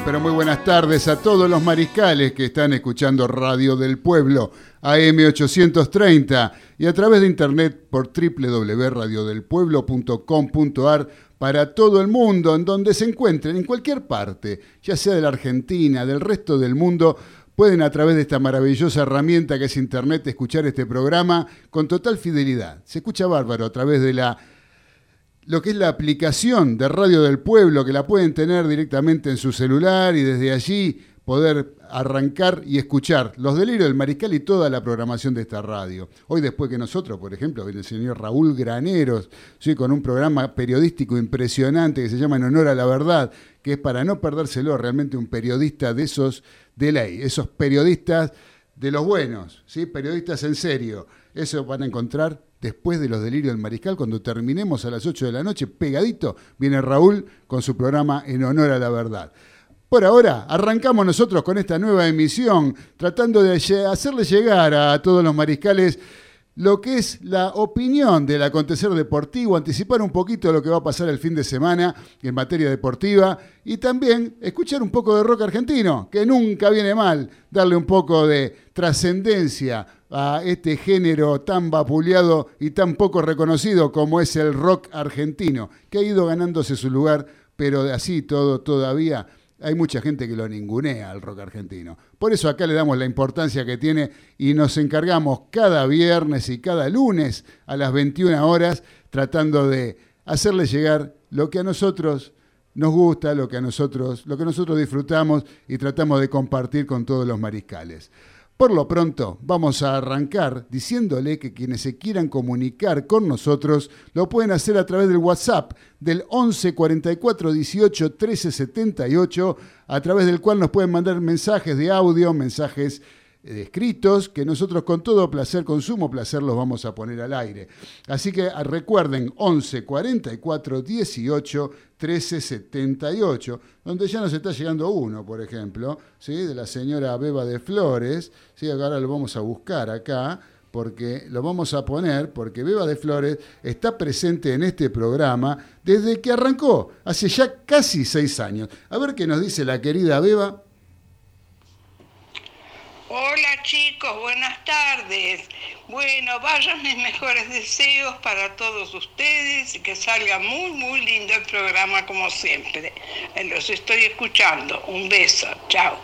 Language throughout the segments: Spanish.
Pero muy buenas tardes a todos los mariscales que están escuchando Radio del Pueblo, AM830, y a través de internet por www.radiodelpueblo.com.ar para todo el mundo, en donde se encuentren, en cualquier parte, ya sea de la Argentina, del resto del mundo, pueden a través de esta maravillosa herramienta que es Internet escuchar este programa con total fidelidad. Se escucha bárbaro a través de la lo que es la aplicación de Radio del Pueblo, que la pueden tener directamente en su celular y desde allí poder arrancar y escuchar los delirios del mariscal y toda la programación de esta radio. Hoy después que nosotros, por ejemplo, viene el señor Raúl Graneros, ¿sí? con un programa periodístico impresionante que se llama En Honor a la Verdad, que es para no perdérselo, realmente un periodista de esos de ley, esos periodistas de los buenos, ¿sí? periodistas en serio. Eso van a encontrar después de los delirios del mariscal, cuando terminemos a las 8 de la noche, pegadito, viene Raúl con su programa En Honor a la Verdad. Por ahora, arrancamos nosotros con esta nueva emisión, tratando de hacerle llegar a todos los mariscales lo que es la opinión del acontecer deportivo, anticipar un poquito lo que va a pasar el fin de semana en materia deportiva y también escuchar un poco de rock argentino, que nunca viene mal, darle un poco de trascendencia a este género tan vapuleado y tan poco reconocido como es el rock argentino, que ha ido ganándose su lugar, pero así todo todavía hay mucha gente que lo ningunea al rock argentino. Por eso acá le damos la importancia que tiene y nos encargamos cada viernes y cada lunes a las 21 horas tratando de hacerle llegar lo que a nosotros nos gusta, lo que a nosotros, lo que nosotros disfrutamos y tratamos de compartir con todos los mariscales. Por lo pronto, vamos a arrancar diciéndole que quienes se quieran comunicar con nosotros lo pueden hacer a través del WhatsApp del 11 44 18 13 78, a través del cual nos pueden mandar mensajes de audio, mensajes escritos que nosotros con todo placer, con sumo placer los vamos a poner al aire. Así que ah, recuerden 11 44 18 13 78, donde ya nos está llegando uno, por ejemplo, ¿sí? de la señora Beba de Flores, ¿sí? ahora lo vamos a buscar acá porque lo vamos a poner, porque Beba de Flores está presente en este programa desde que arrancó, hace ya casi seis años. A ver qué nos dice la querida Beba. Hola chicos, buenas tardes. Bueno, vayan mis mejores deseos para todos ustedes y que salga muy, muy lindo el programa como siempre. Eh, los estoy escuchando. Un beso. Chao.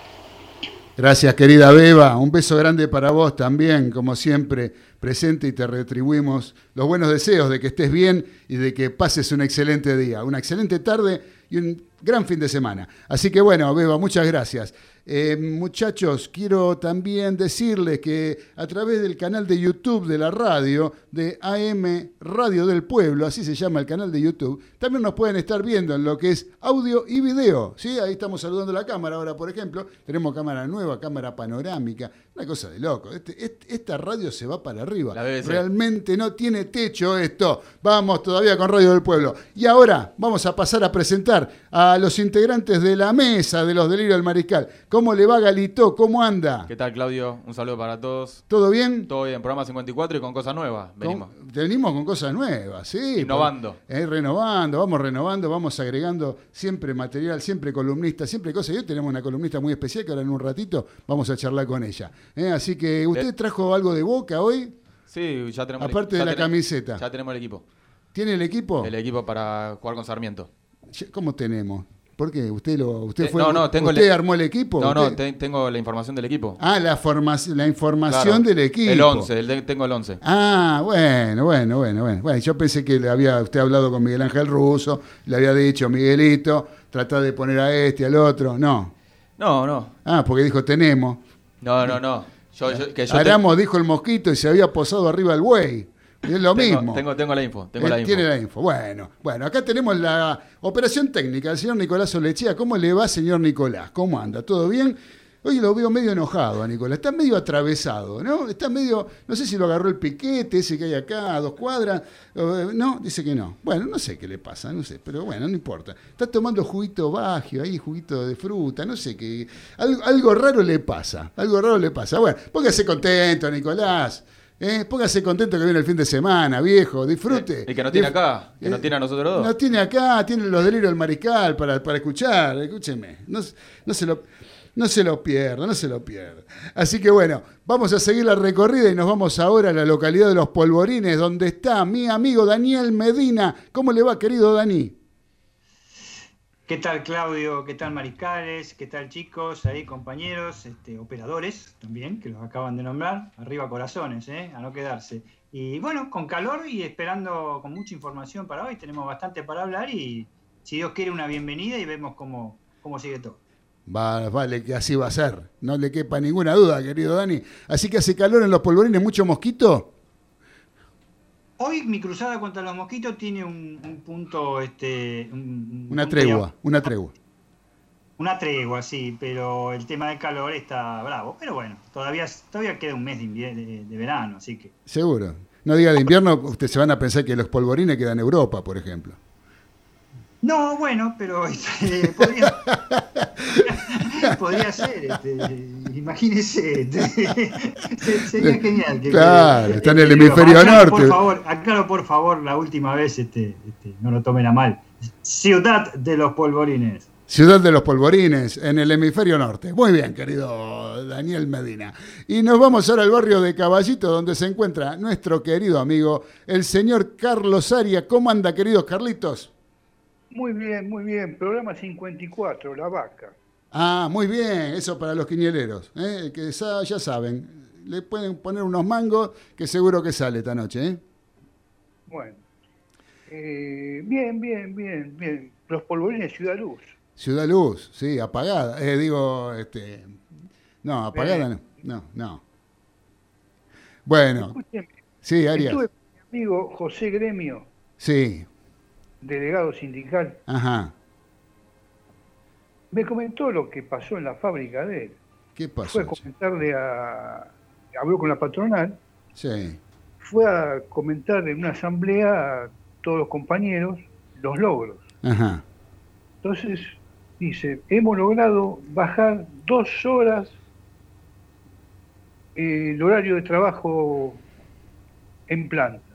Gracias, querida Beba. Un beso grande para vos también, como siempre, presente y te retribuimos los buenos deseos de que estés bien y de que pases un excelente día, una excelente tarde y un gran fin de semana. Así que bueno, Beba, muchas gracias. Eh, muchachos, quiero también decirles que a través del canal de YouTube de la radio, de AM Radio del Pueblo, así se llama el canal de YouTube, también nos pueden estar viendo en lo que es audio y video. ¿sí? Ahí estamos saludando la cámara ahora, por ejemplo. Tenemos cámara nueva, cámara panorámica. Una cosa de loco. Este, este, esta radio se va para arriba. Realmente no tiene techo esto. Vamos todavía con Radio del Pueblo. Y ahora vamos a pasar a presentar a los integrantes de la mesa de los delirios del mariscal. ¿Cómo le va Galito? ¿Cómo anda? ¿Qué tal, Claudio? Un saludo para todos. ¿Todo bien? Todo bien, programa 54 y con cosas nuevas. Venimos. Con, venimos con cosas nuevas, sí. Innovando. eh, renovando, vamos renovando, vamos agregando siempre material, siempre columnista, siempre cosas. Y hoy tenemos una columnista muy especial que ahora en un ratito vamos a charlar con ella. ¿Eh? Así que, ¿usted trajo algo de boca hoy? Sí, ya tenemos Aparte de la camiseta. Ya tenemos el equipo. ¿Tiene el equipo? El equipo para jugar con Sarmiento. ¿Cómo tenemos? ¿Por qué? ¿Usted, lo, usted, Eh, fue, no, no, tengo ¿usted el- armó el equipo? No, no, ¿Usted- te- tengo la información del equipo. Ah, la, la información Claro. del equipo. El 11, el tengo el 11. Ah, bueno, bueno, bueno, bueno. Bueno, yo pensé que le había usted hablado con Miguel Ángel Russo, le había dicho, Miguelito, tratá de poner a este, al otro. No. No, no. Ah, porque dijo, tenemos. No, no, no. Yo, yo- que yo te- Aramos dijo el mosquito y se había posado arriba el buey. Y es lo tengo, mismo. Tengo, tengo la info. Tengo Él la info. Tiene la info. Bueno, bueno, acá tenemos la operación técnica del señor Nicolás Olechea. ¿Cómo le va, señor Nicolás? ¿Cómo anda? ¿Todo bien? Hoy lo veo medio enojado a Nicolás. Está medio atravesado, ¿no? Está medio. No sé si lo agarró el piquete ese que hay acá a dos cuadras. o, No, dice que no. Bueno, no sé qué le pasa, no sé. Pero bueno, no importa. Está tomando juguito bagio ahí, juguito de fruta, no sé qué. Algo, algo raro le pasa. Algo raro le pasa. Bueno, póngase contento, Nicolás. ¿eh? Póngase contento que viene el fin de semana, viejo. Disfrute. Y que no tiene acá, que eh, no tiene a nosotros dos. no tiene acá, tiene los delirios del mariscal para, para escuchar, escúcheme. No, no se lo, no se lo pierda, no se lo pierda. Así que bueno, vamos a seguir la recorrida y nos vamos ahora a la localidad de Los Polvorines, donde está mi amigo Daniel Medina. ¿Cómo le va, querido Dani? ¿Qué tal Claudio? ¿Qué tal Mariscales? ¿Qué tal chicos? Ahí compañeros, este, operadores también, que los acaban de nombrar. Arriba corazones, ¿eh? a no quedarse. Y bueno, con calor y esperando con mucha información para hoy. Tenemos bastante para hablar y si Dios quiere una bienvenida y vemos cómo, cómo sigue todo. Va- vale, que así va a ser. No le quepa ninguna duda, querido Dani. Así que hace calor en Los Polvorines, mucho mosquito. Hoy mi cruzada contra los mosquitos tiene un, un punto, este, un- un Una tregua, una tregua. Una tregua, sí, pero el tema del calor está bravo. Pero bueno, todavía, todavía queda un mes de, de- de verano, así que Seguro. No diga de invierno, ustedes se van a pensar que los polvorines quedan en Europa, por ejemplo. No, bueno, pero este, podría, podría ser, este, imagínese, este, se- sería genial. que- Claro, que- está en el hemisferio aclaro, norte. Por favor, aclaro por favor la última vez, este, este, no lo tomen a mal. Ciudad de los polvorines. Ciudad de los Polvorines, en el hemisferio norte. Muy bien, querido Daniel Medina. Y nos vamos ahora al barrio de Caballito, donde se encuentra nuestro querido amigo, el señor Carlos Aria. ¿Cómo anda, queridos Carlitos? Muy bien, muy bien. Programa 54, La Vaca. Ah, muy bien, eso para los quiñeleros, ¿eh? que ya saben, le pueden poner unos mangos que seguro que sale esta noche. ¿eh? Bueno. Eh, bien, bien, bien, bien. Los polvorines Ciudad Luz. Ciudad Luz, sí, apagada. Eh, digo, este, no, apagada no, no, no. Bueno, Escúcheme, sí, Aria, estuve con mi amigo José Gremio, sí, delegado sindical. ajá. Me comentó lo que pasó en la fábrica de él. ¿Qué pasó? Fue a comentarle a... Habló con la patronal, Sí, fue a comentar en una asamblea a todos los compañeros los logros. ajá. Entonces, dice, hemos logrado bajar dos horas el horario de trabajo en planta.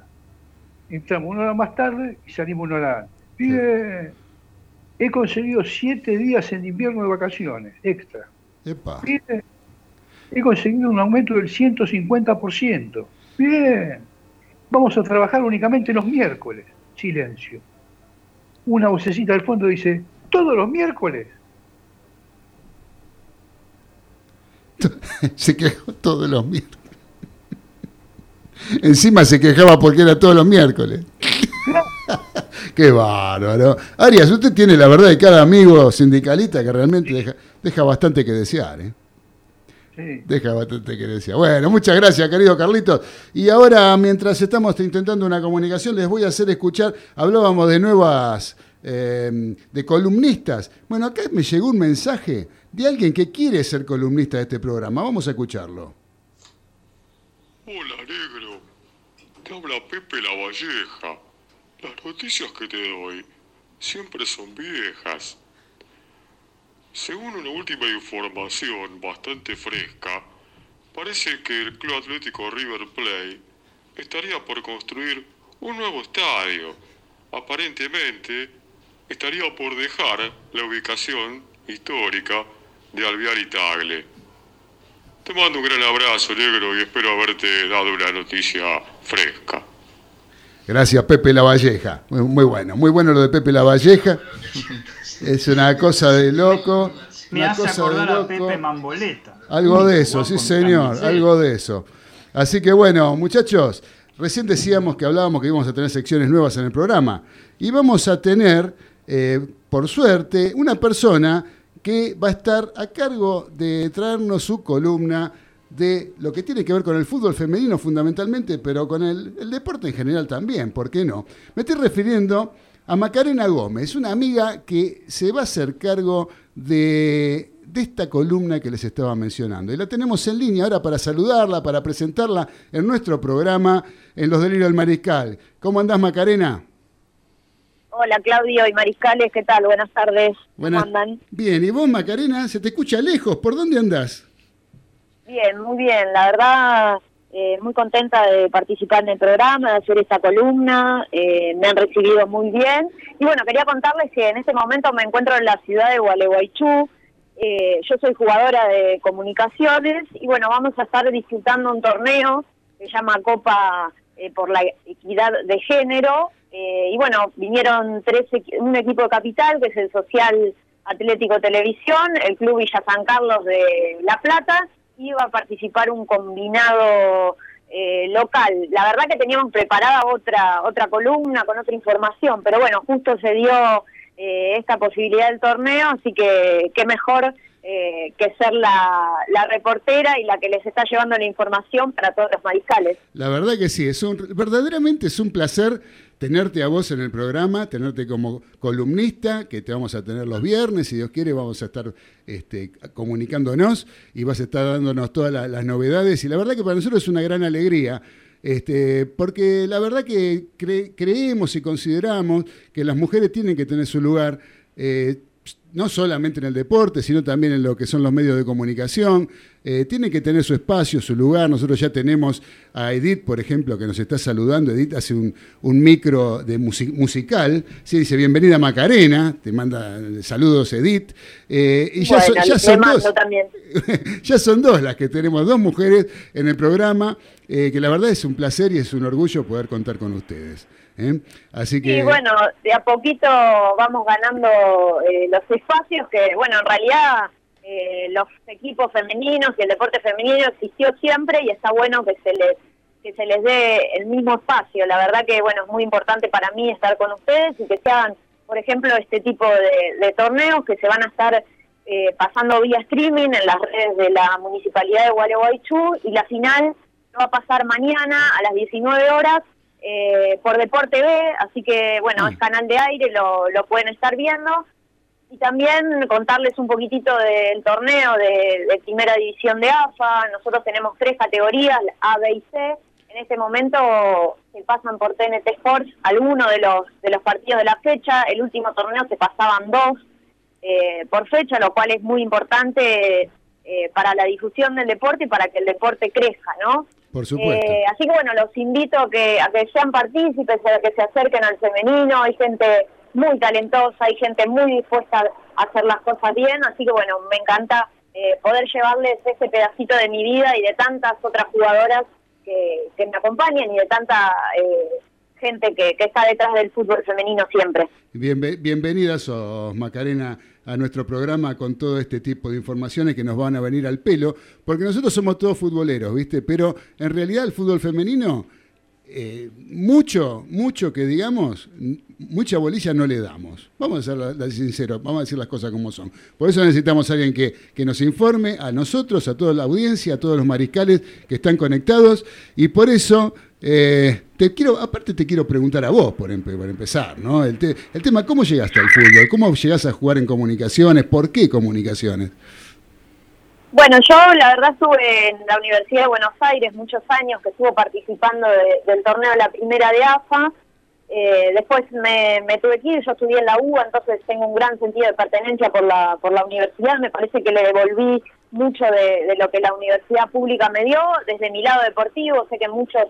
Entramos una hora más tarde y salimos una hora antes. Bien. He conseguido siete días en invierno de vacaciones extra. Epa. Bien. He conseguido un aumento del 150%. Bien. Vamos a trabajar únicamente los miércoles. Silencio. Una vocecita del fondo dice, todos los miércoles. se quejó todos los miércoles. Encima se quejaba porque era todos los miércoles. Qué bárbaro. Arias, usted tiene la verdad de cada amigo sindicalista que realmente deja, deja bastante que desear. ¿eh? Sí. Deja bastante que desear. Bueno, muchas gracias, querido Carlitos. Y ahora, mientras estamos intentando una comunicación, les voy a hacer escuchar. Hablábamos de nuevas, eh, de columnistas. Bueno, acá me llegó un mensaje de alguien que quiere ser columnista de este programa. Vamos a escucharlo. Hola, negro. Habla Pepe La Valleja. Las noticias que te doy siempre son viejas. Según una última información bastante fresca, parece que el Club Atlético River Plate estaría por construir un nuevo estadio. Aparentemente, estaría por dejar la ubicación histórica de Alvear y Tagle. Te mando un gran abrazo, negro, y espero haberte dado una noticia fresca. Gracias, Pepe La Valleja. Muy, muy bueno, muy bueno lo de Pepe La Valleja. Es una cosa de loco. Me una hace cosa acordar de a loco. Pepe Mamboleta. Algo de eso, sí señor, algo de eso. Así que bueno, muchachos, recién decíamos que hablábamos que íbamos a tener secciones nuevas en el programa. Y vamos a tener, eh, por suerte, una persona que va a estar a cargo de traernos su columna de lo que tiene que ver con el fútbol femenino fundamentalmente, pero con el, deporte en general también, ¿por qué no? Me estoy refiriendo a Macarena Gómez, una amiga que se va a hacer cargo de, de esta columna que les estaba mencionando. Y la tenemos en línea ahora para saludarla, para presentarla en nuestro programa en Los Delirios del Mariscal. ¿Cómo andás, Macarena? Hola Claudio y Mariscales, ¿qué tal? Buenas tardes. Buenas- ¿Cómo andan? Bien, y vos, Macarena, se te escucha lejos. ¿Por dónde andás? Bien, muy bien. La verdad, eh, muy contenta de participar en el programa, de hacer esta columna. eh, me han recibido muy bien. Y bueno, quería contarles que en este momento me encuentro en la ciudad de Gualeguaychú. Eh, yo soy jugadora de comunicaciones y bueno, vamos a estar disputando un torneo que se llama Copa eh, por la Equidad de Género. Eh, y bueno, vinieron tres, un equipo de capital, que es el Social Atlético Televisión, el Club Villa San Carlos de La Plata, y iba a participar un combinado eh, local. La verdad que teníamos preparada otra, otra columna con otra información, pero bueno, justo se dio eh, esta posibilidad del torneo, así que qué mejor eh, que ser la, la reportera y la que les está llevando la información para todos los mariscales. La verdad que sí, es un, verdaderamente es un placer tenerte a vos en el programa, tenerte como columnista, que te vamos a tener los viernes, si Dios quiere vamos a estar este, comunicándonos y vas a estar dándonos todas la- las novedades y la verdad que para nosotros es una gran alegría. Este, porque la verdad que cre- creemos y consideramos que las mujeres tienen que tener su lugar, eh, no solamente en el deporte, sino también en lo que son los medios de comunicación. Eh, tienen que tener su espacio, su lugar. Nosotros ya tenemos a Edith, por ejemplo, que nos está saludando. Edith hace un, un micro de musi- musical. Sí, dice, bienvenida Macarena. Te manda saludos, Edith. Eh, y ya, bueno, son- ya son dos. también. ya son dos las que tenemos, dos mujeres en el programa, eh, que la verdad es un placer y es un orgullo poder contar con ustedes. ¿Eh? Así que... Y bueno, de a poquito vamos ganando eh, los espacios que, bueno, en realidad eh, los equipos femeninos y el deporte femenino existió siempre y está bueno que se les que se les dé el mismo espacio. La verdad que, bueno, es muy importante para mí estar con ustedes y que se hagan, por ejemplo, este tipo de, de torneos que se van a estar eh, pasando vía streaming en las redes de la Municipalidad de Gualeguaychú y la final va a pasar mañana a las 19 horas eh, por Deporte B, así que bueno, es canal de aire, lo, lo pueden estar viendo. Y también contarles un poquitito del torneo de, de primera división de AFA. Nosotros tenemos tres categorías, A, B y C. En este momento se pasan por TNT Sports algunos de los, de los partidos de la fecha. El último torneo se pasaban dos eh, por fecha, lo cual es muy importante eh, para la difusión del deporte y para que el deporte crezca, ¿no? Por supuesto. Eh, así que bueno, los invito a que, a que sean partícipes, a que se acerquen al femenino. Hay gente muy talentosa, hay gente muy dispuesta a hacer las cosas bien. Así que bueno, me encanta eh, poder llevarles ese pedacito de mi vida y de tantas otras jugadoras que, que me acompañan y de tanta eh, gente que, que está detrás del fútbol femenino siempre. Bienve- bienvenida sos, Macarena, a nuestro programa con todo este tipo de informaciones que nos van a venir al pelo, porque nosotros somos todos futboleros, ¿viste? Pero en realidad el fútbol femenino, eh, mucho, mucho que digamos, mucha bolilla no le damos. Vamos a ser sinceros, vamos a decir las cosas como son. Por eso necesitamos a alguien que, que nos informe, a nosotros, a toda la audiencia, a todos los mariscales que están conectados, y por eso eh, te quiero, aparte te quiero preguntar a vos por, por empezar, ¿no? El, te- el tema, ¿cómo llegaste al fútbol? ¿Cómo llegás a jugar en comunicaciones? ¿Por qué comunicaciones? Bueno, yo la verdad estuve en la Universidad de Buenos Aires muchos años que estuve participando de- del torneo de la primera de AFA. Eh, después me, me tuve que ir, yo estudié en la UBA, entonces tengo un gran sentido de pertenencia por la, por la universidad. Me parece que le devolví mucho de lo que la universidad pública me dio desde mi lado deportivo. Sé que muchos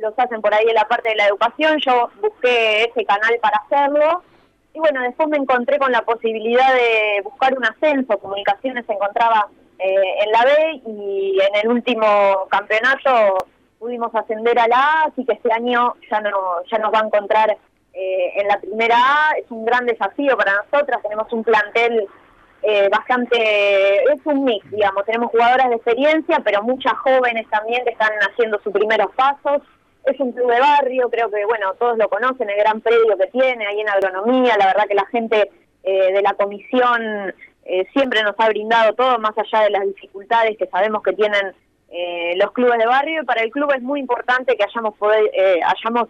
los hacen por ahí en la parte de la educación. Yo busqué ese canal para hacerlo. Y bueno, después me encontré con la posibilidad de buscar un ascenso. Comunicaciones se encontraba eh, en la B y en el último campeonato pudimos ascender a la A, así que este año ya no ya nos va a encontrar eh, en la primera A. Es un gran desafío para nosotras. Tenemos un plantel eh, bastante, es un mix, digamos. Tenemos jugadoras de experiencia, pero muchas jóvenes también que están haciendo sus primeros pasos. Es un club de barrio, creo que, bueno, todos lo conocen, el gran predio que tiene ahí en agronomía. La verdad que la gente eh, de la comisión eh, siempre nos ha brindado todo, más allá de las dificultades que sabemos que tienen eh, los clubes de barrio. Para el club es muy importante que hayamos, poder, hayamos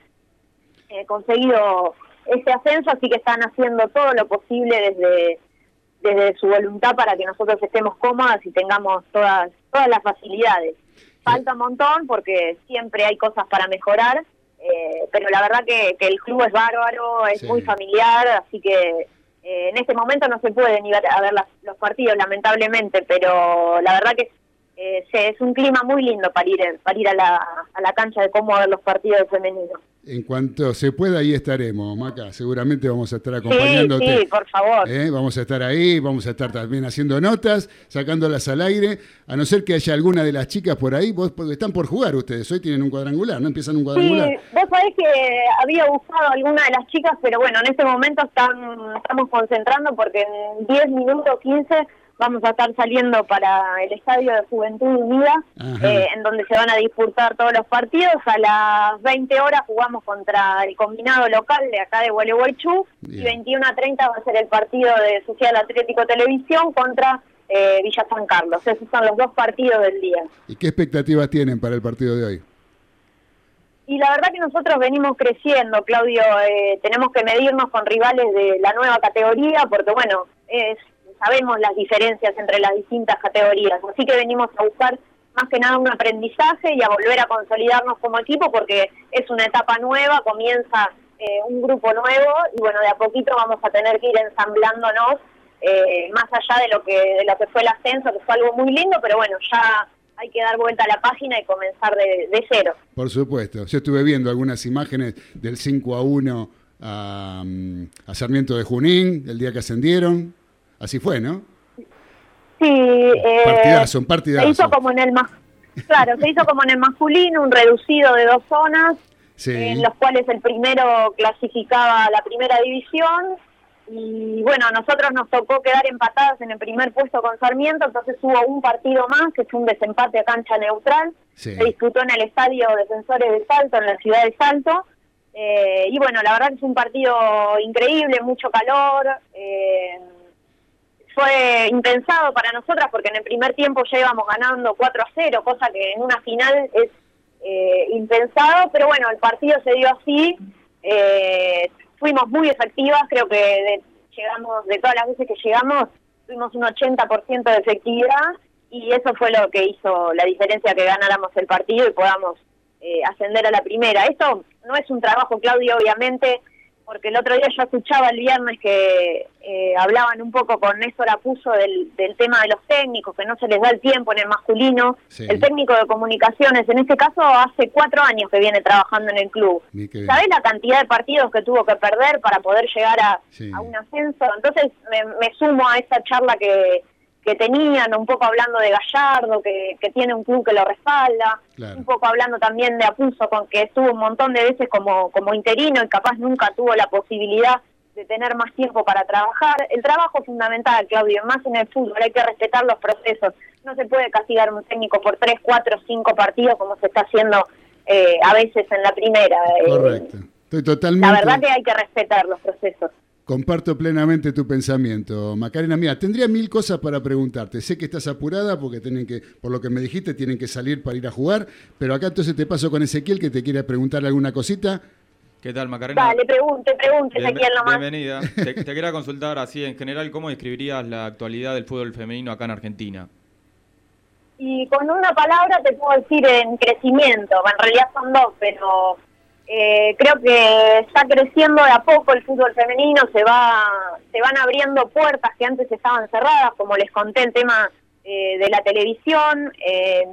conseguido este ascenso, así que están haciendo todo lo posible desde desde su voluntad para que nosotros estemos cómodas y tengamos todas todas las facilidades. Falta un montón porque siempre hay cosas para mejorar, pero la verdad que, el club es bárbaro, es muy familiar, así que eh, en este momento no se puede ni ver, a ver los partidos, lamentablemente, pero la verdad que eh, es un clima muy lindo para ir, para ir a, la, a la cancha de cómo ver los partidos femeninos. En cuanto se pueda, ahí estaremos, Maca. Seguramente vamos a estar acompañándote. Sí, sí, por favor. ¿Eh? Vamos a estar ahí, vamos a estar también haciendo notas, sacándolas al aire. A no ser que haya alguna de las chicas por ahí, vos porque están por jugar ustedes. Hoy tienen un cuadrangular, ¿no? Empiezan un cuadrangular. Sí, vos sabés que había buscado alguna de las chicas, pero bueno, en este momento están, estamos concentrando porque en 10 minutos, 15 vamos a estar saliendo para el Estadio de Juventud Unida, eh, en donde se van a disputar todos los partidos. A las 20 horas jugamos contra el combinado local de acá de Gualeguaychú y 21 a 30 va a ser el partido de Social Atlético Televisión contra eh, Villa San Carlos. Esos son los dos partidos del día. ¿Y qué expectativas tienen para el partido de hoy? Y la verdad que nosotros venimos creciendo, Claudio. Eh, tenemos que medirnos con rivales de la nueva categoría, porque bueno, es sabemos las diferencias entre las distintas categorías, así que venimos a buscar más que nada un aprendizaje y a volver a consolidarnos como equipo porque es una etapa nueva, comienza eh, un grupo nuevo y bueno, de a poquito vamos a tener que ir ensamblándonos eh, más allá de lo que de lo que fue el ascenso, que fue algo muy lindo, pero bueno, ya hay que dar vuelta a la página y comenzar de, de cero. Por supuesto, yo estuve viendo algunas imágenes del 5 a 1 a, mm, a Sarmiento de Junín, el día que ascendieron. Así fue, ¿no? Sí. Eh, partidazo, un partidazo. Se hizo como en el claro, se hizo como en el masculino, un reducido de dos zonas, en los cuales el primero clasificaba a la primera división y bueno, a nosotros nos tocó quedar empatadas en el primer puesto con Sarmiento, entonces hubo un partido más, que fue un desempate a cancha neutral, se disputó en el Estadio Defensores de Salto, en la ciudad de Salto, eh, y bueno, la verdad que es un partido increíble, mucho calor, eh, fue impensado para nosotras porque en el primer tiempo ya íbamos ganando 4 a 0, cosa que en una final es eh, impensado, pero bueno, el partido se dio así, eh, fuimos muy efectivas, creo que llegamos, de todas las veces que llegamos, tuvimos un 80% de efectividad y eso fue lo que hizo la diferencia que ganáramos el partido y podamos eh, ascender a la primera. Esto no es un trabajo, Claudio, obviamente, porque el otro día yo escuchaba el viernes que eh, hablaban un poco con Néstor Apuso del, del, tema de los técnicos, que no se les da el tiempo en el masculino. El técnico de comunicaciones, en este caso, hace cuatro años que viene trabajando en el club. ¿Sabés la cantidad de partidos que tuvo que perder para poder llegar a, un ascenso? Entonces me sumo a esa charla que, que tenían, un poco hablando de Gallardo, que, tiene un club que lo respalda, un poco hablando también de Apuso, con que estuvo un montón de veces como, como interino y capaz nunca tuvo la posibilidad de tener más tiempo para trabajar. El trabajo es fundamental, Claudio, más en el fútbol, hay que respetar los procesos. No se puede castigar un técnico por tres, cuatro, cinco partidos como se está haciendo eh, a veces en la primera. Eh. Correcto. Estoy totalmente... La verdad que hay que respetar los procesos. Comparto plenamente tu pensamiento, Macarena. Mira, tendría mil cosas para preguntarte. Sé que estás apurada porque tienen que, por lo que me dijiste, tienen que salir para ir a jugar. Pero acá entonces te paso con Ezequiel que te quiere preguntar alguna cosita. ¿Qué tal, Macarena? Dale, pregunte, pregunte, Ezequiel nomás. Bienvenida. te, te, quería consultar así en general, ¿cómo describirías la actualidad del fútbol femenino acá en Argentina? Y con una palabra te puedo decir en crecimiento. En realidad son dos, pero eh, creo que está creciendo de a poco el fútbol femenino, se va se van abriendo puertas que antes estaban cerradas, como les conté el tema eh, de la televisión. Eh,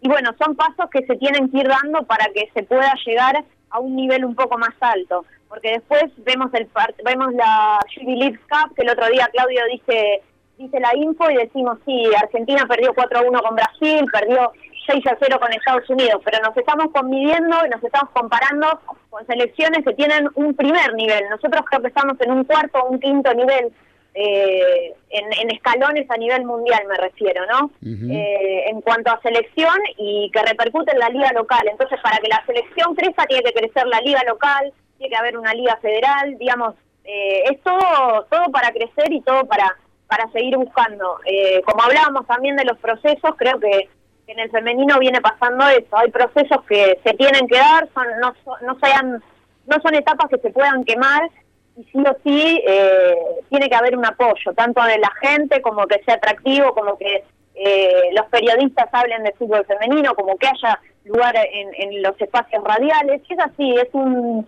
y bueno, son pasos que se tienen que ir dando para que se pueda llegar a un nivel un poco más alto. Porque después vemos el vemos la Jubilee Cup, que el otro día Claudio dice dice la info y decimos, sí, Argentina perdió 4 a 1 con Brasil, perdió 6 a 0 con Estados Unidos, pero nos estamos conviviendo y nos estamos comparando con selecciones que tienen un primer nivel. Nosotros creo que estamos en un cuarto o un quinto nivel, eh, en, escalones a nivel mundial me refiero, ¿no? Eh, en cuanto a selección y que repercute en la liga local. Entonces, para que la selección crezca, tiene que crecer la liga local, tiene que haber una liga federal, digamos, eh, es todo, todo para crecer y todo para, para seguir buscando. como hablábamos también de los procesos, creo que en el femenino viene pasando eso. Hay procesos que se tienen que dar, son, no, no, sean, no son etapas que se puedan quemar y sí o sí eh, tiene que haber un apoyo, tanto de la gente como que sea atractivo, como que eh, los periodistas hablen de fútbol femenino, como que haya lugar en, en los espacios radiales. Es así, es un,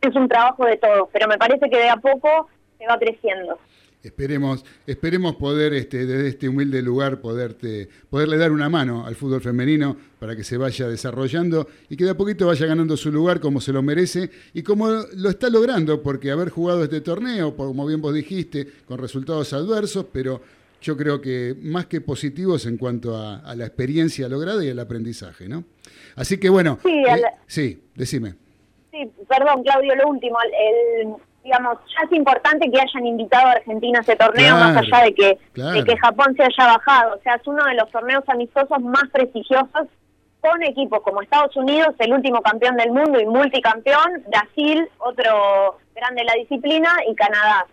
es un trabajo de todos, pero me parece que de a poco se va creciendo. Esperemos, esperemos poder este, desde este humilde lugar poderte, poderle dar una mano al fútbol femenino para que se vaya desarrollando y que de a poquito vaya ganando su lugar como se lo merece y como lo está logrando, porque haber jugado este torneo, como bien vos dijiste, con resultados adversos, pero yo creo que más que positivos en cuanto a, la experiencia lograda y el aprendizaje, ¿no? Así que bueno, sí, eh, decime. Sí, perdón, Claudio, lo último, el digamos, ya es importante que hayan invitado a Argentina a ese torneo, más allá de que, que Japón se haya bajado. O sea, es uno de los torneos amistosos más prestigiosos con equipos como Estados Unidos, el último campeón del mundo y multicampeón, Brasil, otro grande de la disciplina, y Canadá.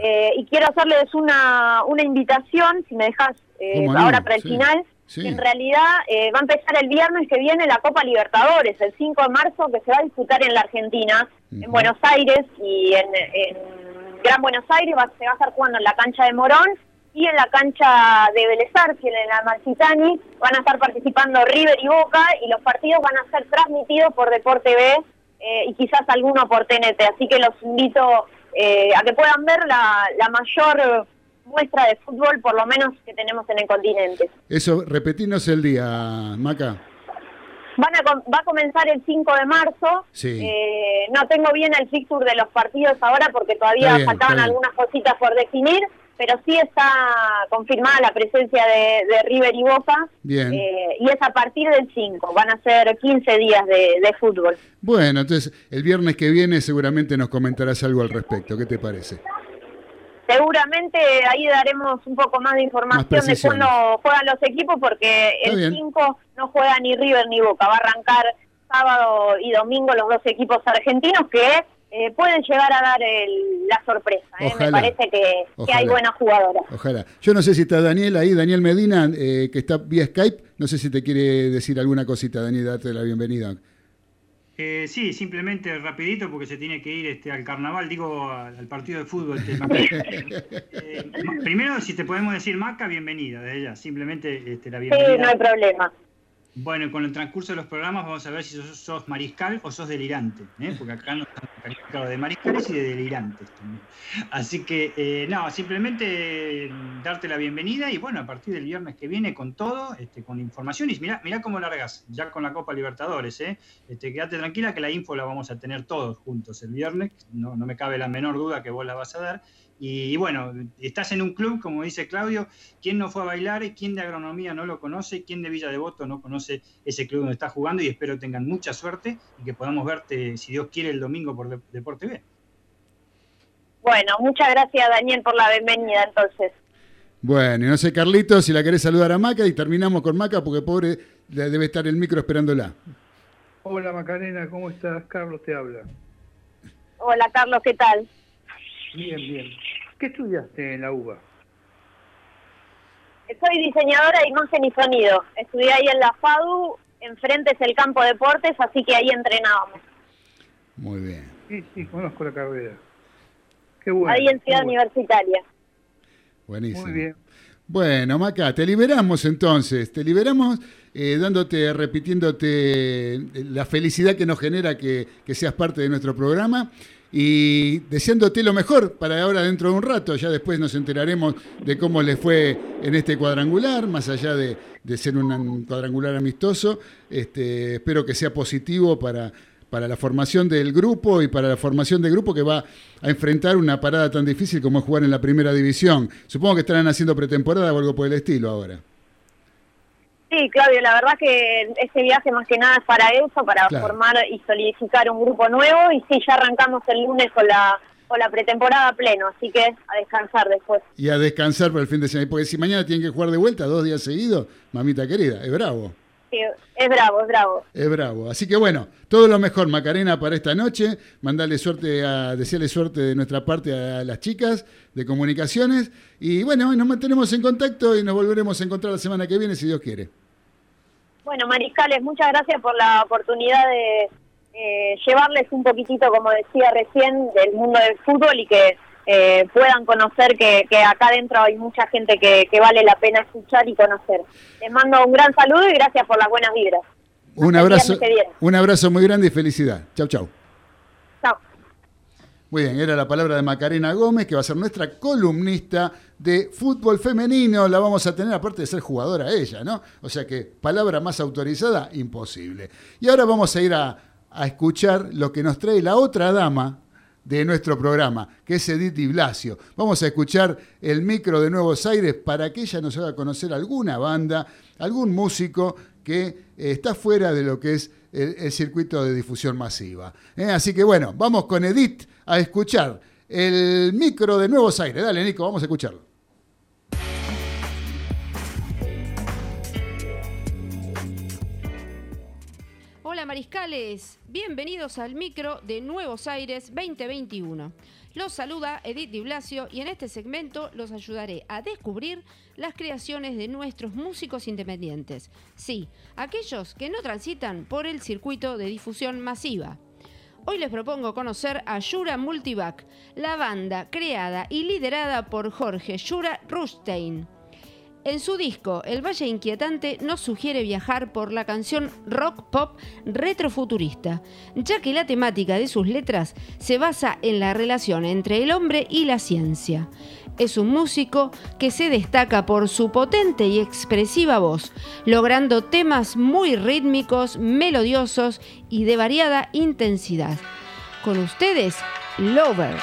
Eh, y quiero hacerles una, una invitación, si me dejas eh, ahora para el final, en realidad eh, va a empezar el viernes que viene la Copa Libertadores, el 5 de marzo, que se va a disputar en la Argentina, en Buenos Aires y en, Gran Buenos Aires se va a estar jugando en la cancha de Morón y en la cancha de Vélez en la Marchitani, van a estar participando River y Boca y los partidos van a ser transmitidos por Deporte B eh, y quizás alguno por TNT. Así que los invito eh, a que puedan ver la, la mayor muestra de fútbol, por lo menos que tenemos en el continente. Eso, repetirnos el día, Maca. Van a, va a comenzar el 5 de marzo. Eh, no tengo bien el fixture de los partidos ahora porque todavía faltaban algunas cositas por definir, pero sí está confirmada la presencia de, River y Boca. Bien. Eh, y es a partir del 5, van a ser 15 días de, de fútbol. Bueno, entonces el viernes que viene seguramente nos comentarás algo al respecto. ¿Qué te parece? Seguramente ahí daremos un poco más de información de cuándo juegan los equipos, porque el 5 no juega ni River ni Boca. Va a arrancar sábado y domingo los dos equipos argentinos que eh, pueden llegar a dar la sorpresa. ¿eh? Me parece que, hay buenas jugadoras. Ojalá. Yo no sé si está Daniel ahí, Daniel Medina, eh, que está vía Skype. No sé si te quiere decir alguna cosita, Daniel, darte la bienvenida. Eh, sí, simplemente rapidito porque se tiene que ir este, al carnaval, digo al, partido de fútbol. Eh, primero, si te podemos decir Maca, bienvenida de ella, simplemente este, la bienvenida. Sí, no hay problema. Bueno, con el transcurso de los programas vamos a ver si sos, mariscal o sos delirante, ¿eh? porque acá nos están calificados de mariscales y de delirantes también. Así que, eh, no, simplemente mm, darte la bienvenida y bueno, a partir del viernes que viene con todo, este, con información. Y mira, mira cómo largas, ya con la Copa Libertadores, ¿eh? Este, quédate tranquila que la info la vamos a tener todos juntos el viernes, no, no me cabe la menor duda que vos la vas a dar. Y, bueno, estás en un club, como dice Claudio, ¿quién no fue a bailar? ¿Quién de agronomía no lo conoce? ¿Quién de Villa Devoto no conoce ese club donde está jugando? Y espero tengan mucha suerte y que podamos verte, si Dios quiere, el domingo por Deporte B. Bueno, muchas gracias Daniel por la bienvenida entonces. Bueno, y no sé, Carlitos, si la querés saludar a Maca y terminamos con Maca porque pobre debe estar el micro esperándola. Hola Macarena, ¿cómo estás? Carlos te habla. Hola Carlos, ¿qué tal? Bien, bien. ¿Qué estudiaste en la UBA? Soy diseñadora de imagen y sonido. Estudié ahí en la FADU, enfrente es el campo de deportes, así que ahí entrenábamos. Muy bien. Sí, sí, conozco la carrera. Qué bueno. Ahí en Ciudad Universitaria. Buenísimo. Muy bien. Bueno, Maca, te liberamos entonces, te liberamos eh, dándote, repitiéndote la felicidad que nos genera que, que seas parte de nuestro programa y deseándote lo mejor para ahora dentro de un rato, ya después nos enteraremos de cómo le fue en este cuadrangular, más allá de, ser un cuadrangular amistoso, este, espero que sea positivo para, para la formación del grupo y para la formación del grupo que va a enfrentar una parada tan difícil como es jugar en la primera división. Supongo que estarán haciendo pretemporada o algo por el estilo ahora. Sí, Claudio, la verdad que este viaje más que nada es para eso, para Claro. formar y solidificar un grupo nuevo y sí, ya arrancamos el lunes con la, con la pretemporada pleno, así que a descansar después. Y a descansar por el fin de semana. Porque si mañana tienen que jugar de vuelta dos días seguidos, mamita querida, es bravo. Sí, es bravo, es bravo. Es bravo. Así que bueno, todo lo mejor, Macarena, para esta noche. Mandarle suerte, a, desearle suerte de nuestra parte a las chicas de comunicaciones. Y bueno, nos mantenemos en contacto y nos volveremos a encontrar la semana que viene, si Dios quiere. Bueno, Mariscales, muchas gracias por la oportunidad de eh, llevarles un poquitito, como decía recién, del mundo del fútbol y que eh, puedan conocer que, que acá adentro hay mucha gente que, que vale la pena escuchar y conocer. Les mando un gran saludo y gracias por las buenas vibras. Un abrazo, un abrazo muy grande y felicidad. Chau, chau. Muy bien, era la palabra de Macarena Gómez, que va a ser nuestra columnista de fútbol femenino. La vamos a tener, aparte de ser jugadora ella, ¿no? O sea que palabra más autorizada, imposible. Y ahora vamos a ir a, escuchar lo que nos trae la otra dama de nuestro programa, que es Edith Di Blasio. Vamos a escuchar el micro de Nuevos Aires para que ella nos haga conocer alguna banda, algún músico que eh, está fuera de lo que es el, circuito de difusión masiva. ¿eh? Así que bueno, vamos con Edith a escuchar el micro de Nuevos Aires. Dale, Nico, vamos a escucharlo. Hola Mariscales, bienvenidos al micro de Nuevos Aires 2021. Los saluda Edith Di Blasio y en este segmento los ayudaré a descubrir las creaciones de nuestros músicos independientes. Sí, aquellos que no transitan por el circuito de difusión masiva. Hoy les propongo conocer a Yura Multivac, la banda creada y liderada por Jorge Yura Rustein. En su disco El Valle Inquietante nos sugiere viajar por la canción rock pop retrofuturista, ya que la temática de sus letras se basa en la relación entre el hombre y la ciencia. Es un músico que se destaca por su potente y expresiva voz, logrando temas muy rítmicos, melodiosos y de variada intensidad. Con ustedes, Lover.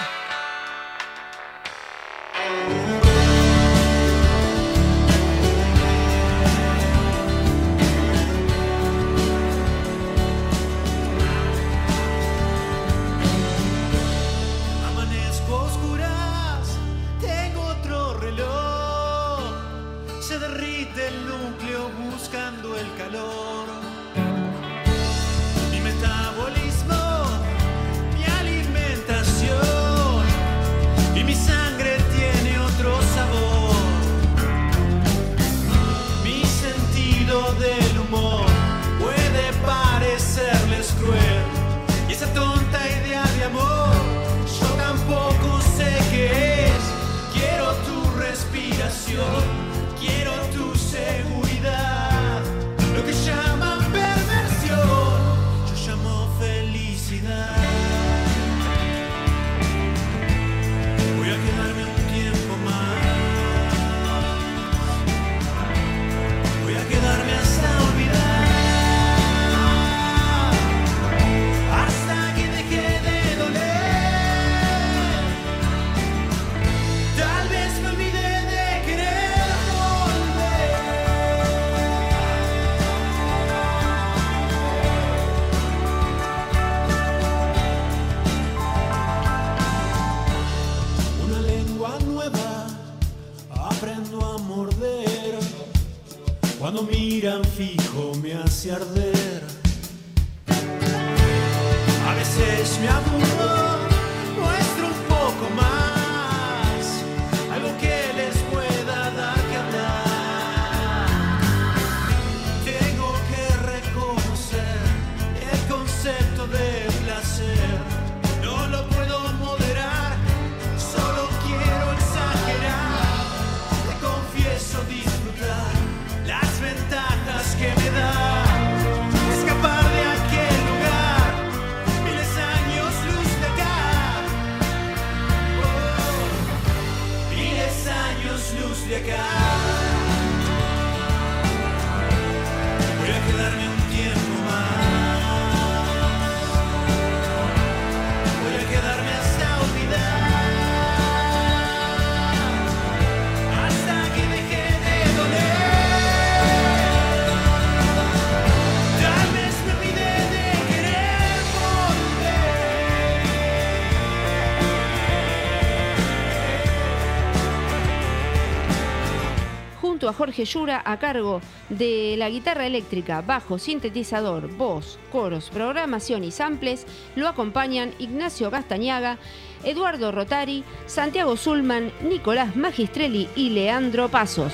Cuando miran fijo me hace arder. A veces me aburro, Jorge Yura a cargo de la guitarra eléctrica, bajo, sintetizador, voz, coros, programación y samples, lo acompañan Ignacio Castañaga, Eduardo Rotari, Santiago Zulman, Nicolás Magistrelli y Leandro Pasos.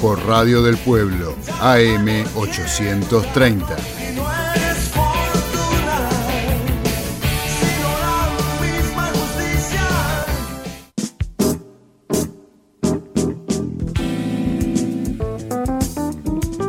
por Radio del Pueblo, AM 830. Y no eres fortuna, sino la misma justicia.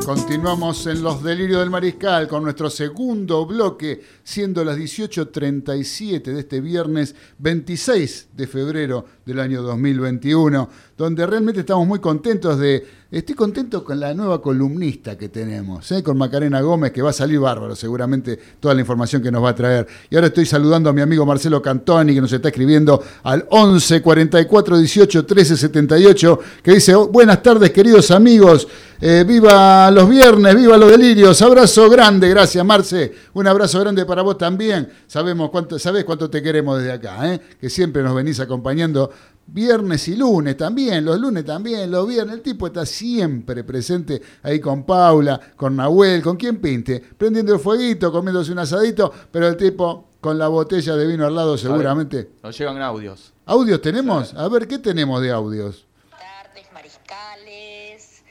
Continuamos en Los Delirios del Mariscal con nuestro segundo bloque, siendo las 18.37 de este viernes 26 de febrero del año 2021, donde realmente estamos muy contentos de... Estoy contento con la nueva columnista que tenemos, ¿eh? con Macarena Gómez, que va a salir bárbaro seguramente toda la información que nos va a traer. Y ahora estoy saludando a mi amigo Marcelo Cantoni, que nos está escribiendo al 11 44 18 13 78, que dice, "Oh, buenas tardes queridos amigos, eh, viva los viernes, viva los delirios, abrazo grande, gracias Marce, un abrazo grande para vos también, sabemos cuánto, sabés cuánto te queremos desde acá, ¿eh? que siempre nos venís acompañando viernes y lunes también, los lunes también, los viernes, el tipo está siempre presente ahí con Paula, con Nahuel, con quien pinte, prendiendo el fueguito, comiéndose un asadito, pero el tipo con la botella de vino al lado seguramente. Nos llegan audios. ¿Audios tenemos? A ver, ¿qué tenemos de audios? tardes, mariscales.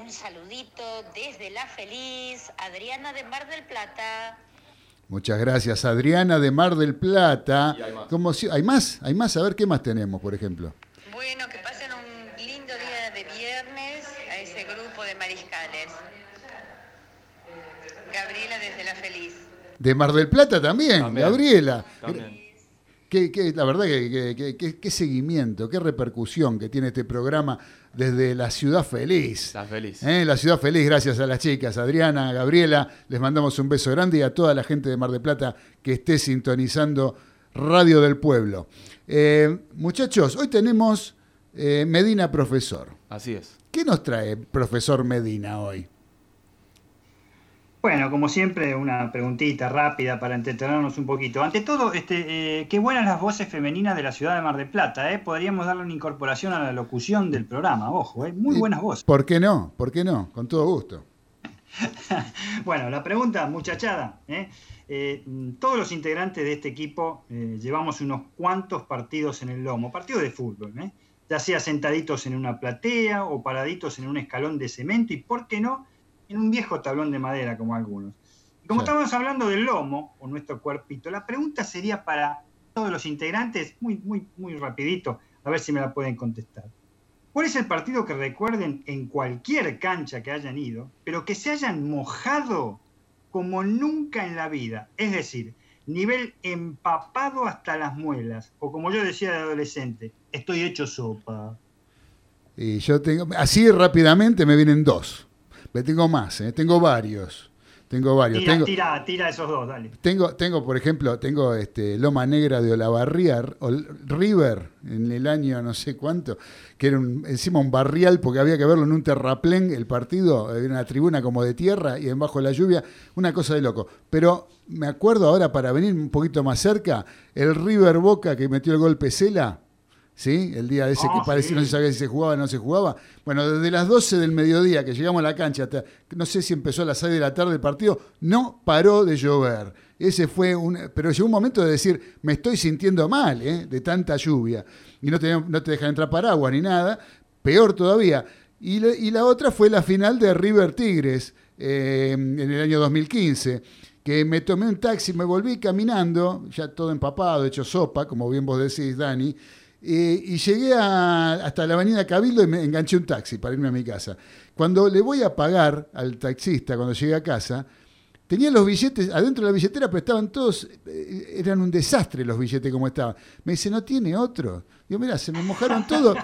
Un saludito desde La Feliz, Adriana de Mar del Plata. Muchas gracias, Adriana de Mar del Plata. Y hay más. Como si- ¿Hay más? ¿Hay más? A ver, ¿qué más tenemos, por ejemplo? Bueno, que pasen un lindo día de viernes a ese grupo de mariscales. Gabriela desde La Feliz. De Mar del Plata también, También. Gabriela. También. Qué- qué- la verdad que, que- que- que- qué seguimiento, qué repercusión que tiene este programa desde la ciudad feliz. Estás feliz. Eh, La ciudad feliz, gracias a las chicas, Adriana, Gabriela, les mandamos un beso grande y a toda la gente de Mar del Plata que esté sintonizando Radio del Pueblo. Eh, muchachos, hoy tenemos eh, Medina Profesor. Así es. ¿Qué nos trae profesor Medina hoy? Bueno, como siempre, una preguntita rápida para entretenernos un poquito. Ante todo, este, eh, qué buenas las voces femeninas de la ciudad de Mar del Plata. ¿eh? Podríamos darle una incorporación a la locución del programa, ojo, ¿eh? muy buenas voces. ¿Por qué no? ¿Por qué no? Con todo gusto. bueno, la pregunta, muchachada. ¿eh? Eh, todos los integrantes de este equipo eh, llevamos unos cuantos partidos en el lomo, partidos de fútbol, ya sea sentaditos en una platea o paraditos en un escalón de cemento y, ¿por qué no?, en un viejo tablón de madera como algunos. Y como estamos hablando del lomo o nuestro cuerpito, la pregunta sería para todos los integrantes, muy, muy, muy rapidito, a ver si me la pueden contestar. ¿Cuál es el partido que recuerden en cualquier cancha que hayan ido, pero que se hayan mojado como nunca en la vida? Es decir, nivel empapado hasta las muelas, o como yo decía de adolescente, estoy hecho sopa. Y yo tengo, así rápidamente me vienen dos. Me tengo más, ¿eh? tengo varios. Tengo varios. Tira, tengo, tira, tira esos dos, dale. Tengo, tengo por ejemplo, tengo este, Loma Negra de Olavarría, River, en el año no sé cuánto, que era encima un barrial, porque había que verlo en un terraplén, el partido, en una tribuna como de tierra y en bajo la lluvia, una cosa de loco. Pero me acuerdo ahora, para venir un poquito más cerca, el River Boca que metió el gol Pesela, ¿sí? El día ese que ah, parecía no se sabía si se jugaba o no se jugaba. Bueno, desde las 12 del mediodía que llegamos a la cancha, hasta, no sé si empezó a las 6 de la tarde el partido, no paró de llover. Ese fue un. Pero llegó un momento de decir, me estoy sintiendo mal, ¿eh? de tanta lluvia. Y no te, no te dejan entrar paraguas ni nada. Peor todavía. Y, la otra fue la final de River Tigres eh, en el año 2015 que me tomé un taxi, me volví caminando, ya todo empapado, hecho sopa, como bien vos decís, Dani, y llegué hasta la avenida Cabildo y me enganché un taxi para irme a mi casa. Cuando le voy a pagar al taxista, cuando llegué a casa, tenía los billetes adentro de la billetera, pero estaban todos, eh, eran un desastre los billetes como estaban. Me dice, ¿no tiene otro? Digo, mira, se me mojaron todos.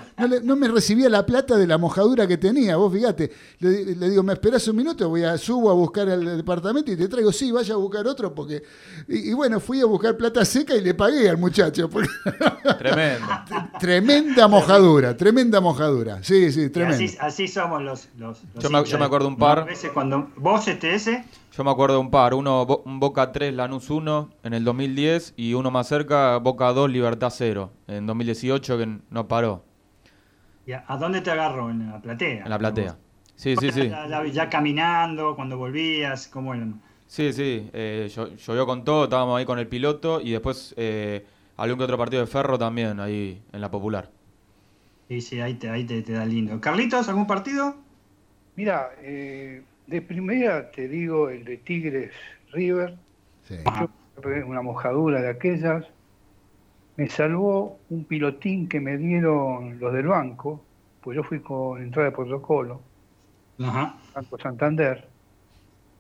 No, me recibía la plata de la mojadura que tenía. Vos fíjate, le, digo, ¿me esperás un minuto? Voy a subo a buscar al departamento y te traigo, sí, vaya a buscar otro. porque Y, bueno, fui a buscar plata seca y le pagué al muchacho. Tremendo. tremenda mojadura, tremenda mojadura. Sí, sí, tremendo. Así, somos los. los, yo, me, acuerdo un par. cuando vos este ese. Yo me acuerdo un par, uno un Boca 3, Lanús 1 en el 2010 y uno más cerca, Boca 2, Libertad 0 en 2018 que no paró. ¿A dónde te agarró? ¿En la platea? En la platea. Sí, sí, sí. Ya, caminando, cuando volvías, ¿cómo eran? Sí, sí, eh, llovió con todo, estábamos ahí con el piloto y después eh, algún que otro partido de ferro también ahí en la popular. Sí, sí, ahí te, ahí te, da lindo. Carlitos, ¿algún partido? Mira, eh, de primera te digo el de Tigres River. una mojadura de aquellas. Me salvó un pilotín que me dieron los del banco, pues yo fui con entrada de protocolo, Banco Santander.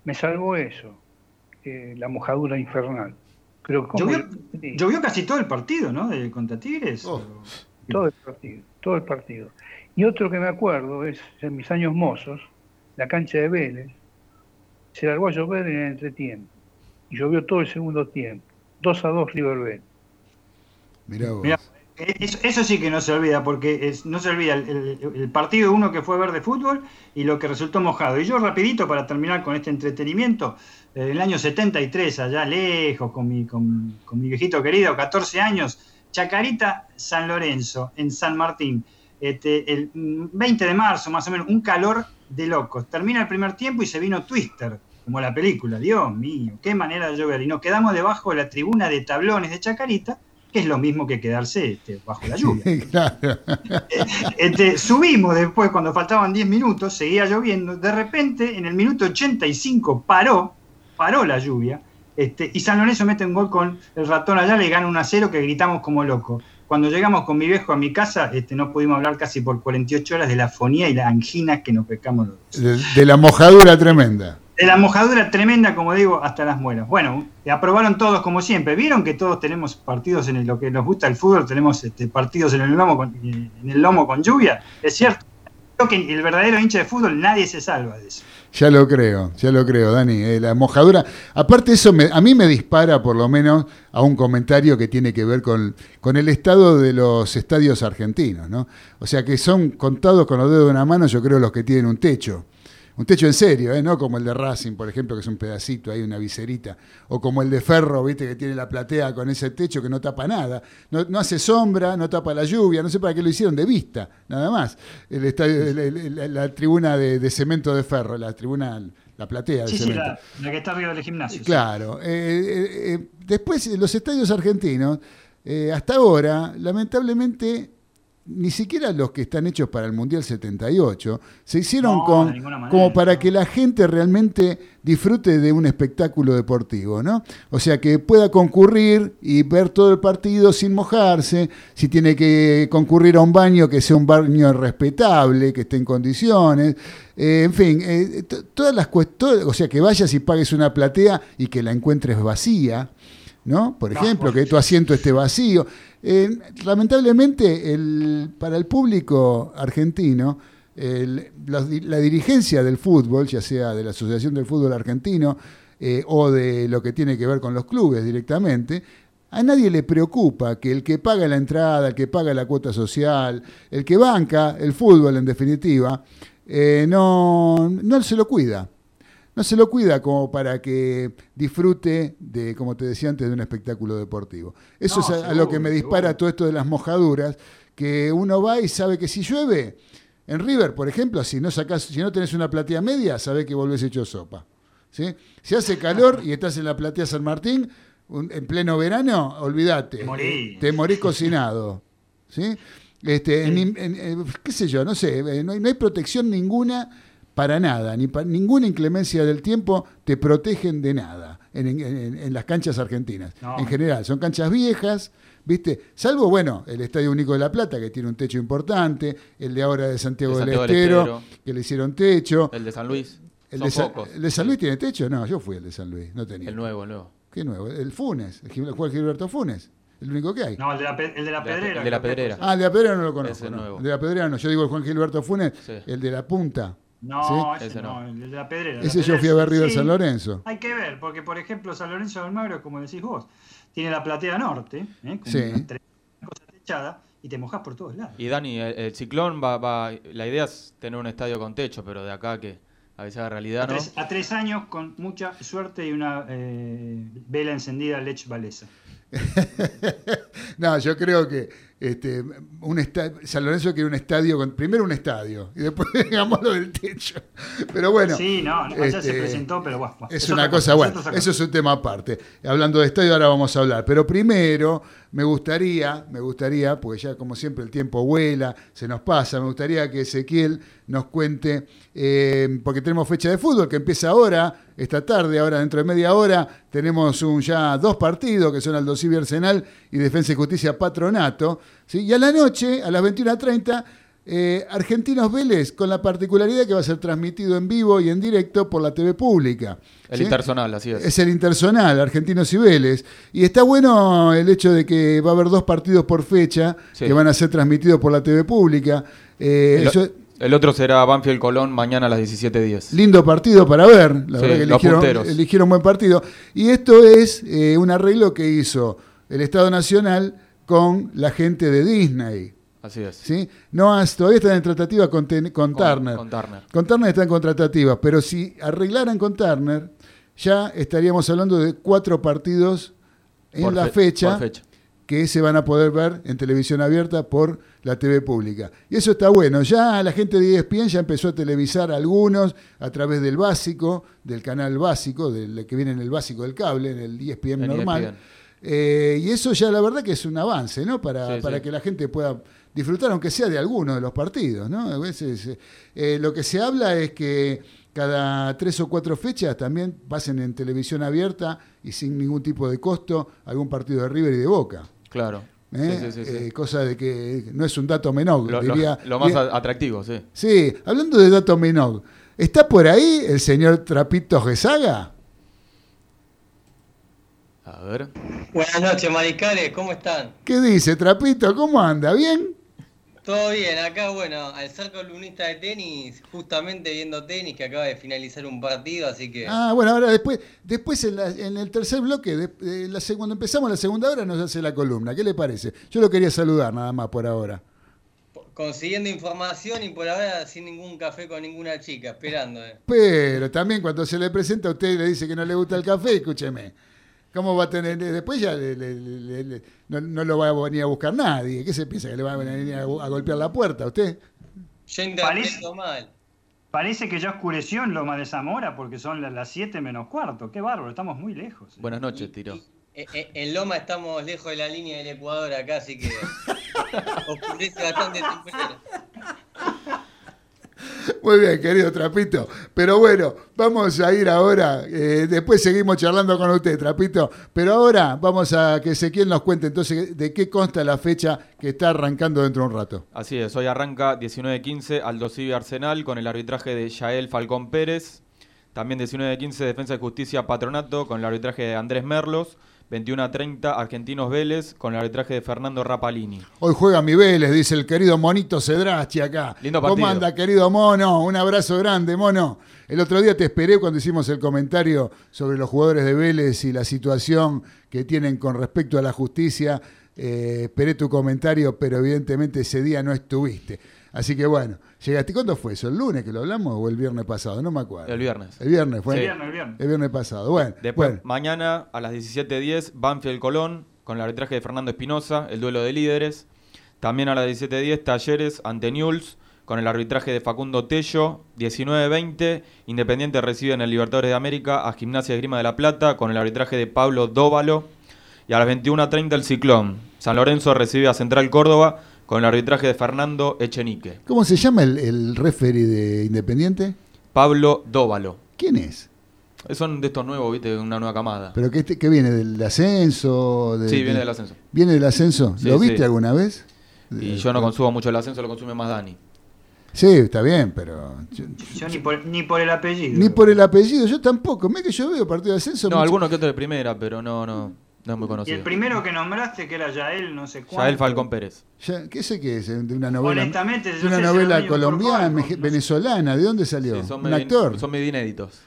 Me salvó eso, eh, la mojadura infernal. Creo llovió, casi todo el partido, ¿no? De contra Tigres. Oh. Todo el partido, todo el partido. Y otro que me acuerdo es en mis años mozos, la cancha de Vélez, se largó a llover en el entretiempo. Y llovió todo el segundo tiempo. 2 a 2 River Vélez. Mirá vos. eso, sí que no se olvida, porque no se olvida el, partido uno que fue ver de fútbol y lo que resultó mojado. Y yo rapidito, para terminar con este entretenimiento, en el año 73, allá lejos, con mi, con, con mi viejito querido, 14 años, Chacarita San Lorenzo, en San Martín. Este, el 20 de marzo, más o menos, un calor de locos. Termina el primer tiempo y se vino Twister, como la película. Dios mío, qué manera de llover. Y nos quedamos debajo de la tribuna de tablones de Chacarita, que es lo mismo que quedarse este, bajo la lluvia. Este, subimos después, cuando faltaban 10 minutos, seguía lloviendo. De repente, en el minuto 85, paró, paró la lluvia. Este, y San Lorenzo mete un gol con el ratón allá, le gana un a 0 que gritamos como locos. Cuando llegamos con mi viejo a mi casa, este, no pudimos hablar casi por 48 horas de la fonía y la angina que nos pecamos los De, la mojadura tremenda. De la mojadura tremenda, como digo, hasta las muelas. Bueno, aprobaron todos como siempre. Vieron que todos tenemos partidos en lo que nos gusta el fútbol, tenemos este, partidos en el lomo con, en el lomo con lluvia. Es cierto. Creo que el verdadero hincha de fútbol nadie se salva de eso. Ya lo creo, ya lo creo, Dani. Eh, la mojadura. Aparte, eso a mí me dispara, por lo menos, a un comentario que tiene que ver con, con el estado de los estadios argentinos, ¿no? O sea, que son contados con los dedos de una mano, yo creo, los que tienen un techo un techo en serio, ¿eh? no como el de Racing, por ejemplo, que es un pedacito ahí, una viserita, o como el de Ferro, viste, que tiene la platea con ese techo que no tapa nada, no, hace sombra, no tapa la lluvia, no sé para qué lo hicieron, de vista, nada más. El estadio, la, tribuna de, cemento de ferro, la tribuna la platea de Sí, sí, cemento. la, la que está arriba del gimnasio. Claro. eh, eh, eh, después, los estadios argentinos, hasta ahora, lamentablemente, ni siquiera los que están hechos para el Mundial 78 se hicieron No, con, manera, como para no. que la gente realmente disfrute de un espectáculo deportivo, ¿no? O sea, que pueda concurrir y ver todo el partido sin mojarse, si tiene que concurrir a un baño, que sea un baño respetable, que esté en condiciones, eh, en fin, eh, todas las cuestiones, o sea, que vayas y pagues una platea y que la encuentres vacía, ¿no? Por ejemplo, que tu asiento esté vacío. Eh, lamentablemente, el- para el público argentino, el- la dirigencia del fútbol, ya sea de la Asociación del Fútbol Argentino eh, o de lo que tiene que ver con los clubes directamente, a nadie le preocupa que el que paga la entrada, el que paga la cuota social, el que banca el fútbol en definitiva, eh, no, no se lo cuida. No se lo cuida como para que disfrute de, como te decía antes, de un espectáculo deportivo. Eso No, es a, lo que me dispara seguro. todo esto de las mojaduras, que uno va y sabe que si llueve, en River, por ejemplo, si no sacás, si no tenés una platea media, sabés que volvés hecho sopa. ¿sí? Si hace calor y estás en la platea San Martín, un- en pleno verano, olvídate. Te morís. Te morís cocinado. ¿sí? Este, en- eh, qué sé yo, no sé, eh, no hay, no hay protección ninguna para nada, ni pa- ninguna inclemencia del tiempo te protegen de nada en, en- las canchas argentinas. No. En general, son canchas viejas, ¿viste? Salvo, bueno, el Estadio Único de La Plata, que tiene un techo importante, el de ahora de Santiago, De del, Santiago del Estero, Estero. que le hicieron techo. El de San Luis. El Son de, Sa- pocos. ¿El de San Luis tiene techo? No, yo fui el de San Luis, no tenía. El nuevo, el nuevo. ¿Qué nuevo? El Funes, el Juan Gilberto Funes, el único que hay. No, el de la, pe- el de la El pedrera. el de la pedrera. Ah, el de la Pedrera no lo conozco. No. El de la Pedrera no, yo digo el Juan Gilberto Funes, Sí. el de la punta. No, ¿Sí? ese Ese no, no. el de la pedrera. Ese la yo fui a ver River sí. San Lorenzo. Hay que ver, porque por ejemplo San Lorenzo de Almagro, como decís vos, tiene la platea norte, ¿eh? con Sí. una cosa techada, y te mojás por todos lados. Y Dani, el, el ciclón va, va. La idea es tener un estadio con techo, pero de acá que a veces haga A realidad, ¿no? tres, a tres años con mucha suerte y una eh, vela encendida Lech Valesa. no, yo creo que este, un San Lorenzo quiere un estadio, con, primero un estadio y después digamos lo del techo. Pero bueno, sí, no, allá se este, presentó, pero bueno. es es una cosa, es bueno, eso es un tema aparte. Hablando de estadio ahora vamos a hablar, pero primero me gustaría, me gustaría, porque ya como siempre el tiempo vuela, se nos pasa, me gustaría que Ezequiel nos cuente, eh, porque tenemos fecha de fútbol que empieza ahora, esta tarde, ahora dentro de media hora, tenemos un, ya dos partidos que son Aldo Civi Arsenal y Defensa y Justicia Patronato, ¿sí? y a la noche, a las 21.30, eh, Argentinos Vélez, con la particularidad que va a ser transmitido en vivo y en directo por la TV pública. El ¿sí? intersonal, así es. Es el intersonal, Argentinos y Vélez. Y está bueno el hecho de que va a haber dos partidos por fecha Sí. que van a ser transmitidos por la TV pública. Eh, El, eso es el otro será Banfield Colón mañana a las 17.10. lindo partido para ver. La Sí, verdad que los eligieron, punteros. eligieron buen partido. Y esto es eh, un arreglo que hizo el Estado Nacional con la gente de Disney. Así es. ¿sí? No todavía están en tratativa con, con Turner. Con Turner. Con Turner están con tratativas, pero si arreglaran con Turner, ya estaríamos hablando de cuatro partidos en Por la fe- fecha, que se van a poder ver en televisión abierta por la TV pública. Y eso está bueno. Ya la gente de E ESPN ya empezó a televisar algunos a través del básico, del canal básico, del que viene en el básico del cable, en el E ESPN normal. ESPN. Eh, y eso ya la verdad que es un avance, ¿no? Para, Sí, para sí. que la gente pueda disfrutar, aunque sea de alguno de los partidos, ¿no? A veces eh, eh, lo que se habla es que cada tres o cuatro fechas también pasen en televisión abierta y sin ningún tipo de costo algún partido de River y de Boca. Claro. ¿eh? Sí, sí, sí, sí. Eh, cosa de que no es un dato menor, Lo, lo- diría. lo más diría- atractivo, sí. Sí, hablando de dato menor, ¿está por ahí el señor Trapito Gesaga? A ver. Buenas noches, Mariscales, ¿cómo están? ¿Qué dice Trapito? ¿Cómo anda? ¿Bien? Todo bien, acá, bueno, al ser columnista de tenis, justamente viendo tenis, que acaba de finalizar un partido, así que... Ah, bueno, ahora después, después en, la- en el tercer bloque, de, de la, seg- cuando empezamos la segunda hora, nos hace la columna. ¿Qué le parece? Yo lo quería saludar nada más por ahora. Consiguiendo información y por ahora sin ningún café con ninguna chica, esperando. eh. Pero también cuando se le presenta a usted y le dice que no le gusta el café, escúcheme. ¿Cómo va a tener? Después ya le- le- le- le- no, no lo va a venir a buscar nadie. ¿Qué se piensa? ¿Que le va a venir a, a golpear la puerta a usted? Yo interpreto mal. Parece que ya oscureció en Loma de Zamora porque son las- las 7 menos cuarto. Qué bárbaro, estamos muy lejos. Buenas noches, Tiro. Eh, eh, En Loma estamos lejos de la línea del Ecuador acá, así que oscurece bastante temprano. Muy bien, querido Trapito. Pero bueno, vamos a ir ahora. eh, después seguimos charlando con usted, Trapito. Pero ahora vamos a que Ezequiel nos cuente entonces de qué consta la fecha que está arrancando dentro de un rato. Así es, hoy arranca 19-15 Aldo Civi Arsenal con el arbitraje de Yael Falcón Pérez. También 19-15 Defensa de Justicia Patronato con el arbitraje de Andrés Merlos. 21-30 Argentinos Vélez con el arbitraje de Fernando Rapalini. Hoy juega mi Vélez, dice el querido Monito Cedrachi acá. Lindo ¿Cómo partido. anda, querido Mono? Un abrazo grande, Mono. El otro día te esperé cuando hicimos el comentario sobre los jugadores de Vélez y la situación que tienen con respecto a la justicia. Eh, esperé tu comentario, pero evidentemente ese día no estuviste. Así que bueno, llegaste. ¿Cuándo fue eso? ¿El lunes que lo hablamos o el viernes pasado? No me acuerdo. El viernes. El viernes fue. Sí. El viernes, el viernes. El viernes pasado. Bueno, Después, bueno. mañana a las 17.10, Banfield Colón, con el arbitraje de Fernando Espinosa, el duelo de líderes. También a las 17.10, Talleres ante Newell's, con el arbitraje de Facundo Tello. 19.20, Independiente recibe en el Libertadores de América a Gimnasia de Grima de la Plata, con el arbitraje de Pablo Dóvalo. Y a las 21.30, el Ciclón. San Lorenzo recibe a Central Córdoba, con el arbitraje de Fernando Echenique. ¿Cómo se llama el, el referee de Independiente? Pablo Dóvalo. ¿Quién es? Son de estos nuevos, viste, una nueva camada. ¿Pero qué, qué viene? ¿Del ascenso? De- Sí, viene de- del ascenso. ¿Viene del ascenso? Sí, ¿Lo viste sí. alguna vez? Y yo no consumo mucho el ascenso, lo consume más Dani. Sí, está bien, pero yo- Yo ni por, ni por el apellido. ni por el apellido, yo tampoco. Mira que yo veo partido de ascenso. No, mucho- alguno que otro de primera, pero no, no, no es muy Y el primero que nombraste, que era Yael, no sé cuánto. Yael Falcón Pérez. Ya, ¿Qué sé qué es? ¿De una novela? Honestamente, de yo una novela colombiana, venezolana. ¿De dónde salió? Sí, son Un medio, actor. son medio inéditos.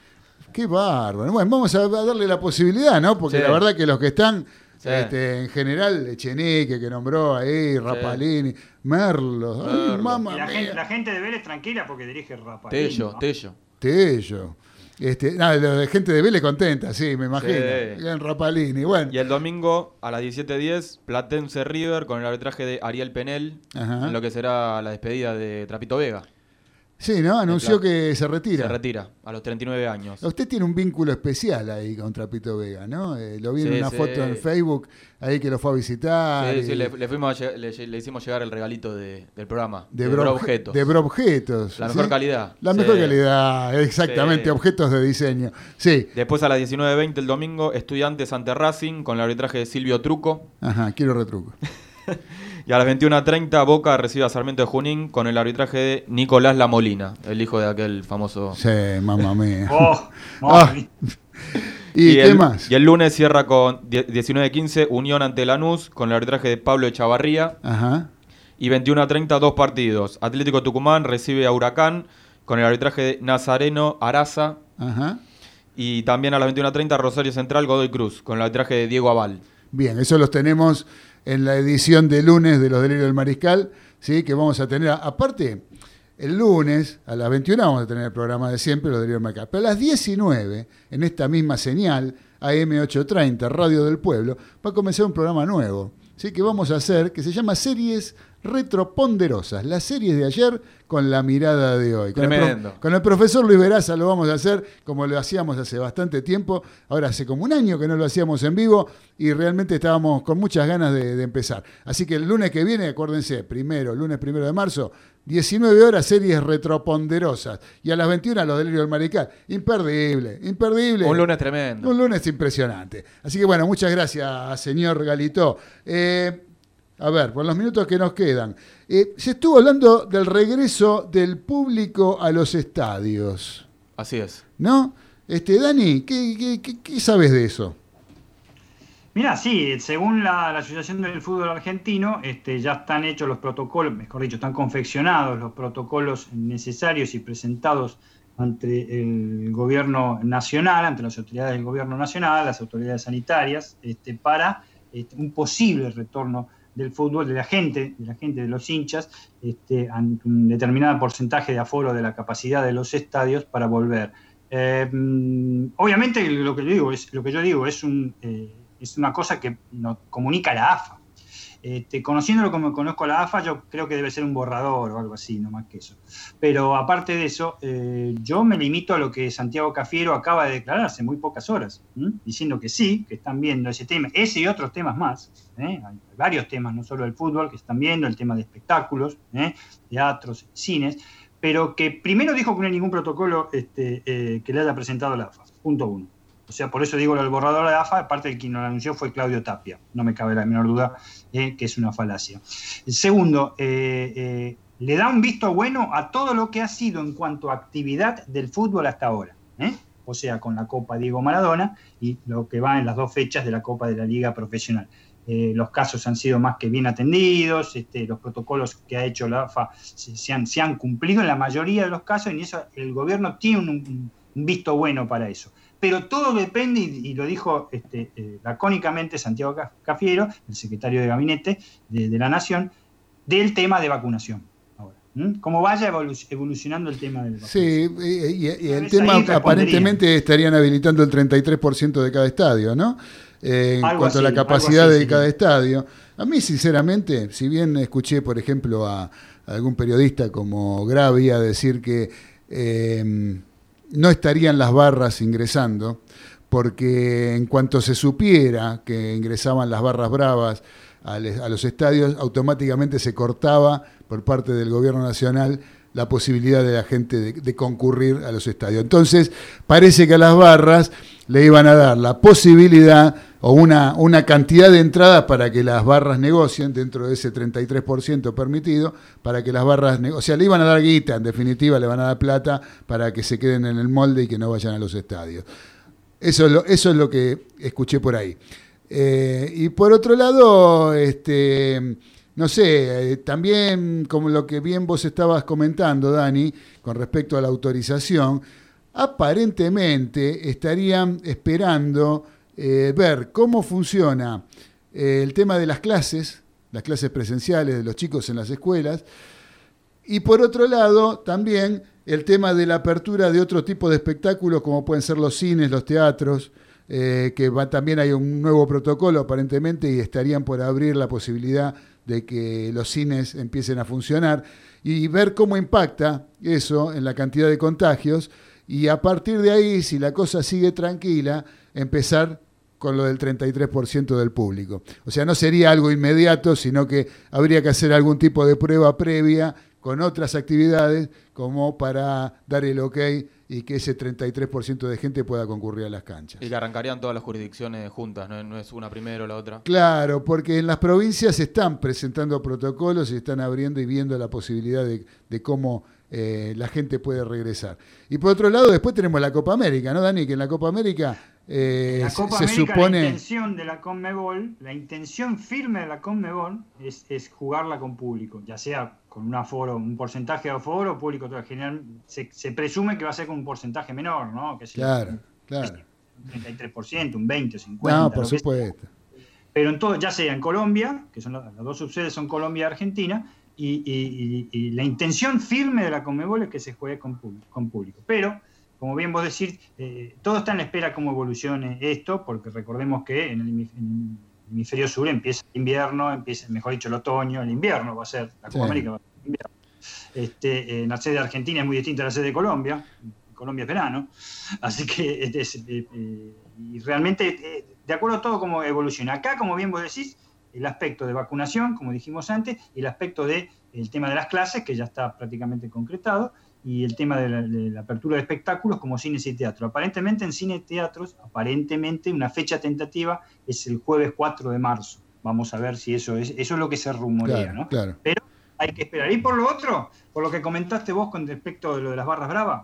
Qué bárbaro. Bueno, vamos a darle la posibilidad, ¿no? Porque Sí. la verdad que los que están, Sí. este, en general, Echenique, que nombró ahí, Rapalini, ay, Merlo. mamá Y la, gente, la gente de Vélez tranquila porque dirige Rapa. Tello, Tello. Tello. Este, nada, lo de gente de Vélez contenta, sí, me imagino. Sí. En Rapalini, bueno. Y el domingo a las 17.10, Platense River con el arbitraje de Ariel Penel, Ajá. en lo que será la despedida de Trapito Vega. Sí, ¿no? Anunció que se retira. Se retira a los 39 años. Usted tiene un vínculo especial ahí con Trapito Vega, ¿no? Eh, lo vi en una sí. foto en Facebook, ahí que lo fue a visitar. Sí, y- sí, le, le fuimos a le, le hicimos llegar el regalito de- del programa. de, de bro- objetos. De objetos. La mejor calidad. La mejor calidad, exactamente, objetos de diseño. Sí, Después a las 19.20 el domingo, Estudiantes ante Racing con el arbitraje de Silvio Truco. ajá, quiero retruco. Y a las 21.30 Boca recibe a Sarmiento de Junín con el arbitraje de Nicolás La Molina, el hijo de aquel famoso... Sí, mamá mía. Oh, Ah, mami. ¿Y, qué el, más? Y el lunes cierra con die- 19.15 Unión ante Lanús con el arbitraje de Pablo Echavarría. Ajá. Y 21.30 dos partidos. Atlético Tucumán recibe a Huracán con el arbitraje de Nazareno Araza. Ajá. Y también a las 21.30 Rosario Central Godoy Cruz con el arbitraje de Diego Aval. Bien, eso los tenemos en la edición de lunes de los Delirios del Mariscal, ¿sí? que vamos a tener, aparte, el lunes a las 21 vamos a tener el programa de siempre, los Delirios del Mariscal, pero a las 19, en esta misma señal, AM830, Radio del Pueblo, va a comenzar un programa nuevo, ¿sí? que vamos a hacer, que se llama Series Retroponderosas, las series de ayer con la mirada de hoy. Con el, pro- con el profesor Luis Veraza lo vamos a hacer como lo hacíamos hace bastante tiempo. Ahora hace como un año que no lo hacíamos en vivo y realmente estábamos con muchas ganas de, de empezar. Así que el lunes que viene, acuérdense, primero, lunes primero de marzo, 19 horas, series retroponderosas. Y a las 21 los delirios del marical. Imperdible, imperdible. Un lunes tremendo. Un lunes impresionante. Así que bueno, muchas gracias, señor Galito. Eh, a ver, por los minutos que nos quedan. Eh, se estuvo hablando del regreso del público a los estadios, Así es. ¿no? Este, Dani, ¿qué, qué- qué- qué sabes de eso? Mira, sí, según la, la Asociación del Fútbol Argentino, este, ya están hechos los protocolos, mejor dicho, están confeccionados los protocolos necesarios y presentados ante el gobierno nacional, ante las autoridades del gobierno nacional, las autoridades sanitarias, este, para este, un posible retorno del fútbol, de la gente, de la gente, de los hinchas, este, un determinado porcentaje de aforo de la capacidad de los estadios para volver. Eh, mm, obviamente lo que yo digo es, lo que yo digo es, un, eh, es una cosa que nos comunica la AFA. Este, conociéndolo como conozco la AFA, yo creo que debe ser un borrador o algo así, no más que eso. Pero aparte de eso, eh, yo me limito a lo que Santiago Cafiero acaba de declarar hace muy pocas horas, diciendo que sí, que están viendo ese tema, ese y otros temas más. ¿eh? Hay varios temas, no solo el fútbol, que están viendo, el tema de espectáculos, ¿eh? teatros, cines, pero que primero dijo que no hay ningún protocolo este, que le haya presentado la AFA. Punto uno. O sea, por eso digo del borrador de AFA, aparte de quien lo anunció fue Claudio Tapia, no me cabe la menor duda eh, que es una falacia. Segundo, eh, eh, le da un visto bueno a todo lo que ha sido en cuanto a actividad del fútbol hasta ahora. O sea, con la Copa Diego Maradona y lo que va en las dos fechas de la Copa de la Liga Profesional. los casos han sido más que bien atendidos, este, los protocolos que ha hecho la AFA se, han, cumplido en la mayoría de los casos y eso el gobierno tiene un visto bueno para eso pero todo depende, y, lo dijo este, eh, lacónicamente Santiago Cafiero, el secretario de gabinete de, la Nación, del tema de vacunación. Ahora, Cómo vaya evolucionando el tema del vacunación. Sí, y, el tema aparentemente estarían habilitando el 33% de cada estadio, ¿no? Eh, en cuanto a la capacidad de cada estadio. A mí, sinceramente, si bien escuché, por ejemplo, a, algún periodista como Gravia decir que eh, no estarían las barras ingresando, porque en cuanto se supiera que ingresaban las barras bravas a, los estadios, automáticamente se cortaba por parte del gobierno nacional la posibilidad de la gente de, concurrir a los estadios. Entonces, parece que a las barras le iban a dar la posibilidad o una, una cantidad de entradas para que las barras negocien dentro de ese 33% permitido, para que las barras, o sea, le iban a dar guita, en definitiva, le van a dar plata para que se queden en el molde y que no vayan a los estadios. Eso es lo, eso es lo que escuché por ahí. Eh, y por otro lado, este, no sé, eh, también como lo que bien vos estabas comentando, Dani, con respecto a la autorización, aparentemente estarían esperando eh, ver cómo funciona eh, el tema de las clases, las clases presenciales de los chicos en las escuelas, y por otro lado también el tema de la apertura de otro tipo de espectáculos como pueden ser los cines, los teatros, que también hay un nuevo protocolo aparentemente y estarían por abrir la posibilidad de que los cines empiecen a funcionar y ver cómo impacta eso en la cantidad de contagios y a partir de ahí, si la cosa sigue tranquila, empezar con lo del 33% del público. O sea, no sería algo inmediato, sino que habría que hacer algún tipo de prueba previa con otras actividades como para dar el ok y que ese 33% de gente pueda concurrir a las canchas. Y que arrancarían todas las jurisdicciones juntas, no, es una primero o la otra. Claro, porque en las provincias se están presentando protocolos y están abriendo y viendo la posibilidad de, cómo eh, la gente puede regresar. Y por otro lado, después tenemos la Copa América, ¿no, Dani? Que en la Copa América eh, la Copa se América, supone... La intención de la Conmebol, la intención firme de la Conmebol es, es jugarla con público, ya sea con un aforo, un porcentaje de aforo público general, se, se, presume que va a ser con un porcentaje menor, ¿no? Que claro, claro. Un 33%, un 20, 50. No, por supuesto. Pero en todo, ya sea en Colombia, que son las, dos subsedes son Colombia y Argentina, y, la intención firme de la Conmebol es que se juegue con, con público. Pero, como bien vos decís, eh, todo está en la espera cómo evolucione esto, porque recordemos que en el, hemisferio sur empieza el invierno, empieza, mejor dicho, el otoño, el invierno va a ser, la Copa América va a ser invierno. Este, la sede de Argentina es muy distinta a la sede de Colombia, Colombia es verano, así que este eh, eh, y realmente, eh, de acuerdo a todo cómo evoluciona. Acá, como bien vos decís, el aspecto de vacunación, como dijimos antes, y el aspecto del el tema de las clases, que ya está prácticamente concretado, y el tema de la, apertura de espectáculos como cines y teatro. Aparentemente en cine y teatros, aparentemente una fecha tentativa es el jueves 4 de marzo. Vamos a ver si eso es, eso es lo que se rumorea, ¿no? Claro. Pero hay que esperar. Y por lo otro, por lo que comentaste vos con respecto de lo de las barras bravas.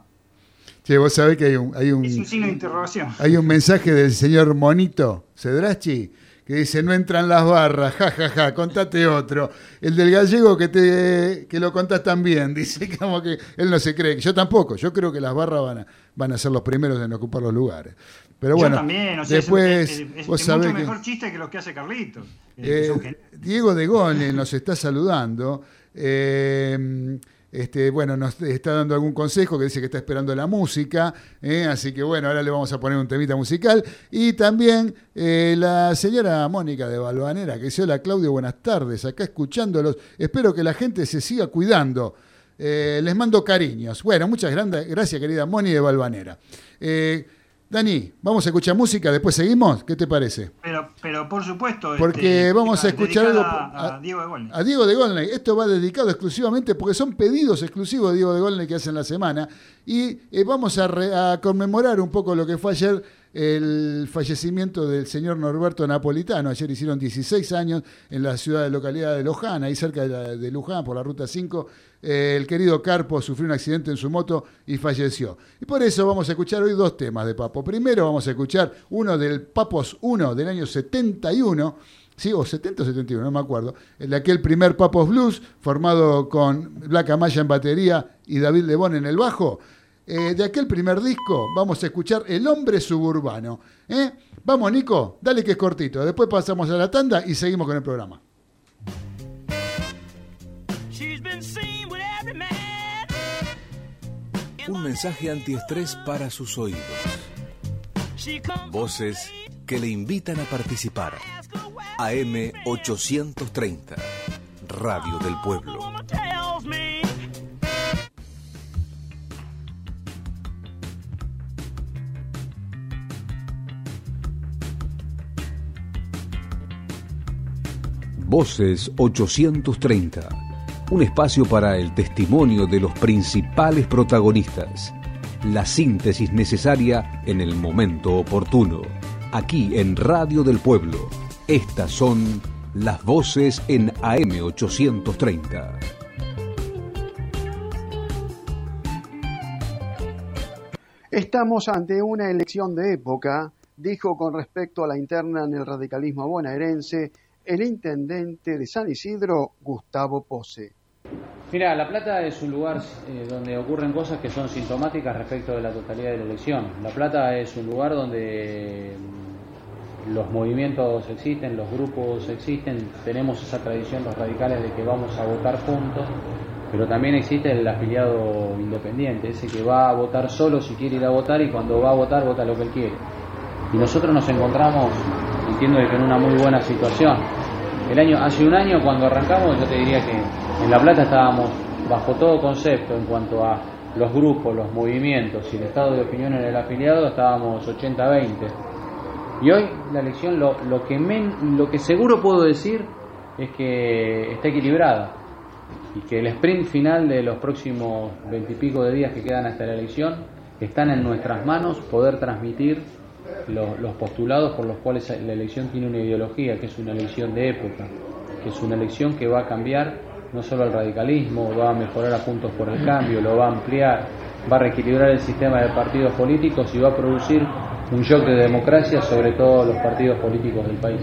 Sí, vos sabés que hay un, hay un, es un signo de interrogación. Hay un mensaje del señor Monito Cedrachi que dice, no entran las barras, jajaja, ja, ja, contate otro. El del gallego que te que lo contás también, dice como que él no se cree. Yo tampoco, yo creo que las barras van a, van a ser los primeros en ocupar los lugares. Pero bueno, yo también, o sea, después es, es, vos es sabés mucho que, mejor chiste que los que hace Carlitos. eh, Diego de Gone nos está saludando. Eh, este, bueno, nos está dando algún consejo que dice que está esperando la música, ¿eh? así que bueno, ahora le vamos a poner un temita musical. Y también eh, la señora Mónica de Balvanera, que dice, hola Claudio, buenas tardes, acá escuchándolos, espero que la gente se siga cuidando. Eh, les mando cariños. Bueno, muchas gracias, querida Moni de Balvanera. Dani, vamos a escuchar música, después seguimos. ¿Qué te parece? Pero, pero por supuesto. Porque este, vamos a escuchar algo. A, a, Diego de Golney. A Diego de Golney. Esto va dedicado exclusivamente porque son pedidos exclusivos de Diego de Golney que hacen la semana. Y eh, vamos a, re, a conmemorar un poco lo que fue ayer el fallecimiento del señor Norberto Napolitano. Ayer hicieron 16 años en la ciudad de localidad de Luján, ahí cerca de, la, de Luján, por la ruta 5. Eh, el querido Carpo sufrió un accidente en su moto y falleció. Y por eso vamos a escuchar hoy dos temas de Papo. Primero vamos a escuchar uno del Papos 1 del año 71. ¿sí? o 70 o 71, no me acuerdo, el de aquel primer Papos Blues, formado con Black Amaya en batería y David Lebón en el bajo. Eh, de aquel primer disco vamos a escuchar El hombre suburbano. ¿eh? Vamos, Nico, dale que es cortito. Después pasamos a la tanda y seguimos con el programa. Mensaje antiestrés para sus oídos. Voces que le invitan a participar. AM 830, Radio del Pueblo. Voces 830. Un espacio para el testimonio de los principales protagonistas. La síntesis necesaria en el momento oportuno. Aquí en Radio del Pueblo. Estas son las voces en AM 830. Estamos ante una elección de época, dijo con respecto a la interna en el radicalismo bonaerense el intendente de San Isidro, Gustavo Pose. Mira, La Plata es un lugar eh, donde ocurren cosas que son sintomáticas respecto de la totalidad de la elección. La Plata es un lugar donde mm, los movimientos existen, los grupos existen, tenemos esa tradición los radicales de que vamos a votar juntos, pero también existe el afiliado independiente, ese que va a votar solo si quiere ir a votar y cuando va a votar vota lo que él quiere. Y nosotros nos encontramos, entiendo que en una muy buena situación. El año, hace un año cuando arrancamos yo te diría que en La Plata estábamos bajo todo concepto en cuanto a los grupos, los movimientos y el estado de opinión en el afiliado estábamos 80-20. Y hoy la elección lo, lo, que men, lo que seguro puedo decir es que está equilibrada y que el sprint final de los próximos veintipico de días que quedan hasta la elección están en nuestras manos poder transmitir los, postulados por los cuales la elección tiene una ideología, que es una elección de época, que es una elección que va a cambiar no solo el radicalismo, va a mejorar a puntos por el cambio, lo va a ampliar, va a reequilibrar el sistema de partidos políticos y va a producir un shock de democracia sobre todos los partidos políticos del país.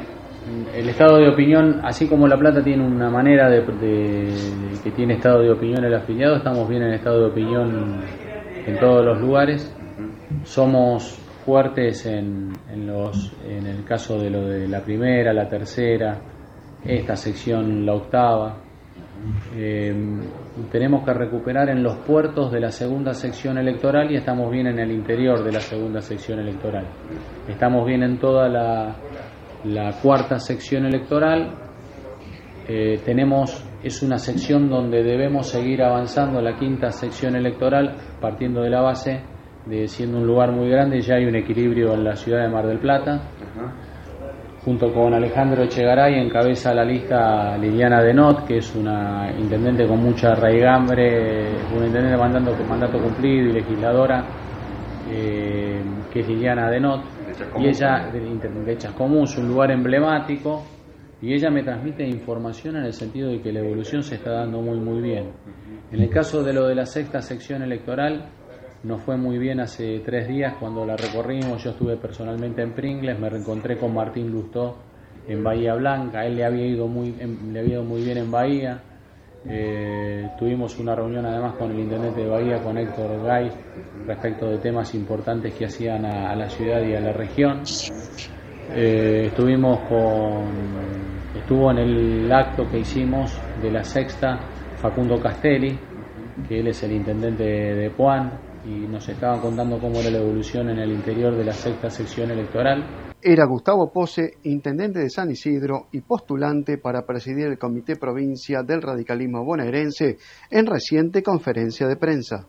El estado de opinión, así como La Plata tiene una manera de, de, de que tiene estado de opinión el afiliado, estamos bien en estado de opinión en todos los lugares. Somos fuertes en, en, los, en el caso de lo de la primera, la tercera, esta sección, la octava. Eh, tenemos que recuperar en los puertos de la segunda sección electoral y estamos bien en el interior de la segunda sección electoral. Estamos bien en toda la, la cuarta sección electoral. Eh, tenemos es una sección donde debemos seguir avanzando la quinta sección electoral partiendo de la base de siendo un lugar muy grande, ya hay un equilibrio en la ciudad de Mar del Plata. Junto con Alejandro Echegaray encabeza la lista Liliana Denot, que es una intendente con mucha raigambre, una intendente mandando mandato cumplido y legisladora, eh, que es Liliana Denot. Y ella, de, de Chascomús, un lugar emblemático, y ella me transmite información en el sentido de que la evolución se está dando muy, muy bien. En el caso de lo de la sexta sección electoral, nos fue muy bien hace tres días cuando la recorrimos. Yo estuve personalmente en Pringles, me reencontré con Martín Lustó en Bahía Blanca. Él le había ido muy, le había ido muy bien en Bahía. Eh, tuvimos una reunión además con el intendente de Bahía, con Héctor Gay, respecto de temas importantes que hacían a, a la ciudad y a la región. Eh, estuvimos con, estuvo en el acto que hicimos de la sexta Facundo Castelli, que él es el intendente de Puan y nos estaban contando cómo era la evolución en el interior de la sexta sección electoral. Era Gustavo Pose, intendente de San Isidro y postulante para presidir el Comité Provincia del Radicalismo Bonaerense en reciente conferencia de prensa.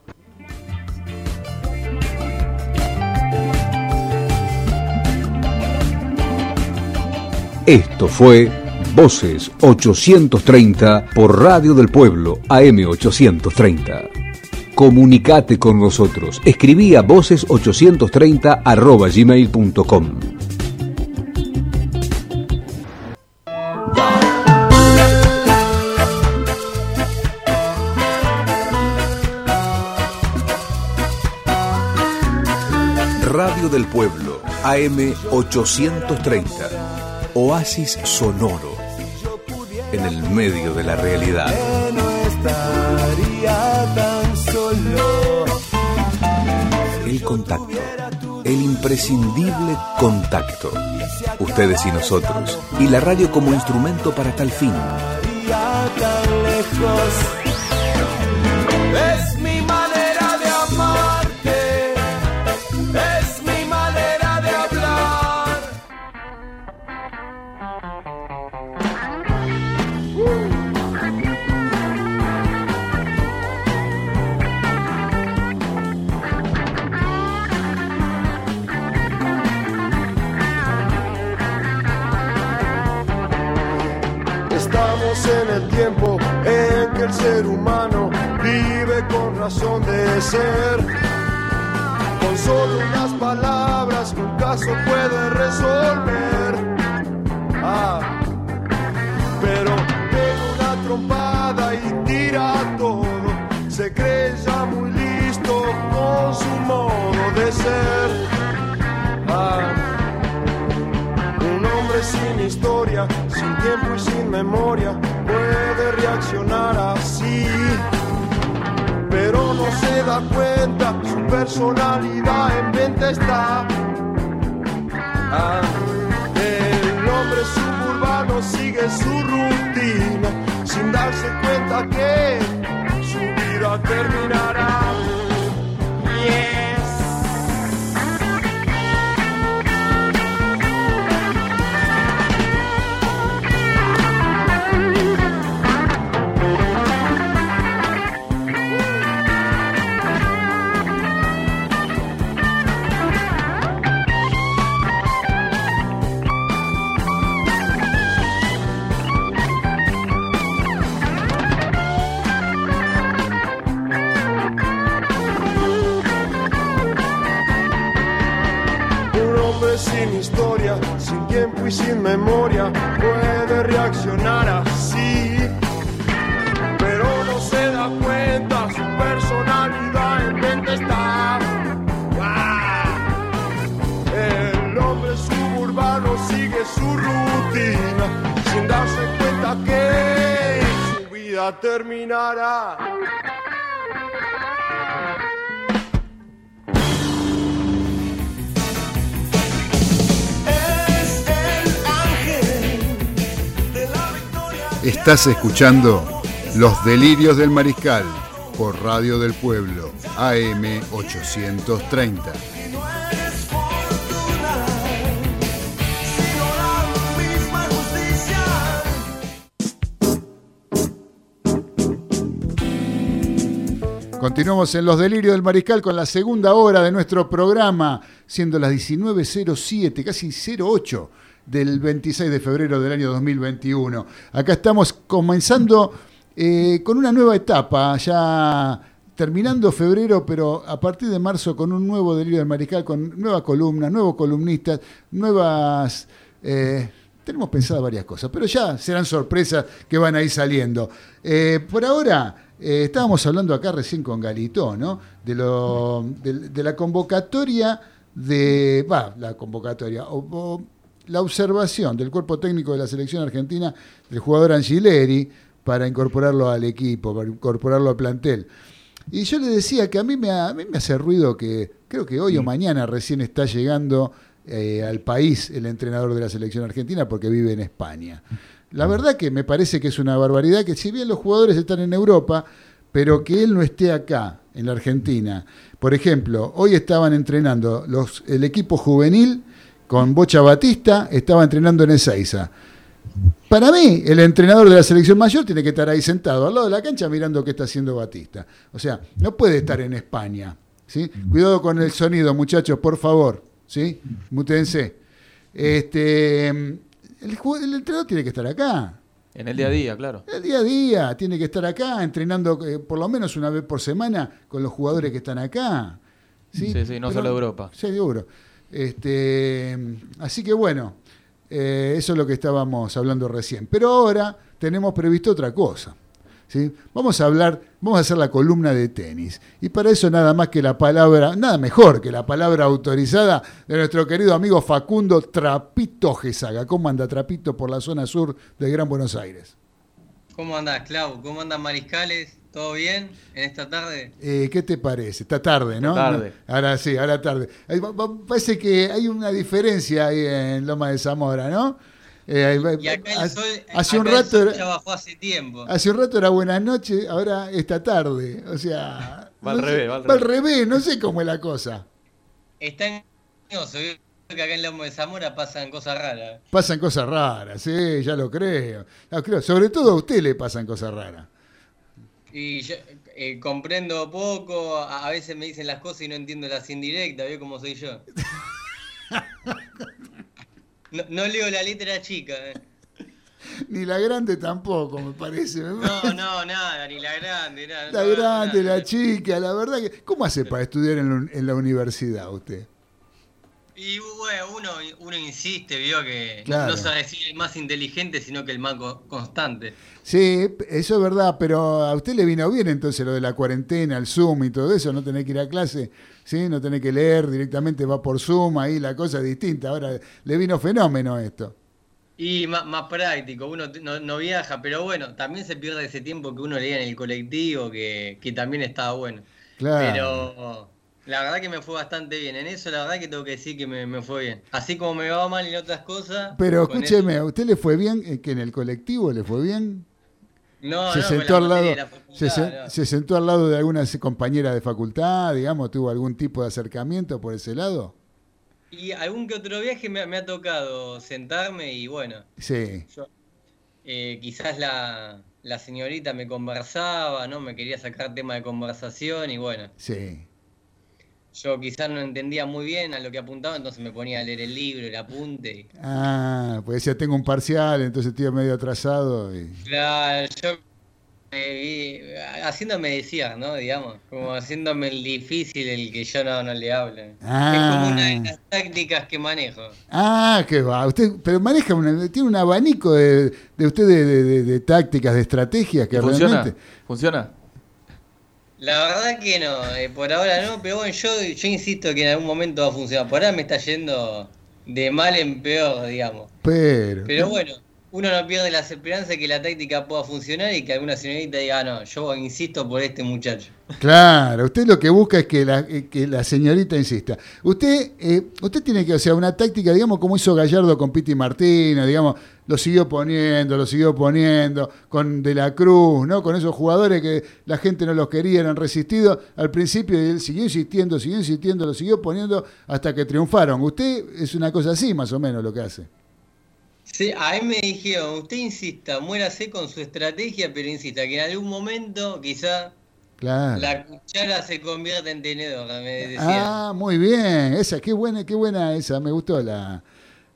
Esto fue Voces 830 por Radio del Pueblo AM 830. Comunicate con nosotros. Escribí a voces830 arroba gmail.com. Radio del Pueblo AM 830. Oasis sonoro en el medio de la realidad. El contacto, el imprescindible contacto. Ustedes y nosotros, y la radio como instrumento para tal fin. Estamos en el tiempo en que el ser humano vive con razón de ser. Con solo unas palabras un caso puede resolver. Ah, pero pega una trompada y tira todo. Se cree ya muy listo con su modo de ser. Ah, un hombre sin historia, sin tiempo y sin memoria, puede reaccionar así. Pero no se da cuenta, su personalidad en venta está. Ah, el hombre suburbano sigue su rutina, sin darse cuenta que su vida terminará. Memoria puede reaccionar así. Pero no se da cuenta, su personalidad en mente está. El hombre suburbano sigue su rutina sin darse cuenta que su vida terminará. Estás escuchando Los Delirios del Mariscal por Radio del Pueblo, AM 830. misma justicia. Continuamos en Los Delirios del Mariscal con la segunda hora de nuestro programa, siendo las 19.07, casi 08 del 26 de febrero del año 2021. Acá estamos comenzando eh, con una nueva etapa, ya terminando febrero, pero a partir de marzo con un nuevo Delirio del Mariscal, con nuevas columnas, nuevos columnistas, nuevas... eh, tenemos pensadas varias cosas, pero ya serán sorpresas que van a ir saliendo. Eh, por ahora, estábamos hablando acá recién con Galito, ¿no? De, lo, de, la convocatoria de. Va, la convocatoria. La observación del cuerpo técnico de la selección argentina del jugador Angileri para incorporarlo al equipo, para incorporarlo al plantel. Y yo le decía que a mí me, a mí me hace ruido que creo que hoy o mañana recién está llegando eh, al país el entrenador de la selección argentina porque vive en España. La verdad que me parece que es una barbaridad que si bien los jugadores están en Europa, pero que él no esté acá, en la Argentina. Por ejemplo, hoy estaban entrenando los, el equipo juvenil con Bocha Batista, estaba entrenando en Ezeiza. Para mí, el entrenador de la selección mayor tiene que estar ahí sentado al lado de la cancha mirando qué está haciendo Batista. O sea, no puede estar en España. ¿sí? Cuidado con el sonido, muchachos, por favor. ¿sí? Mútense. Este, el, el entrenador tiene que estar acá. En el día a día, claro. El día a día tiene que estar acá, entrenando eh, por lo menos una vez por semana con los jugadores que están acá. Sí, Sí, sí, no solo Europa. Seguro. Este, así que bueno, eh, eso es lo que estábamos hablando recién. Pero ahora tenemos previsto otra cosa. ¿sí? Vamos a hablar, vamos a hacer la columna de tenis. Y para eso nada más que la palabra, nada mejor que la palabra autorizada de nuestro querido amigo Facundo Trapito Gesaga. ¿Cómo anda Trapito por la zona sur del Gran Buenos Aires? ¿Cómo andás, Clau? ¿Cómo andan Mariscales? ¿Todo bien en esta tarde? Eh, ¿Qué te parece? Está tarde, ¿no? Está tarde. Ahora sí, ahora tarde. Parece que hay una diferencia ahí en Loma de Zamora, ¿no? Eh, Y acá el hace- sol, hace un el rato sol era- ya bajó hace tiempo. Hace un rato era buenas noches, ahora esta tarde. O sea. Va al no sé- revés, va al al revés, no sé cómo es la cosa. Está engañoso, que acá en Lomo de Zamora pasan cosas raras. Pasan cosas raras, sí, ya lo creo. Lo creo. Sobre todo a usted le pasan cosas raras. Y yo eh, comprendo poco, a, a veces me dicen las cosas y no entiendo las indirectas, ¿veo cómo soy yo? No, no leo la letra chica. eh. Ni la grande tampoco, me parece. No, no, nada, ni la grande, nada. La no, grande, nada. la chica, la verdad que. ¿Cómo hace para estudiar en la, en la universidad usted? Y bueno, uno, uno insiste, vio que Claro. no sabe si el más inteligente, sino que el más co- constante. Sí, eso es verdad, pero a usted le vino bien entonces lo de la cuarentena, el Zoom y todo eso, no tener que ir a clase, ¿sí? no tener que leer directamente, va por Zoom, ahí la cosa es distinta. Ahora le vino fenómeno esto. Y más, más práctico, uno no viaja, pero bueno, también se pierde ese tiempo que uno leía en el colectivo, que, que también estaba bueno. Claro. Pero la verdad que me fue bastante bien. En eso la verdad que tengo que decir que me, me fue bien. Así como me va mal en otras cosas. Pero escúcheme, ¿a usted le fue bien? eh, ¿Que en el colectivo le fue bien? No, se no, sentó al la lado, se- no. se sentó al lado de alguna compañera de facultad, digamos, tuvo algún tipo de acercamiento por ese lado. Y algún que otro viaje me, me ha tocado sentarme y bueno, Sí. yo, eh, quizás la, la señorita me conversaba, ¿no? Me quería sacar tema de conversación y bueno, Sí. Yo quizás no entendía muy bien a lo que apuntaba, entonces me ponía a leer el libro, el apunte. Ah, pues decía, tengo un parcial, entonces estoy medio atrasado. Y... Claro, yo me vi haciéndome decía, ¿no? Digamos, como haciéndome el difícil, el que yo no, no le hablo. Es como una de Ah, las tácticas que manejo. ah qué va. Usted, pero maneja, una- tiene un abanico de, de usted de, de- de- de tácticas, de estrategias que ¿Funciona? realmente... ¿Funciona? La verdad que no, eh, por ahora no, pero bueno, yo, yo insisto que en algún momento va a funcionar. Por ahora me está yendo de mal en peor, digamos. Pero, Pero bueno, uno no pierde las esperanzas de que la táctica pueda funcionar y que alguna señorita diga, "Ah, no, yo insisto por este muchacho. Claro, usted lo que busca es que la, eh, que la señorita insista. Usted eh, usted tiene que, o sea, una táctica, digamos, como hizo Gallardo con Piti Martínez, digamos, lo siguió poniendo, lo siguió poniendo, con De la Cruz, ¿no? Con esos jugadores que la gente no los quería, eran resistidos al principio y él siguió insistiendo, siguió insistiendo, lo siguió poniendo hasta que triunfaron. Usted es una cosa así, más o menos, lo que hace. Sí, a mí me dijeron, usted insista, muérase con su estrategia, pero insista, que en algún momento quizá Claro. la cuchara se convierta en tenedor, me decían. Ah, muy bien, esa, qué buena, qué buena esa, me gustó la,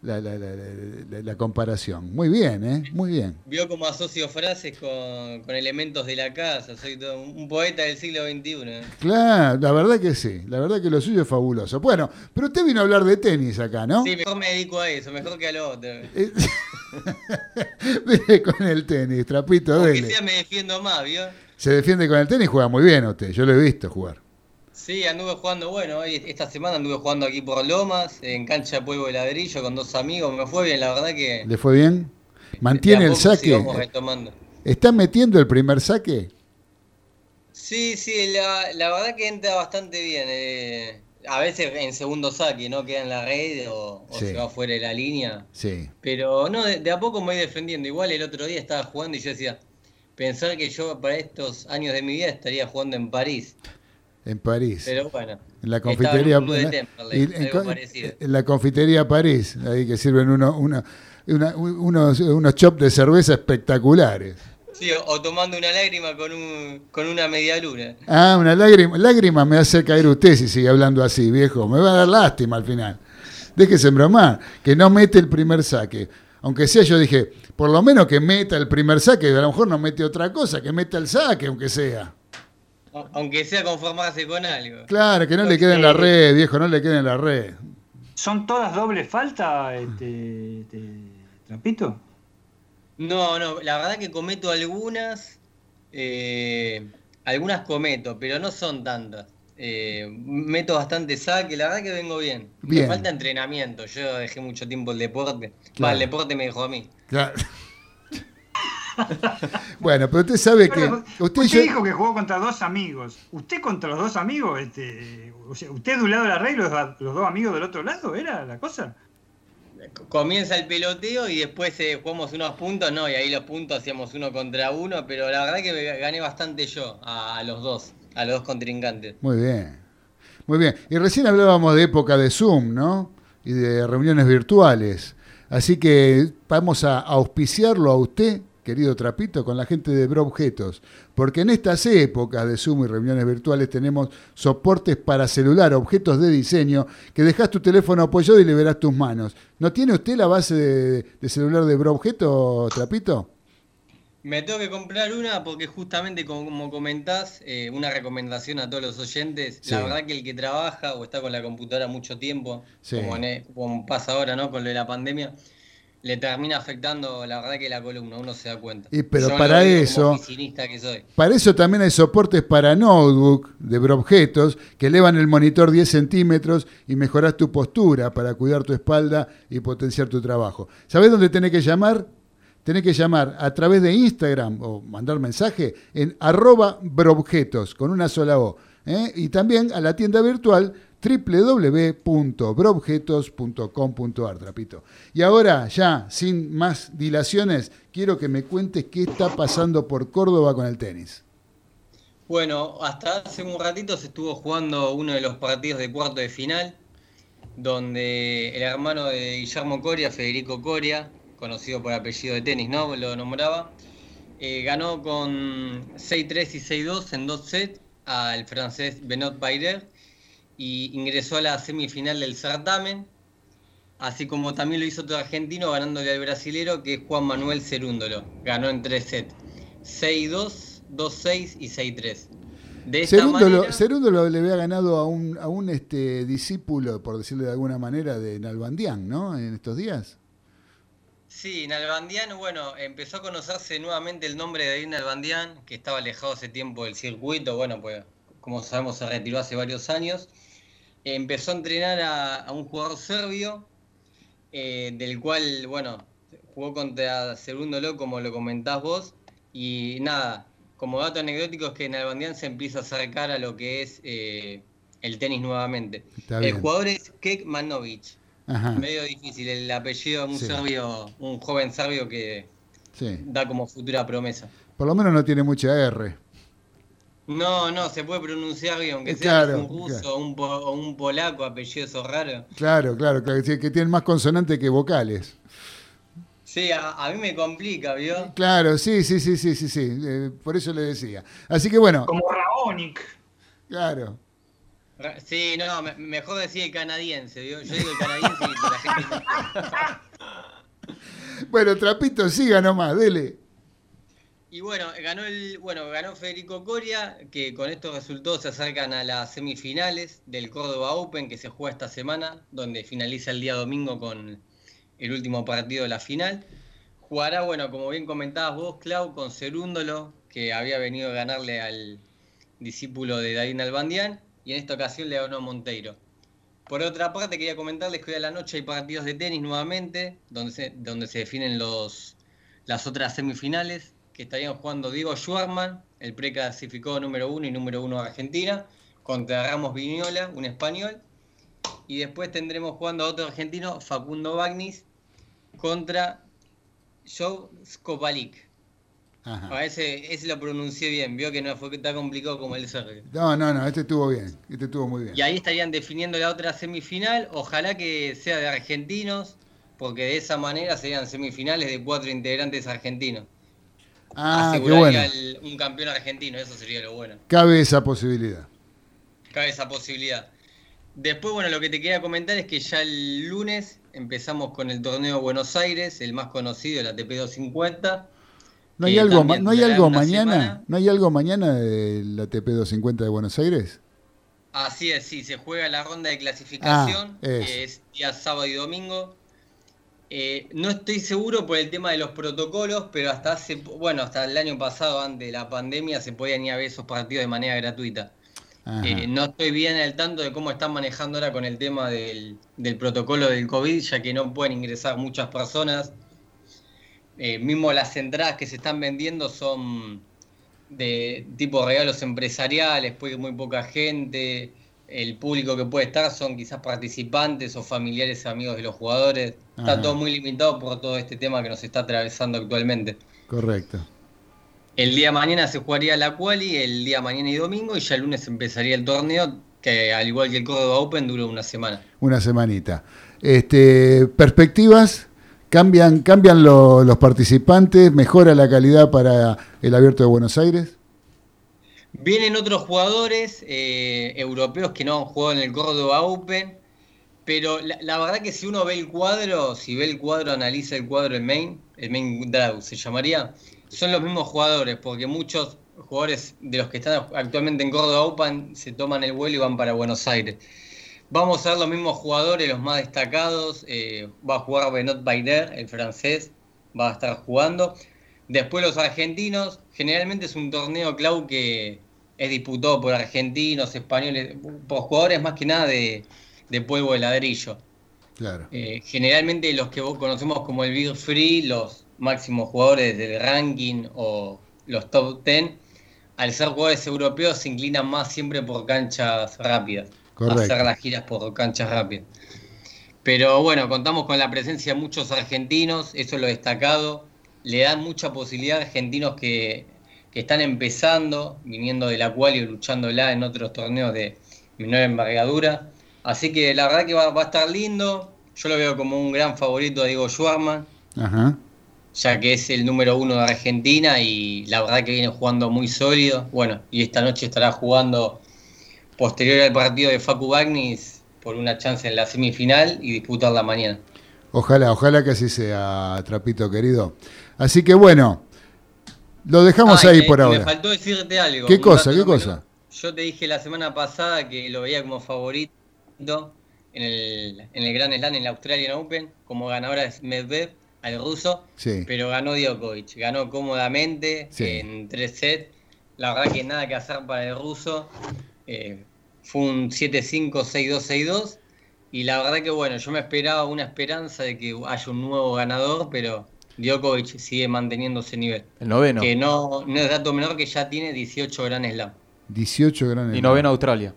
la, la- la- la- la comparación. Muy bien, ¿eh? Muy bien. Vio como asocio frases con, con elementos de la casa, soy todo un poeta del siglo XXI. Claro, la verdad que sí, la verdad que lo suyo es fabuloso. Bueno, pero usted vino a hablar de tenis acá, ¿no? Sí, mejor me dedico a eso, mejor que a lo otro. Eh, Viene con el tenis, trapito, dele. sea me defiendo más, ¿vio? Se defiende con el tenis, juega muy bien usted, yo lo he visto jugar. Sí, anduve jugando, bueno, esta semana anduve jugando aquí por Lomas, en cancha Pueblo de Ladrillo con dos amigos, me fue bien, la verdad que ¿Le fue bien? ¿Mantiene el saque? retomando. ¿Está metiendo el primer saque? Sí, sí, la, la verdad que entra bastante bien. eh, a veces en segundo saque, ¿no? Queda en la red o, o Sí. se va fuera de la línea. Sí. Pero no, de, de a poco me voy defendiendo. Igual el otro día estaba jugando y yo decía, pensar que yo para estos años de mi vida estaría jugando en París. En París. Pero bueno. En la en confitería. en- y- en la confitería París, ahí que sirven uno, una- una- unos, unos chops de cerveza espectaculares. Sí, o, o tomando una lágrima con, un, con una media luna. Ah, una lágrima, lágrima me hace caer usted si sigue hablando así, viejo. Me va a dar lástima al final. Déjese bromar, que no mete el primer saque. Aunque sea, yo dije, por lo menos que meta el primer saque, a lo mejor no mete otra cosa, que meta el saque, aunque sea. Aunque sea conformarse con algo. Claro, que no le quede en la red, viejo, no le quede en la red. ¿Son todas doble falta, este, este, Trapito? No, no, la verdad que cometo algunas. eh, algunas cometo, pero no son tantas. Eh, meto bastante saque, la verdad que vengo bien. Bien. Me falta entrenamiento. Yo dejé mucho tiempo el deporte. Va, Claro. el deporte me dejó a mí. Claro. bueno, pero usted sabe que. Usted, usted yo- dijo que jugó contra dos amigos. ¿Usted contra los dos amigos? Este, o sea, ¿Usted de un lado de la red y los, los dos amigos del otro lado? ¿Era la cosa? Comienza el peloteo y después eh, jugamos unos puntos, no, y ahí los puntos hacíamos uno contra uno, pero la verdad que me gané bastante yo a, a los dos, a los dos contrincantes. Muy bien. Muy bien. Y recién hablábamos de época de Zoom, ¿no? Y de reuniones virtuales. Así que vamos a auspiciarlo a usted, querido Trapito, con la gente de Bro Objetos. Porque en estas épocas de Zoom y reuniones virtuales tenemos soportes para celular, objetos de diseño, que dejas tu teléfono apoyado y le verás tus manos. ¿No tiene usted la base de, de celular de Bro Objetos, Trapito? Me tengo que comprar una porque justamente como comentás, eh, una recomendación a todos los oyentes, Sí. la verdad que el que trabaja o está con la computadora mucho tiempo, Sí. como, en e- como pasa ahora, ¿no? Con lo de la pandemia, le termina afectando la verdad que la columna, uno se da cuenta. Y pero Yo para eso- que soy. Para eso también hay soportes para notebook de Broobjetos que elevan el monitor 10 centímetros y mejoras tu postura para cuidar tu espalda y potenciar tu trabajo. ¿Sabés dónde tenés que llamar? Tenés que llamar a través de Instagram o mandar mensaje en arroba Broobjetos con una sola O. ¿eh? Y también a la tienda virtual www.broobjetos.com.ar, trapito. Y ahora, ya, sin más dilaciones, quiero que me cuentes qué está pasando por Córdoba con el tenis. Bueno, hasta hace un ratito se estuvo jugando uno de los partidos de cuarto de final, donde el hermano de Guillermo Coria, Federico Coria, conocido por apellido de tenis, ¿no? Lo nombraba, eh, ganó con 6-3 y 6-2 en dos sets al francés Benoit Pairer y ingresó a la semifinal del certamen, así como también lo hizo otro argentino ganándole al brasilero que es Juan Manuel Cerúndolo, ganó en tres sets, 6-2, 2-6 y 6-3. De esta Segundo, manera, lo, Segundo lo- le había ganado a un, a un este, discípulo, por decirlo de alguna manera, de Nalbandián, ¿no? En estos días. Sí, Nalbandián, bueno, empezó a conocerse nuevamente el nombre de David Nalbandián, que estaba alejado hace tiempo del circuito, bueno, pues como sabemos se retiró hace varios años. Empezó a entrenar a, a un jugador serbio, eh, del cual, bueno, jugó contra Cerúndolo, como lo comentás vos, y nada, como dato anecdótico es que Nalbandián se empieza a acercar a lo que es eh, el tenis nuevamente. El jugador es Kek Manovic. Ajá. Medio difícil el apellido de un Sí. serbio, un joven serbio que Sí. da como futura promesa. Por lo menos no tiene mucha R. No, no, se puede pronunciar bien, aunque Eh, sea claro, un ruso claro. o un, po- o un polaco, apellido raro. Claro, claro, claro, que que tienen más consonantes que vocales. Sí, a, a mí me complica, ¿vio? Claro, sí, sí, sí, sí, sí, sí. eh, por eso le decía. Así que bueno. Como Raonic. Claro. Ra- Sí, no, me- mejor decir el canadiense, ¿vio? Yo digo el canadiense y la gente... Bueno, Trapito, siga nomás, dele. Y bueno, ganó el, bueno, ganó Federico Coria, que con estos resultados se acercan a las semifinales del Córdoba Open que se juega esta semana, donde finaliza el día domingo con el último partido de la final. Jugará, bueno, como bien comentabas vos, Clau, con Cerúndolo, que había venido a ganarle al discípulo de David Nalbandián, y en esta ocasión le ganó a Monteiro. Por otra parte, quería comentarles que hoy a la noche hay partidos de tenis nuevamente, donde se, donde se definen los, las otras semifinales, que estarían jugando Diego Schwarman, el preclasificado número uno y número uno de Argentina, contra Ramos Viñola, un español. Y después tendremos jugando a otro argentino, Facundo Bagnis, contra Joe Skopalik. Ajá. A ese, ese lo pronuncié bien, vio que no fue tan complicado como el Sergio. No, no, no, este estuvo bien. Este estuvo muy bien. Y ahí estarían definiendo la otra semifinal. Ojalá que sea de argentinos, porque de esa manera serían semifinales de cuatro integrantes argentinos. Ah, Aseguraría bueno. un campeón argentino, eso sería lo bueno. Cabe esa posibilidad. Cabe esa posibilidad. Después, bueno, lo que te quería comentar es que ya el lunes empezamos con el torneo Buenos Aires, el más conocido, el ATP 250. ¿No hay algo, ¿no hay algo mañana? semana. ¿No hay algo mañana del ATP 250 de Buenos Aires? Así es, sí, se juega la ronda de clasificación, Ah, eso. que es día sábado y domingo. Eh, no estoy seguro por el tema de los protocolos, pero hasta hace, bueno, hasta el año pasado, antes de la pandemia, se podían ir a ver esos partidos de manera gratuita. Eh, no estoy bien al tanto de cómo están manejando ahora con el tema del, del protocolo del COVID, ya que no pueden ingresar muchas personas. Eh, mismo las entradas que se están vendiendo son de tipo regalos empresariales, puede ir muy poca gente. El público que puede estar son quizás participantes o familiares amigos de los jugadores. Está Ajá. todo muy limitado por todo este tema que nos está atravesando actualmente. Correcto. El día de mañana se jugaría la quali, el día de mañana y domingo, y ya el lunes empezaría el torneo, que al igual que el Córdoba Open dura una semana. Una semanita. Este, perspectivas, cambian, cambian lo- los participantes, mejora la calidad para el abierto de Buenos Aires. Vienen otros jugadores eh, europeos que no han jugado en el Córdoba Open, pero la, verdad que si uno ve el cuadro, si ve el cuadro, analiza el cuadro, el main, el main draw se llamaría, son los mismos jugadores, porque muchos jugadores de los que están actualmente en Córdoba Open se toman el vuelo y van para Buenos Aires. Vamos a ver los mismos jugadores, los más destacados. eh, va a jugar Benoit Baider, el francés, va a estar jugando. Después los argentinos, generalmente es un torneo clau que es disputado por argentinos, españoles, por jugadores más que nada de, de polvo de ladrillo. Claro. Eh, generalmente los que conocemos como el Big Free, los máximos jugadores del ranking o los top 10, al ser jugadores europeos se inclinan más siempre por canchas rápidas. Correcto. Hacer las giras por canchas rápidas. Pero bueno, contamos con la presencia de muchos argentinos, eso es lo destacado. Le dan mucha posibilidad a argentinos que, que están empezando, viniendo de la cual y luchándola en otros torneos de menor envergadura. Así que la verdad que va, va a estar lindo. Yo lo veo como un gran favorito a Diego Schwarman, Ajá. ya que es el número uno de Argentina y la verdad que viene jugando muy sólido. Bueno, y esta noche estará jugando posterior al partido de Facu Bagnis por una chance en la semifinal y disputarla mañana. Ojalá, ojalá que así sea, Trapito querido. Así que bueno, lo dejamos Ah, ahí por ahora. Me faltó decirte algo. ¿Qué cosa? ¿Qué cosa? Yo te dije la semana pasada que lo veía como favorito en el, en el Grand Slam, en la Australian Open, como ganadora es Medvedev, al ruso, Sí. pero ganó Djokovic. Ganó cómodamente Sí. en tres sets. La verdad que nada que hacer para el ruso. Eh, fue un 7-5, 6-2, 6-2. Y la verdad que bueno, yo me esperaba una esperanza de que haya un nuevo ganador, pero Djokovic sigue manteniendo ese nivel. El noveno. Que no, no es dato menor que ya tiene 18 Grand Slam. 18 grandes. Y noveno Australia.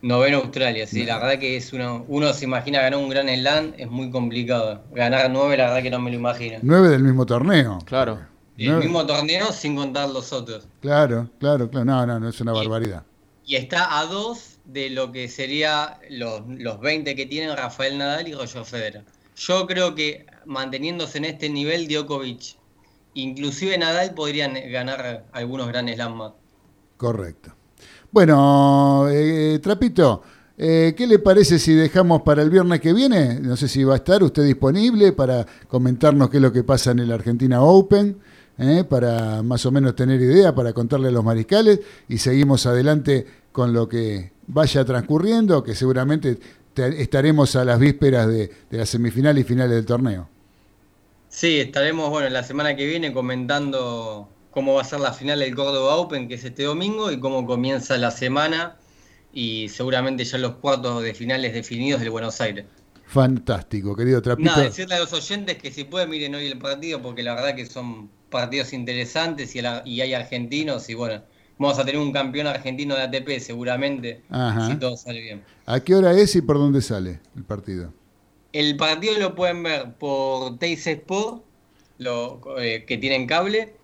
Noveno Australia, sí, la verdad que es uno, uno se imagina ganar un Grand Slam, es muy complicado. Ganar nueve, la verdad que no me lo imagino. 9 del mismo torneo. Claro. El Nueve. mismo torneo sin contar los otros. Claro, claro, claro. No, no, no es una barbaridad. Y está a dos de lo que sería los, los 20 que tienen Rafael Nadal y Roger Federer. Yo creo que manteniéndose en este nivel, Djokovic, inclusive Nadal, podrían ganar algunos Grand Slam. Correcto. Bueno, eh, Trapito, eh, ¿qué le parece si dejamos para el viernes que viene? No sé si va a estar usted disponible para comentarnos qué es lo que pasa en el Argentina Open, eh, para más o menos tener idea, para contarle a los mariscales y seguimos adelante con lo que vaya transcurriendo, que seguramente te- estaremos a las vísperas de, de la semifinal y finales del torneo. Sí, estaremos bueno la semana que viene comentando cómo va a ser la final del Córdoba Open, que es este domingo, y cómo comienza la semana y seguramente ya los cuartos de finales definidos del Buenos Aires. Fantástico, querido Trapito. Nada, decirle a los oyentes que si pueden miren hoy el partido, porque la verdad que son partidos interesantes y, la- y hay argentinos, y bueno, vamos a tener un campeón argentino de ATP seguramente, Ajá. si todo sale bien. ¿A qué hora es y por dónde sale el partido? El partido lo pueden ver por Teis Sport, lo, eh, que tienen cable,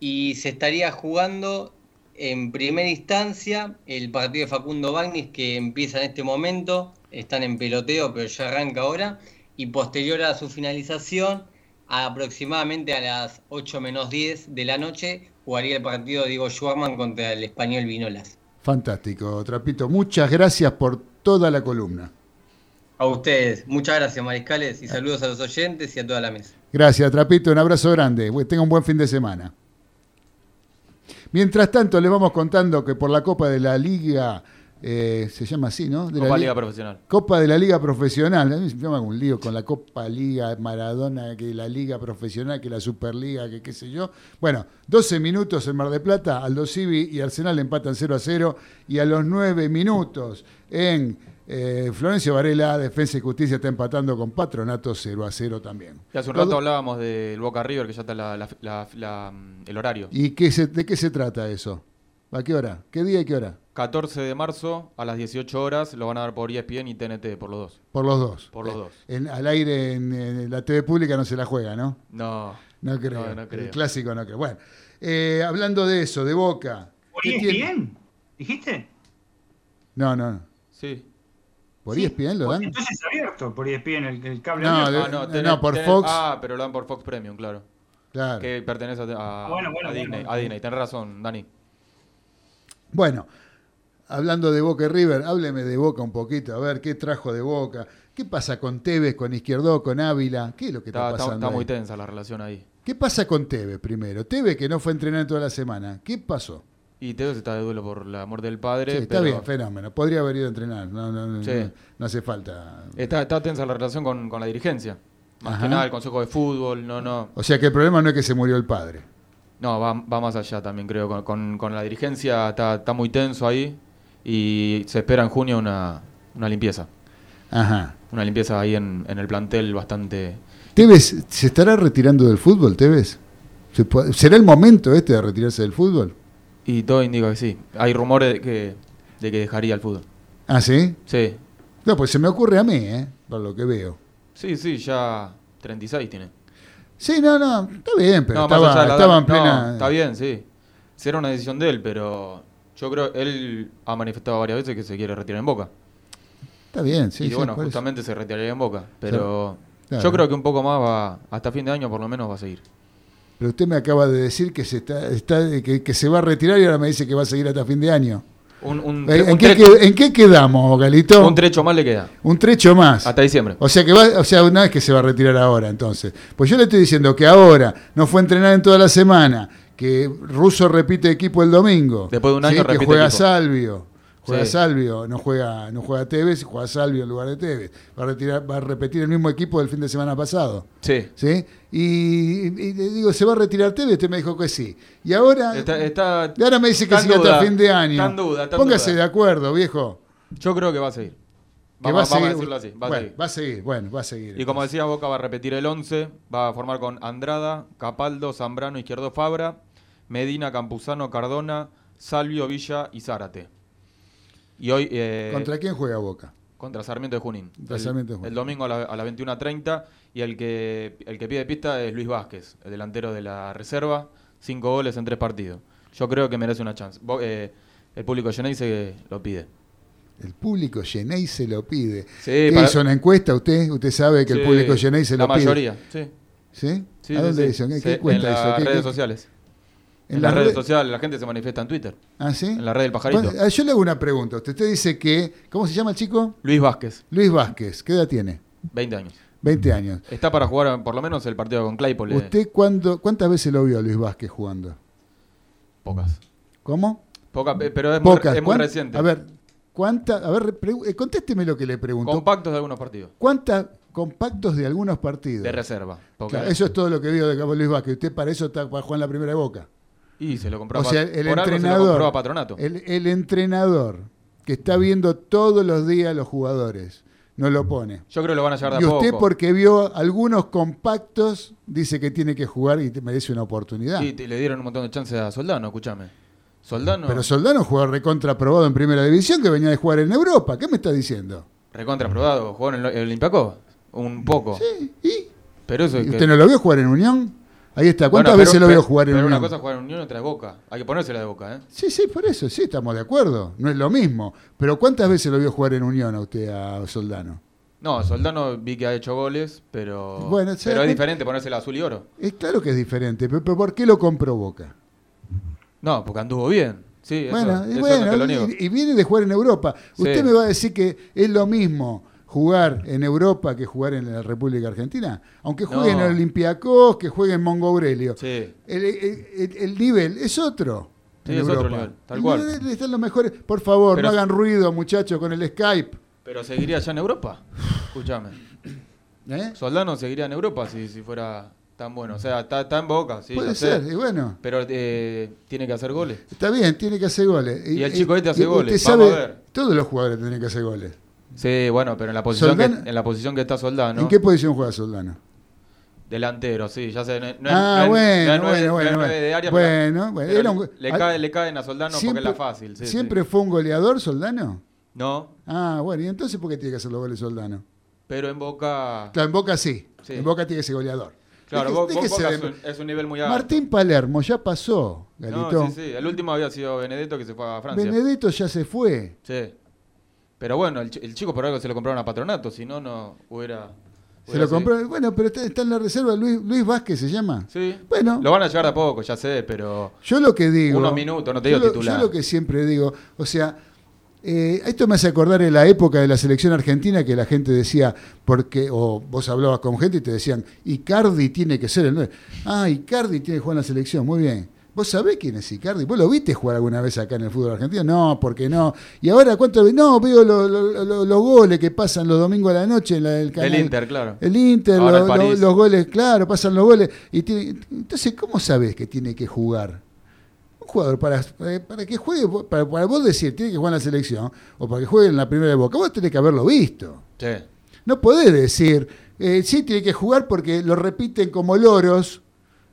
y se estaría jugando en primera instancia el partido de Facundo Bagnis que empieza en este momento, están en peloteo pero ya arranca ahora, y posterior a su finalización, aproximadamente a las 8 menos 10 de la noche, jugaría el partido Diego Schwarman contra el español Vinolas. Fantástico, Trapito. Muchas gracias por toda la columna. A ustedes, muchas gracias Mariscales y saludos a los oyentes y a toda la mesa. Gracias, Trapito. Un abrazo grande. Tenga un buen fin de semana. Mientras tanto, les vamos contando que por la Copa de la Liga, eh, se llama así, ¿no? De Copa la Liga Profesional. Copa de la Liga Profesional. A mí se me llama un lío con la Copa Liga Maradona, que la Liga Profesional, que la Superliga, que qué sé yo. Bueno, 12 minutos en Mar de Plata, Aldo Civi y Arsenal empatan 0 a 0. Y a los 9 minutos en eh, Florencio Varela, Defensa y Justicia está empatando con Patronato 0 a 0 también. Y hace un rato hablábamos del Boca River, que ya está la- la- la- la- el horario. ¿Y qué se- de qué se trata eso? ¿A qué hora? ¿Qué día y qué hora? 14 de marzo a las 18 horas lo van a dar por ESPN y TNT, por los dos. Por los dos. Por los Eh, dos. En, al aire en, en la TV pública no se la juega, ¿no? No. No creo. No, no creo. El clásico no creo. Bueno, eh, hablando de eso, de Boca. ¿Por ¿qué ESPN? ¿Dijiste? No, no. no. Sí. ¿Por E ESPN lo dan? Entonces es abierto por ESPN el, el cable No, abierto. de- no, por Fox. Ah, pero lo dan por Fox Premium, claro. Claro. Que pertenece a, a- Ah, bueno, bueno, a bueno, Disney. bueno. A Disney. Tenés razón, Dani. Bueno, hablando de Boca y River, hábleme de Boca un poquito, a ver qué trajo de Boca. ¿Qué pasa con Tevez, con Izquierdo, con Ávila? ¿Qué es lo que está, Está, está- pasando? está muy ahí? tensa la relación ahí. ¿Qué pasa con Tevez primero? Tevez que no fue a entrenar en toda la semana. ¿Qué pasó? Y Tevez está de duelo por la muerte del padre. Sí, está pero bien, fenómeno. Podría haber ido a entrenar. No, no, no, Sí. no, no hace falta. Está, está tensa la relación con, con la dirigencia. Más Ajá. que nada el Consejo de Fútbol, no, no. O sea que el problema no es que se murió el padre. No, va, va más allá también, creo. Con, con- con la dirigencia está, está muy tenso ahí y se espera en junio una, una limpieza. Ajá. Una limpieza ahí en, en el plantel bastante... ¿Tevez se estará retirando del fútbol, Tevez? ¿Se puede- ¿Será el momento este de retirarse del fútbol? Y todo indica que sí. Hay rumores de que, de que dejaría el fútbol. ¿Ah, sí? Sí, No, pues se me ocurre a mí, ¿eh? Por lo que veo. sí, sí, ya 36 tiene. Sí, no, no, está bien, pero No, más estaba, allá de la estaba edad, en plena... no, está bien, sí. Será una decisión de él, pero yo creo él ha manifestado varias veces que se quiere retirar en Boca. Está bien, sí, y sí, bueno, justamente se retiraría en Boca. Pero Claro. yo creo que un poco más va, hasta fin de año por lo menos va a seguir. Pero usted me acaba de decir que se está, está- que, que se va a retirar y ahora me dice que va a seguir hasta fin de año. Un, un, ¿En, un en qué, en qué quedamos, Galito? un trecho más le queda. Un trecho más. Hasta diciembre. O sea que va, o sea, una vez que se va a retirar ahora, entonces. Pues yo le estoy diciendo que ahora no fue a entrenar en toda la semana, que Russo repite equipo el domingo. Después de un año ¿sí? repite que juega equipo. Salvio. Juega Sí. Salvio, no juega, no juega Tevez, juega Salvio en lugar de Tevez. Va a retirar, va a repetir el mismo equipo del fin de semana pasado. Sí. ¿Sí? Y, y le digo, ¿se va a retirar Tevez? Usted me dijo que sí. Y ahora, Está, está- y ahora me dice que sigue hasta fin de año. En duda, en Póngase duda. de acuerdo, viejo. Yo creo que va a seguir. Que va a vamos a seguir. decirlo así. Va a bueno, seguir. va a seguir, bueno, va a seguir. Y como decía Boca va a repetir el 11, va a formar con Andrada, Capaldo, Zambrano, Izquierdo Fabra, Medina, Campuzano, Cardona, Salvio, Villa y Zárate. Y hoy eh, ¿Contra quién juega Boca? Contra Sarmiento de Junín. El, Sarmiento de Junín. el domingo a la, a la 21.30 y el que, el que pide pista es Luis Vázquez, el delantero de la reserva, cinco goles en tres partidos. Yo creo que merece una chance. Bo- eh, el público que lo pide. El público Genei se lo pide. Sí, ¿Qué para- hizo una encuesta usted? Usted sabe que el público Genei se la lo pide. mayoría, sí. ¿Sí? Sí, ¿A dónde hizo? ¿Qué, qué cuenta en las ¿Qué- redes qué- sociales. En En, las las redes redes- sociales, la gente se manifiesta en Twitter. ¿Ah, sí? En la red del pajarito. Bueno, ah, yo le hago una pregunta. Usted, usted dice que. ¿Cómo se llama el chico? Luis Vázquez, Luis Vázquez. ¿Qué edad tiene? 20 años. 20 años. Está para jugar por lo menos el partido con Claypole. ¿Usted cuándo, cuántas veces lo vio a Luis Vázquez jugando? Pocas. ¿Cómo? Pocas, eh, pero es muy, Pocas. es muy ¿Cuán- reciente. A ver, ¿cuántas? A ver, eh, contésteme lo que le pregunto. Compactos de algunos partidos. ¿Cuántas compactos de algunos partidos? De reserva. Claro, eso es todo lo que vio de Cabo Luis Vázquez. Usted para eso está para jugar en la primera de boca. Y se lo compró O sea, el se lo entrenador. compró a Patronato. El, el entrenador que está viendo todos los días a los jugadores no lo pone. Yo creo que lo van a llevar de Y a usted, poco. porque vio algunos compactos, dice que tiene que jugar y te merece una oportunidad. Y te- le dieron un montón de chances a Soldano, escúchame. Soldano, Pero Soldano jugó recontra probado en primera división que venía de jugar en Europa. ¿Qué me está diciendo? recontra probado, jugó en el, Olympiacos. Un poco. Sí, ¿y? Pero eso es ¿Y que- ¿Usted no lo vio jugar en Unión? Ahí está. ¿Cuántas Bueno, veces lo veo jugar en Pero una Unión? cosa es jugar en Unión otra es Boca. Hay que ponérsela de Boca, ¿eh? Sí, sí, por eso, sí, estamos de acuerdo. No es lo mismo. Pero ¿cuántas veces lo vio jugar en Unión a usted, a Soldano? No, Soldano vi que ha hecho goles, pero, Bueno, ¿se da pero es diferente ponérsela azul y oro. Es claro que es diferente, pero, pero ¿por qué lo compró Boca? No, porque anduvo bien. Sí, eso, bueno, eso bueno, no te lo niego. y- y viene de jugar en Europa. ¿Usted me va a decir que es lo mismo jugar en Europa que jugar en la República Argentina? Aunque juegue en No. Olympiacos, que juegue en Mongo Aurelio. Sí. El, el- el- el nivel es otro. Sí, en es otro nivel, tal El cual. Están los mejores. Por favor, Pero- no hagan ruido, muchachos, con el Skype. Pero seguiría allá en Europa. Escúchame. ¿Eh? Soldano seguiría en Europa si, si fuera tan bueno. O sea, está, está en Boca, sí. Puede ya sé. ser, y bueno. Pero eh, tiene que hacer goles. Está bien, tiene que hacer goles. Y el chico este hace y goles, Usted vamos sabe, a ver. todos los jugadores tienen que hacer goles. Sí, bueno, pero en la posición, que, en la posición que está Soldano. ¿En qué posición juega Soldano? Delantero, sí, ya sé. No, no Ah, no bueno, no bueno, no bueno, nueve de bueno. área, Bueno, pero- bueno, pero era un- le, al- cae, le caen a Soldano porque es la fácil. sí, ¿Siempre sí. fue un goleador Soldano? No, Ah, bueno, ¿y entonces por qué tiene que hacer los goles Soldano? pero en Boca. Claro, en Boca sí. Sí. En Boca tiene que ser goleador. Claro, Boca de- es un, es un nivel muy alto. Martín Palermo ya pasó, No, Galito. sí, sí. El último había sido Benedetto que se fue a Francia. Benedetto ya se fue. Sí. Pero bueno, el, chi- el chico por algo se lo compraron a Patronato, si no, no hubiera. Se lo compró. Bueno, pero está, está en la reserva. Luis, Luis Vázquez se llama. Sí. Bueno. Lo van a llevar de a poco, ya sé, pero. Yo lo que digo. Unos minutos, no te yo digo lo- titular. Yo lo que siempre digo, o sea, eh, esto me hace acordar de la época de la selección argentina que la gente decía, porque, o vos hablabas con gente y te decían, Icardi tiene que ser el 9. Ah, Icardi tiene que jugar en la selección, muy bien. ¿Vos sabés quién es Icardi? ¿Vos lo viste jugar alguna vez acá en el fútbol argentino? No, porque no. Y ahora, ¿cuánto? No, veo lo- lo- lo- los goles que pasan los domingos a la noche en la, el canal. El Inter, claro. El Inter, el los goles, claro, pasan los goles. Y tiene- entonces, ¿cómo sabés que tiene que jugar? Un jugador para, eh, para que juegue, para, para vos decir, tiene que jugar en la selección, o para que juegue en la primera de Boca, vos tenés que haberlo visto. Sí. No podés decir, eh, sí, tiene que jugar porque lo repiten como loros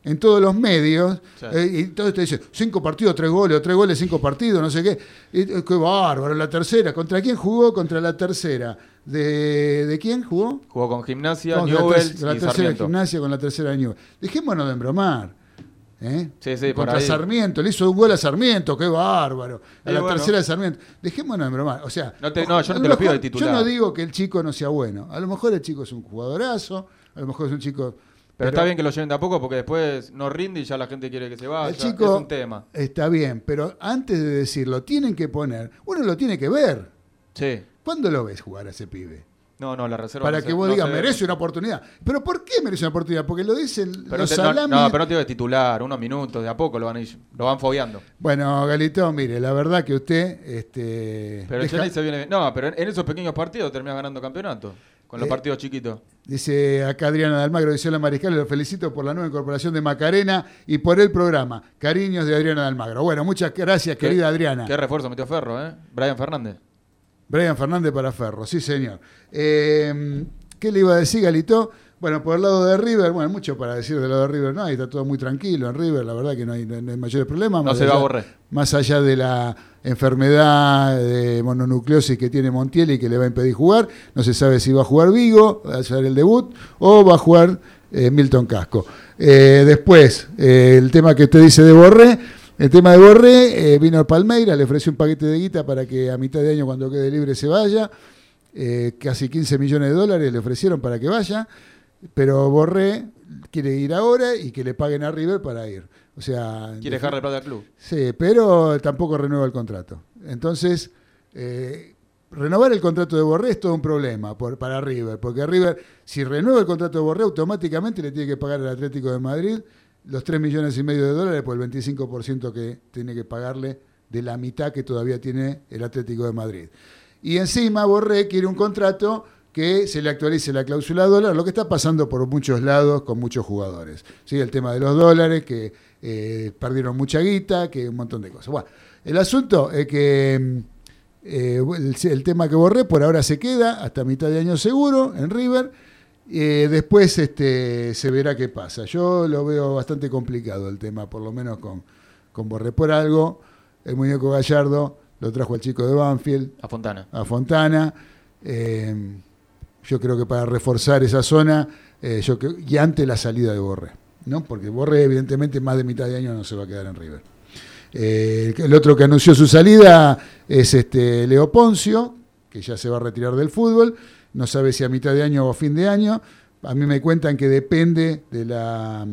en todos los medios, Sí. eh, y entonces te dicen, cinco partidos, tres goles, tres goles, cinco partidos, no sé qué. Y, eh, qué bárbaro, la tercera. ¿Contra quién jugó? Contra la tercera. ¿De, de quién jugó? Jugó con Gimnasia, Con la, ter- la y tercera gimnasia con la tercera Newell. Dejémonos de embromar. ¿eh? Sí, sí, Contra. Sarmiento, le hizo un gol a Sarmiento, qué bárbaro. A la bueno. tercera de Sarmiento. Dejémonos de embromar. O sea, No te- no, yo no a te lo mejor- pido de titular. Yo no digo que el chico no sea bueno. A lo mejor el chico es un jugadorazo, a lo mejor es un chico. Pero, está bien que lo lleven de a poco porque después no rinde y ya la gente quiere que se vaya. El chico es un tema. está bien, pero antes de decirlo, tienen que poner, uno lo tiene que ver. Sí. ¿Cuándo lo ves jugar a ese pibe? No, no, la reserva. Para no que vos no digas, se merece una oportunidad. ¿Pero por qué merece una oportunidad? Porque lo dicen Pero los te- no, salamis. no, pero no te de titular, unos minutos, de a poco lo van, lo van fogueando. Bueno, Galito, mire, la verdad que usted. Este, Pero deja- se viene. No, pero en, en esos pequeños partidos termina ganando campeonato. Con los Eh, partidos chiquitos. Dice acá Adriana Dalmagro, dice la Mariscal, lo felicito por la nueva incorporación de Macarena y por el programa. Cariños de Adriana Dalmagro. Bueno, muchas gracias, ¿Qué- querida Adriana. Qué refuerzo metió Ferro, ¿eh? Brian Fernández. Brian Fernández para Ferro, sí señor. Eh, ¿Qué le iba a decir, Galito? Bueno, por el lado de River, bueno, mucho para decir del lado de River, no, ahí está todo muy tranquilo en River, la verdad que no hay, no hay mayores problemas. No más se va a borrar. Más allá de la enfermedad de mononucleosis que tiene Montiel y que le va a impedir jugar, no se sabe si va a jugar Vigo, va a hacer el debut, o va a jugar eh, Milton Casco. Eh, después, eh, el tema que usted dice de Borré, el tema de Borré, vino el Palmeira, le ofreció un paquete de guita para que a mitad de año cuando quede libre se vaya, casi 15 millones de dólares le ofrecieron para que vaya, pero Borré quiere ir ahora y que le paguen a River para ir. O sea, Quiere dejarle plata al club. Sí, pero tampoco renueva el contrato. Entonces, eh, renovar el contrato de Borré es todo un problema por- para River, porque River, si renueva el contrato de Borré, automáticamente le tiene que pagar al Atlético de Madrid los 3 millones y medio de dólares por el 25% que tiene que pagarle de la mitad que todavía tiene el Atlético de Madrid. Y encima Borré quiere un contrato que se le actualice la cláusula dólar, lo que está pasando por muchos lados con muchos jugadores. ¿Sí? El tema de los dólares, que eh, perdieron mucha guita, que un montón de cosas. Bueno, el asunto es que mm, eh, el, el tema que borré por ahora se queda hasta mitad de año seguro en River. Eh, después este, se verá qué pasa. Yo lo veo bastante complicado el tema, por lo menos con, con Borré por algo. El muñeco Gallardo lo trajo al chico de Banfield. A Fontana. A Fontana. Yo creo que para reforzar esa zona, eh, yo y ante la salida de Borré. ¿no? Porque Borré, evidentemente, más de mitad de año no se va a quedar en River. Eh, el otro que anunció su salida es este Leo Poncio, que ya se va a retirar del fútbol. No sabe si a mitad de año o a fin de año. A mí me cuentan que depende de la,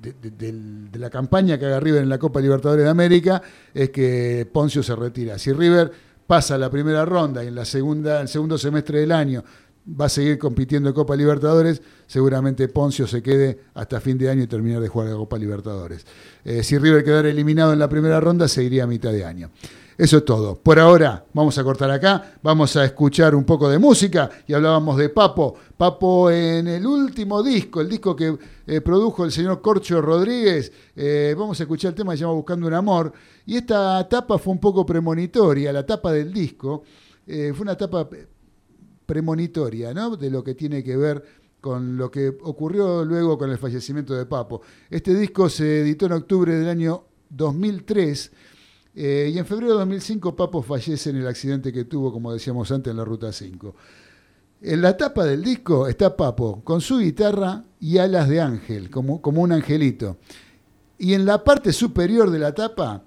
de la campaña que haga River en la Copa Libertadores de América, es que Poncio se retira. Si River pasa la primera ronda y en la segunda, el segundo semestre del año va a seguir compitiendo en Copa Libertadores, seguramente Poncio se quede hasta fin de año y terminar de jugar la Copa Libertadores. Eh, si River quedara eliminado en la primera ronda, seguiría a mitad de año. Eso es todo. Por ahora vamos a cortar acá, vamos a escuchar un poco de música y hablábamos de Papo. Papo en el último disco, el disco que eh, produjo el señor Corcho Rodríguez, eh, vamos a escuchar el tema que se llama Buscando un Amor. Y esta tapa fue un poco premonitoria, la tapa del disco, fue una tapa premonitoria, ¿no? De lo que tiene que ver con lo que ocurrió luego con el fallecimiento de Papo. Este disco se editó en octubre del año 2003 eh, y en febrero de 2005 Papo fallece en el accidente que tuvo, como decíamos antes, en la Ruta 5. En la tapa del disco está Papo con su guitarra y alas de ángel, como, como un angelito. Y en la parte superior de la tapa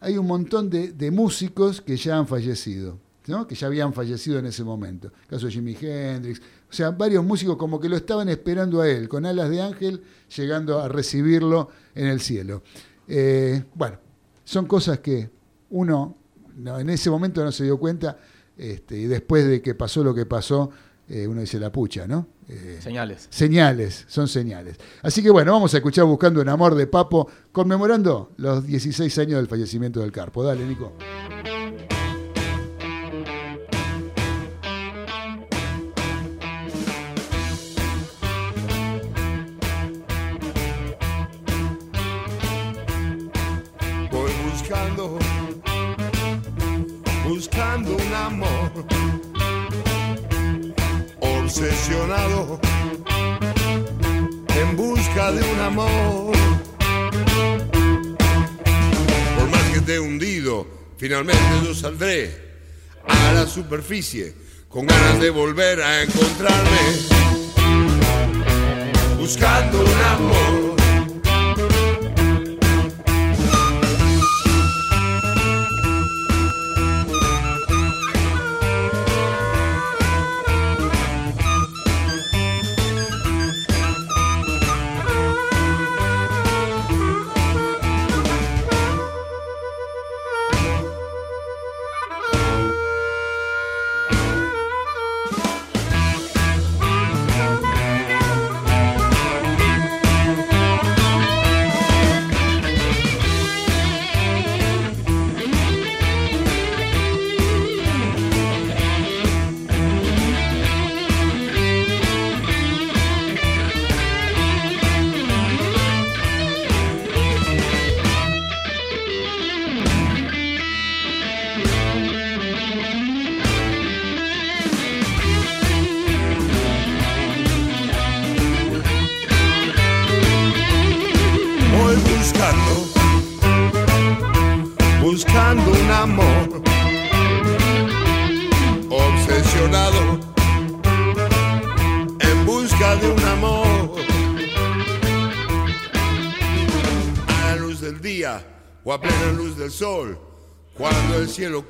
hay un montón de, de músicos que ya han fallecido, ¿no? que ya habían fallecido en ese momento. El caso de Jimi Hendrix. O sea, varios músicos como que lo estaban esperando a él, con alas de ángel, llegando a recibirlo en el cielo. Eh, bueno, son cosas que uno no, en ese momento no se dio cuenta este, y después de que pasó lo que pasó, eh, uno dice la pucha, ¿no? Eh, Señales. Señales, son señales. Así que bueno, vamos a escuchar Buscando un Amor de Papo, conmemorando los 16 años del fallecimiento del Carpo. Dale, Nico. Obsesionado en busca de un amor. Por más que esté hundido, finalmente yo saldré a la superficie con ganas de volver a encontrarme, buscando un amor.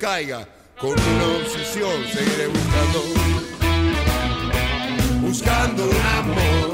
Caiga, con una obsesión seguiré buscando, buscando un amor.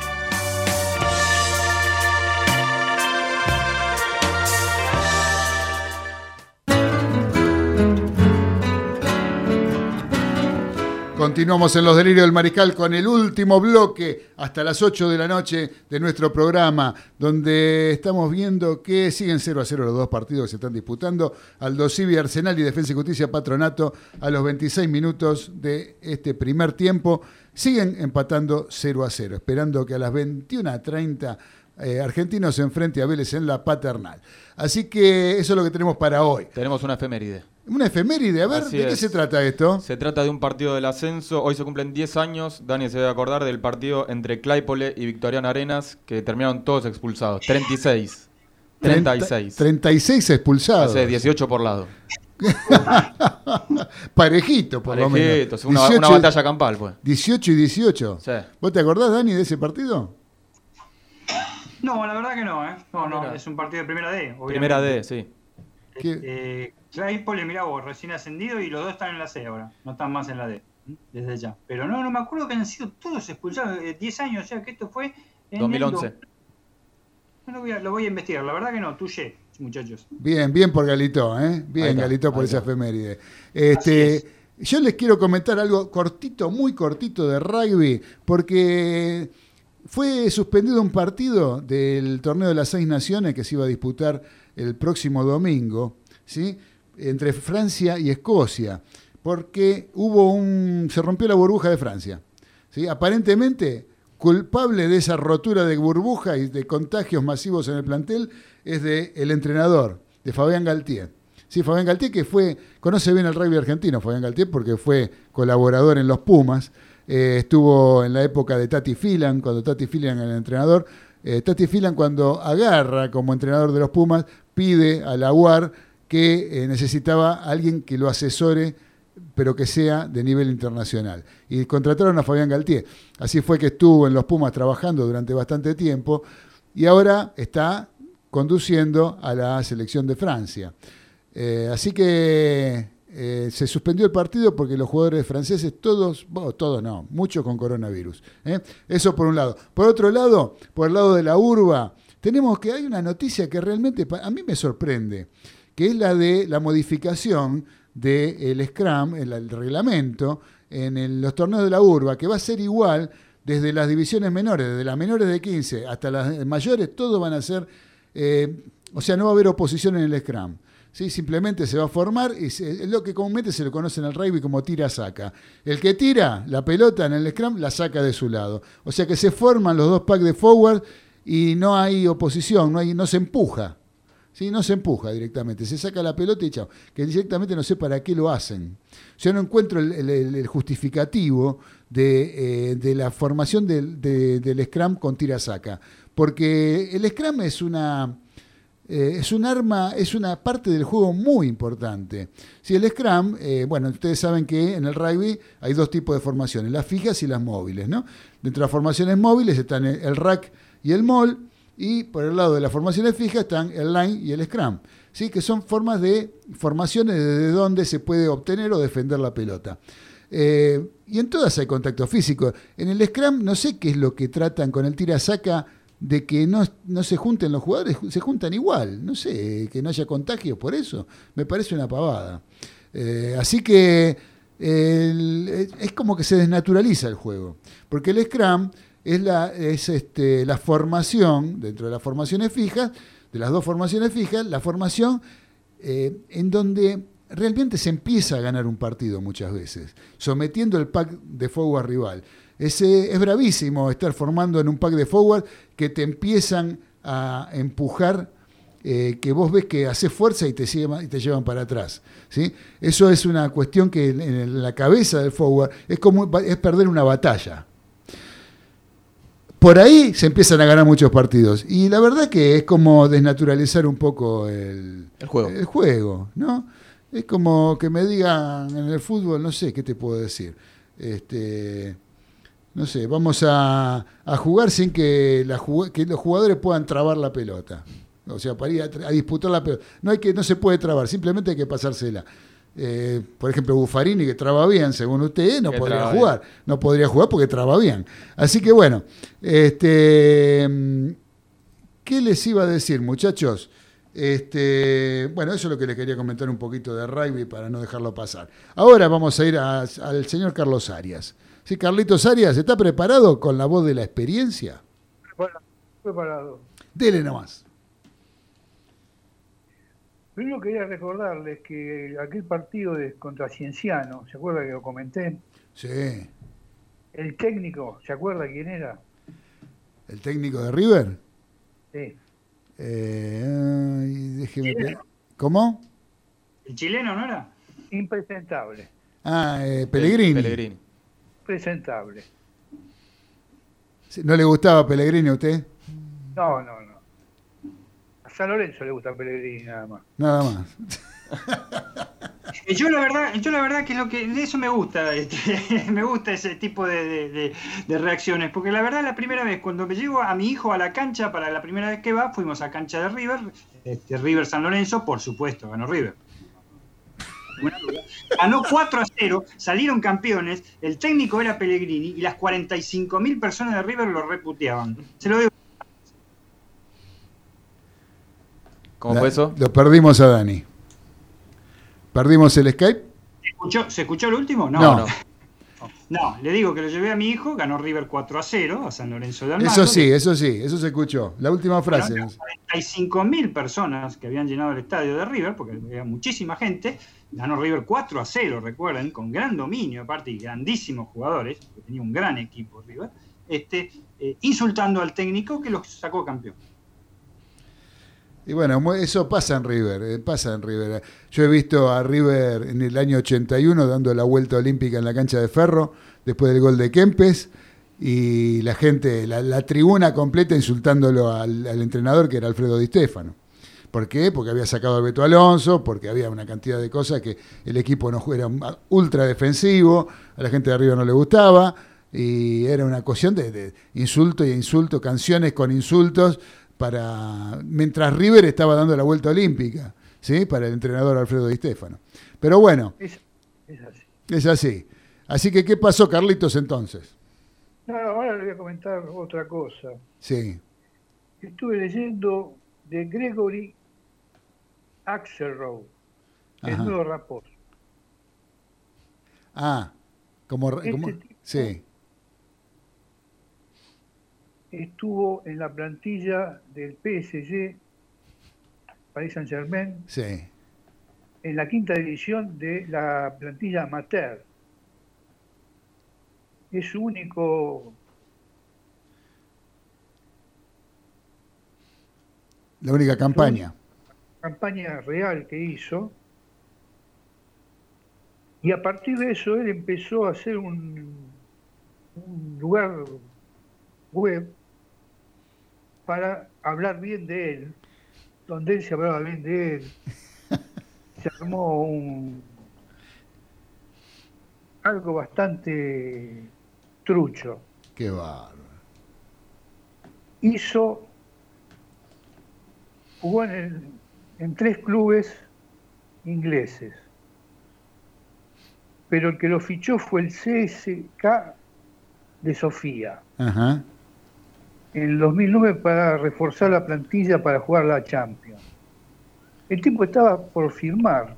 Continuamos en los delirios del mariscal con el último bloque hasta las 8 de la noche de nuestro programa, donde estamos viendo que siguen 0 a 0 los dos partidos que se están disputando. Aldo Civi, Arsenal y Defensa y Justicia Patronato a los 26 minutos de este primer tiempo. Siguen empatando 0 a 0, esperando que a las 21.30 eh, Argentinos se enfrente a Vélez en la paternal. Así que eso es lo que tenemos para hoy. Tenemos una efeméride. Una efeméride, a ver, Así ¿de qué es. se trata esto? Se trata de un partido del ascenso. Hoy se cumplen 10 años. Dani se debe acordar del partido entre Claypole y Victoriano Arenas, que terminaron todos expulsados. 36. 36. 36 expulsados. Hace 18 por lado. Parejito, por lo menos. Parejito, una- una batalla campal, pues. 18 y 18. Sí. ¿Vos te acordás, Dani, de ese partido? No, la verdad que no, ¿eh? No, no, Mira. es un partido de primera D. obviamente. Primera D, sí. Eh, Claypole, mirá vos, recién ascendido y los dos están en la C ahora. No están más en la D. Desde ya. Pero no, no me acuerdo que han sido todos expulsados. eh, 10 años, o sea que esto fue. En el 2011. do- No, lo, voy a, lo voy a investigar. La verdad que no, tuye, muchachos. Bien, bien por Galito, ¿eh? Bien, está, Galito, por esa efeméride. Este, yo les quiero comentar algo cortito, muy cortito de rugby, porque fue suspendido un partido del torneo de las seis naciones que se iba a disputar el próximo domingo, ¿sí? Entre Francia y Escocia, porque hubo un. se rompió la burbuja de Francia. ¿sí? Aparentemente, culpable de esa rotura de burbuja y de contagios masivos en el plantel es de el entrenador, de Fabián Galtier. Sí, Fabián Galtier que fue, conoce bien el rugby argentino, Fabián Galtier, porque fue colaborador en los Pumas, eh, estuvo en la época de Tati Filan, cuando Tati Filan era el entrenador. Eh, Tati Filan cuando agarra como entrenador de los Pumas, pide a la UAR que eh, necesitaba alguien que lo asesore pero que sea de nivel internacional. Y contrataron a Fabián Galtier. Así fue que estuvo en los Pumas trabajando durante bastante tiempo y ahora está conduciendo a la selección de Francia. Eh, así que eh, se suspendió el partido porque los jugadores franceses, todos, bueno, todos no, muchos con coronavirus. ¿eh? Eso por un lado. Por otro lado, por el lado de la urba, tenemos que hay una noticia que realmente a mí me sorprende, que es la de la modificación del Scrum, el, reglamento, en los torneos de la urba, que va a ser igual desde las divisiones menores, desde las menores de 15 hasta las mayores, todos van a ser, eh, o sea, no va a haber oposición en el Scrum. ¿Sí? Simplemente se va a formar y se- lo que comúnmente se lo conoce en el rugby como tira-saca. El que tira la pelota en el Scrum la saca de su lado. O sea que se forman los dos packs de forward y no hay oposición, no, hay, no se empuja. ¿sí? No se empuja directamente, se saca la pelota y chao. Que directamente no sé para qué lo hacen. Yo no encuentro el, justificativo de, eh, de la formación del, de- del Scrum con tira-saca. Porque el Scrum es una, eh, es un arma, es una parte del juego muy importante. Si el Scrum, eh, bueno, ustedes saben que en el rugby hay dos tipos de formaciones, las fijas y las móviles, ¿no? Dentro de las formaciones móviles están el, rack y el mall, y por el lado de las formaciones fijas están el line y el scrum, ¿sí? que son formas de formaciones desde donde se puede obtener o defender la pelota. Eh, y en todas hay contacto físico. En el scrum no sé qué es lo que tratan con el tira-saca de que no, no se junten los jugadores, se juntan igual. No sé, que no haya contagios por eso. Me parece una pavada. Eh, así que es como que se desnaturaliza el juego. Porque el Scrum es la, es este, la formación, dentro de las formaciones fijas, de las dos formaciones fijas, la formación eh, en donde realmente se empieza a ganar un partido muchas veces, sometiendo el pack de forward rival. Es, es bravísimo estar formando en un pack de forward que te empiezan a empujar, eh, que vos ves que haces fuerza y te, llevan, y te llevan para atrás. ¿sí? Eso es una cuestión que en, en la cabeza del forward es como es perder una batalla. Por ahí se empiezan a ganar muchos partidos. Y la verdad que es como desnaturalizar un poco el, El juego. el juego, ¿no? Es como que me digan en el fútbol, no sé, ¿qué te puedo decir? Este, no sé, vamos a, a jugar sin que, la, jug- que los jugadores puedan trabar la pelota. O sea, para ir a, disputar la pelota. No, hay que, no se puede trabar, simplemente hay que pasársela. Eh, por ejemplo, Buffarini, que traba bien, según usted, no Que podría jugar. No podría jugar porque traba bien. Así que bueno, este, mm, ¿qué les iba a decir, muchachos? Este, bueno, eso es lo que les quería comentar un poquito de rugby para no dejarlo pasar. Ahora vamos a ir a- al señor Carlos Arias. Sí, Carlitos Arias, ¿está preparado con la voz de la experiencia? Preparado, preparado. Dele nomás. Primero quería recordarles que aquel partido de contra Cienciano, ¿se acuerda que lo comenté? Sí. El técnico, ¿se acuerda quién era? ¿El técnico de River? Sí. Eh, ay, déjeme Chileno. ¿Cómo? ¿El chileno no era? Impresentable, Ah, eh, Pellegrini. Pellegrini. Presentable. ¿No le gustaba Pellegrini a usted? No, no, no. A San Lorenzo le gusta Pellegrini nada más. Nada más. Yo la verdad, yo la verdad que lo que de eso me gusta, este, me gusta ese tipo de, de- de- de reacciones, porque la verdad la primera vez cuando me llevo a mi hijo a la cancha para la primera vez que va, fuimos a cancha de River, este, River San Lorenzo, por supuesto, ganó River. Ninguna duda. Ganó 4 a 0, salieron campeones, el técnico era Pellegrini y las 45.000 personas de River lo reputeaban. Se lo digo. ¿Cómo fue eso? Lo perdimos a Dani. ¿Perdimos el Skype? ¿Se escuchó, ¿se escuchó el último? No. No, no. No, le digo que lo llevé a mi hijo, ganó River 4 a 0 a San Lorenzo de Almagro. Eso sí, eso sí, eso se escuchó. La última frase. Bueno, 45.000 personas que habían llenado el estadio de River, porque había muchísima gente. Ganó River 4 a 0, recuerden, con gran dominio, aparte y grandísimos jugadores, porque tenía un gran equipo River, este, eh, insultando al técnico que los sacó campeón. Y bueno, eso pasa en River, eh, pasa en River. Yo he visto a River en el año 81 dando la vuelta olímpica en la cancha de Ferro, después del gol de Kempes, y la gente, la, la tribuna completa insultándolo al, al entrenador que era Alfredo Di Stefano. ¿Por qué? Porque había sacado a Beto Alonso, porque había una cantidad de cosas que el equipo no era ultra defensivo, a la gente de arriba no le gustaba, y era una cuestión de, de insulto y insulto, canciones con insultos, para mientras River estaba dando la vuelta olímpica, ¿sí? Para el entrenador Alfredo Di Stefano. Pero bueno, Es, es así. es así. Así que, ¿qué pasó, Carlitos, entonces? No, ahora le voy a comentar otra cosa. Sí. Estuve leyendo de Gregory Axelrod, nuevo Raposo. Ah, como... Este como- sí, Estuvo en la plantilla del PSG, Paris Saint Germain, sí. en la quinta división de la plantilla amateur. Es su único La única campaña. Campaña real que hizo. Y a partir de eso él empezó a hacer un, un lugar web para hablar bien de él, donde él se hablaba bien de él. Se armó un algo bastante trucho. Qué bárbaro. hizo, jugó en, el- en tres clubes ingleses, pero el que lo fichó fue el CSK de Sofía Ajá. en el 2009 para reforzar la plantilla para jugar la Champions. El tipo estaba por firmar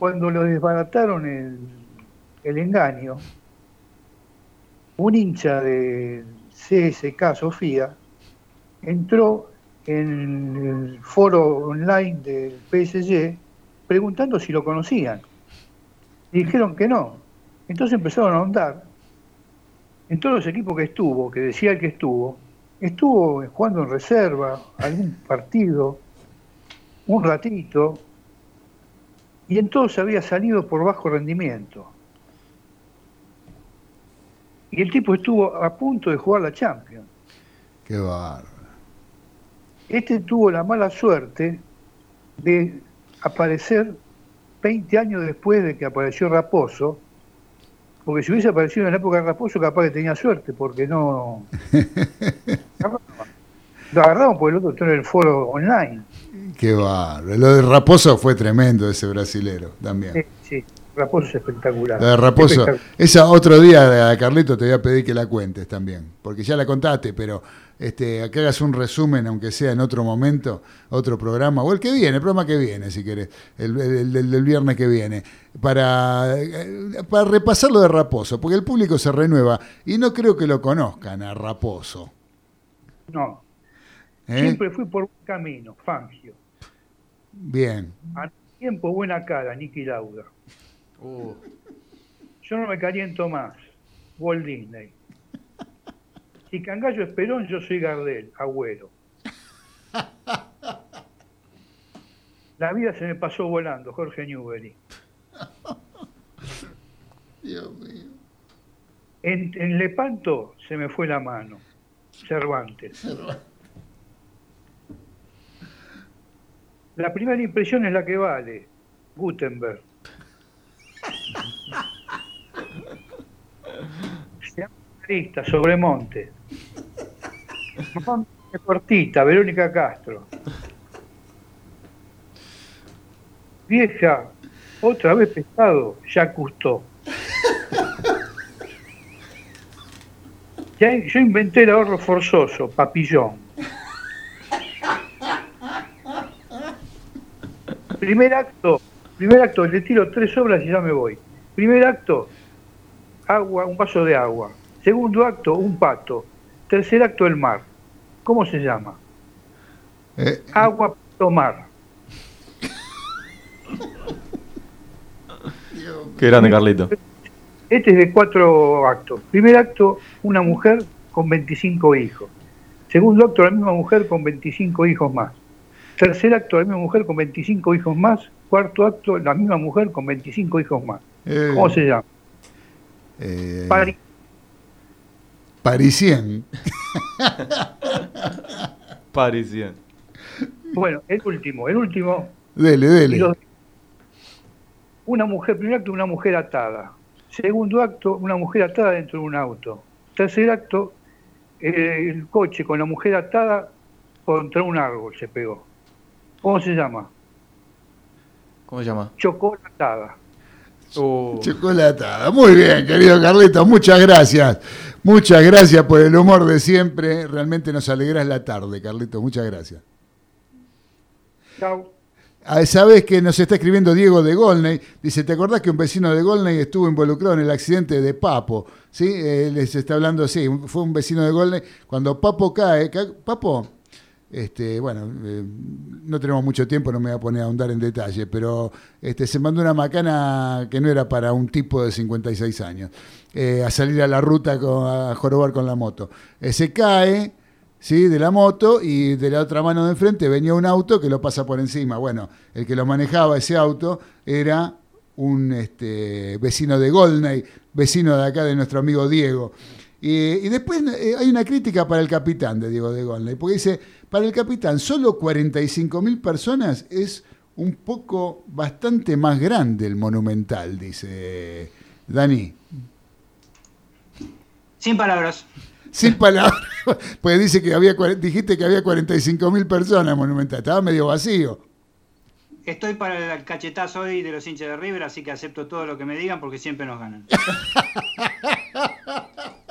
cuando lo desbarataron el, el engaño. Un hincha de CSK Sofía entró en el foro online del PSG preguntando si lo conocían. Y dijeron que no. Entonces empezaron a ahondar en todos los equipos que estuvo, que decía que estuvo, estuvo jugando en reserva, algún partido, un ratito, y en todos había salido por bajo rendimiento. Y el tipo estuvo a punto de jugar la Champions. Qué bárbaro. Este tuvo la mala suerte de aparecer 20 años después de que apareció Raposo, porque si hubiese aparecido en la época de Raposo, capaz que tenía suerte, porque no. Lo agarramos porque el otro en el foro online. Qué bárbaro. Lo de Raposo fue tremendo ese brasilero también. Sí, sí. Raposo es espectacular. La de Raposo. Espectacular. Esa otro día, Carlito, te voy a pedir que la cuentes también. Porque ya la contaste, pero este, que hagas un resumen, aunque sea en otro momento, otro programa, o el que viene, el programa que viene, si querés, el, el- el del viernes que viene, para, eh, para repasar lo de Raposo, porque el público se renueva y no creo que lo conozcan a Raposo. No, ¿eh? siempre fui por un camino, Fangio. Bien. A tiempo buena cara, Nicky Lauda. Yo no me caliento más. Walt Disney. Si Cangallo es Perón, yo soy Gardel, agüero. La vida se me pasó volando, Jorge Newbery. Dios mío. En, en Lepanto se me fue la mano. Cervantes. La primera impresión es la que vale. Gutenberg. Sobremonte. Cortita, Verónica Castro. Vieja, otra vez pescado, ya custó. Ya, yo inventé el ahorro forzoso, papillón. Primer acto, primer acto, le tiro tres obras y ya me voy. Primer acto, agua, un vaso de agua. Segundo acto, un pato. Tercer acto, el mar. ¿Cómo se llama? Eh, Agua, pato, mar. Qué grande, Carlito. Este es de cuatro actos. Primer acto, una mujer con 25 hijos. Segundo acto, la misma mujer con 25 hijos más. Tercer acto, la misma mujer con 25 hijos más. Cuarto acto, la misma mujer con 25 hijos más. Eh. ¿Cómo se llama? eh, Pari- Parisien. Parisien. Bueno, el último, el último. Dele, dele. Una mujer, primer acto, una mujer atada. Segundo acto, una mujer atada dentro de un auto. Tercer acto, eh, el coche con la mujer atada contra un árbol se pegó. ¿Cómo se llama? ¿Cómo se llama? Chocolatada. Uh, Chocolatada. Muy bien, querido Carlito, muchas gracias. Muchas gracias por el humor de siempre. Realmente nos alegras la tarde, Carlito. Muchas gracias. Chao. Ah, Sabes que nos está escribiendo Diego de Golney. Dice, ¿te acordás que un vecino de Golney estuvo involucrado en el accidente de Papo? ¿Sí? Eh, les está hablando, sí, un- fue un vecino de Golney. Cuando Papo cae, ca- Papo, este, bueno, eh, no tenemos mucho tiempo, no me voy a poner a ahondar en detalle, pero este, se mandó una macana que no era para un tipo de 56 años, eh, a salir a la ruta con- a jorobar con la moto. Eh, se cae, ¿sí? de la moto y de la otra mano de enfrente venía un auto que lo pasa por encima. Bueno, el que lo manejaba ese auto era un este, vecino de Golney, vecino de acá de nuestro amigo Diego. Y, y después eh, hay una crítica para el capitán de Diego de Golney, porque dice, para el capitán, solo 45 mil personas es un poco bastante más grande el monumental, dice Dani. Sin palabras. Sin palabras, porque dice que había, dijiste que había 45 mil personas en Monumental, estaba medio vacío. Estoy para el cachetazo hoy de los hinchas de River, así que acepto todo lo que me digan porque siempre nos ganan.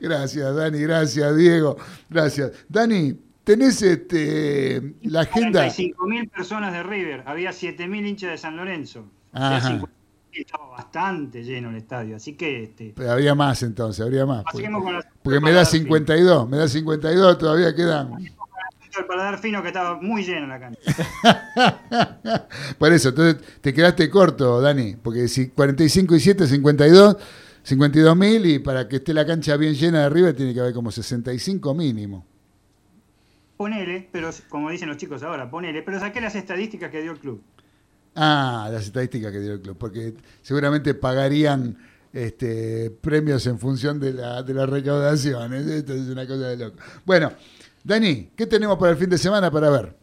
Gracias, Dani, gracias, Diego, gracias. Dani, ¿tenés este, la agenda? 45.000 personas de River, había 7.000 hinchas de San Lorenzo. Ajá. 50.000, estaba bastante lleno el estadio, así que este, Pero habría más entonces, habría más. Porque, con la- porque me da dar fin. 52, me da 52, todavía quedan. el paladar fino que estaba muy lleno la cancha. Por eso, entonces te quedaste corto, Dani, porque si 45 y 7, 52, 52 mil y para que esté la cancha bien llena de arriba tiene que haber como 65 mínimo. Ponele, pero como dicen los chicos ahora, ponele, pero saqué las estadísticas que dio el club. Ah, las estadísticas que dio el club, porque seguramente pagarían este, premios en función de, la, de las recaudaciones. Esto es una cosa de loco. Bueno, Dani, ¿qué tenemos para el fin de semana para ver?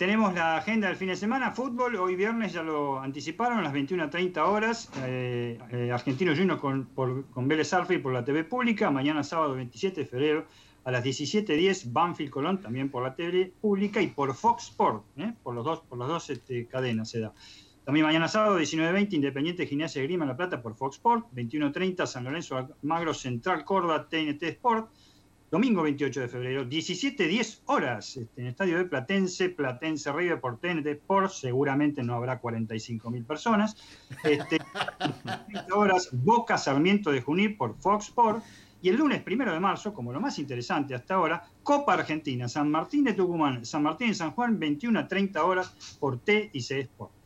Tenemos la agenda del fin de semana, fútbol, hoy viernes ya lo anticiparon, a las 21.30 horas, eh, eh, Argentino Juniors con, por- con Vélez Arfield por la TV pública, mañana sábado 27 de febrero A las 17.10 Banfield Colón, también por la tele pública y por Fox Sport, ¿eh? por los dos, por las dos este, cadenas se da. También mañana sábado, 19.20, Independiente Gimnasia de Grima La Plata por Fox Sport. 21.30, San Lorenzo Magro Central Córdoba, TNT Sport. Domingo 28 de febrero, 17.10 horas, este, en estadio de Platense, Platense River por TNT Sport. Seguramente no habrá 45.000 personas. Este, 30 horas, Boca Sarmiento de Junín por Fox Sport. Y el lunes primero de marzo, como lo más interesante hasta ahora, Copa Argentina, San Martín de Tucumán, San Martín de San Juan, 21 a 30 horas por T y C Sport.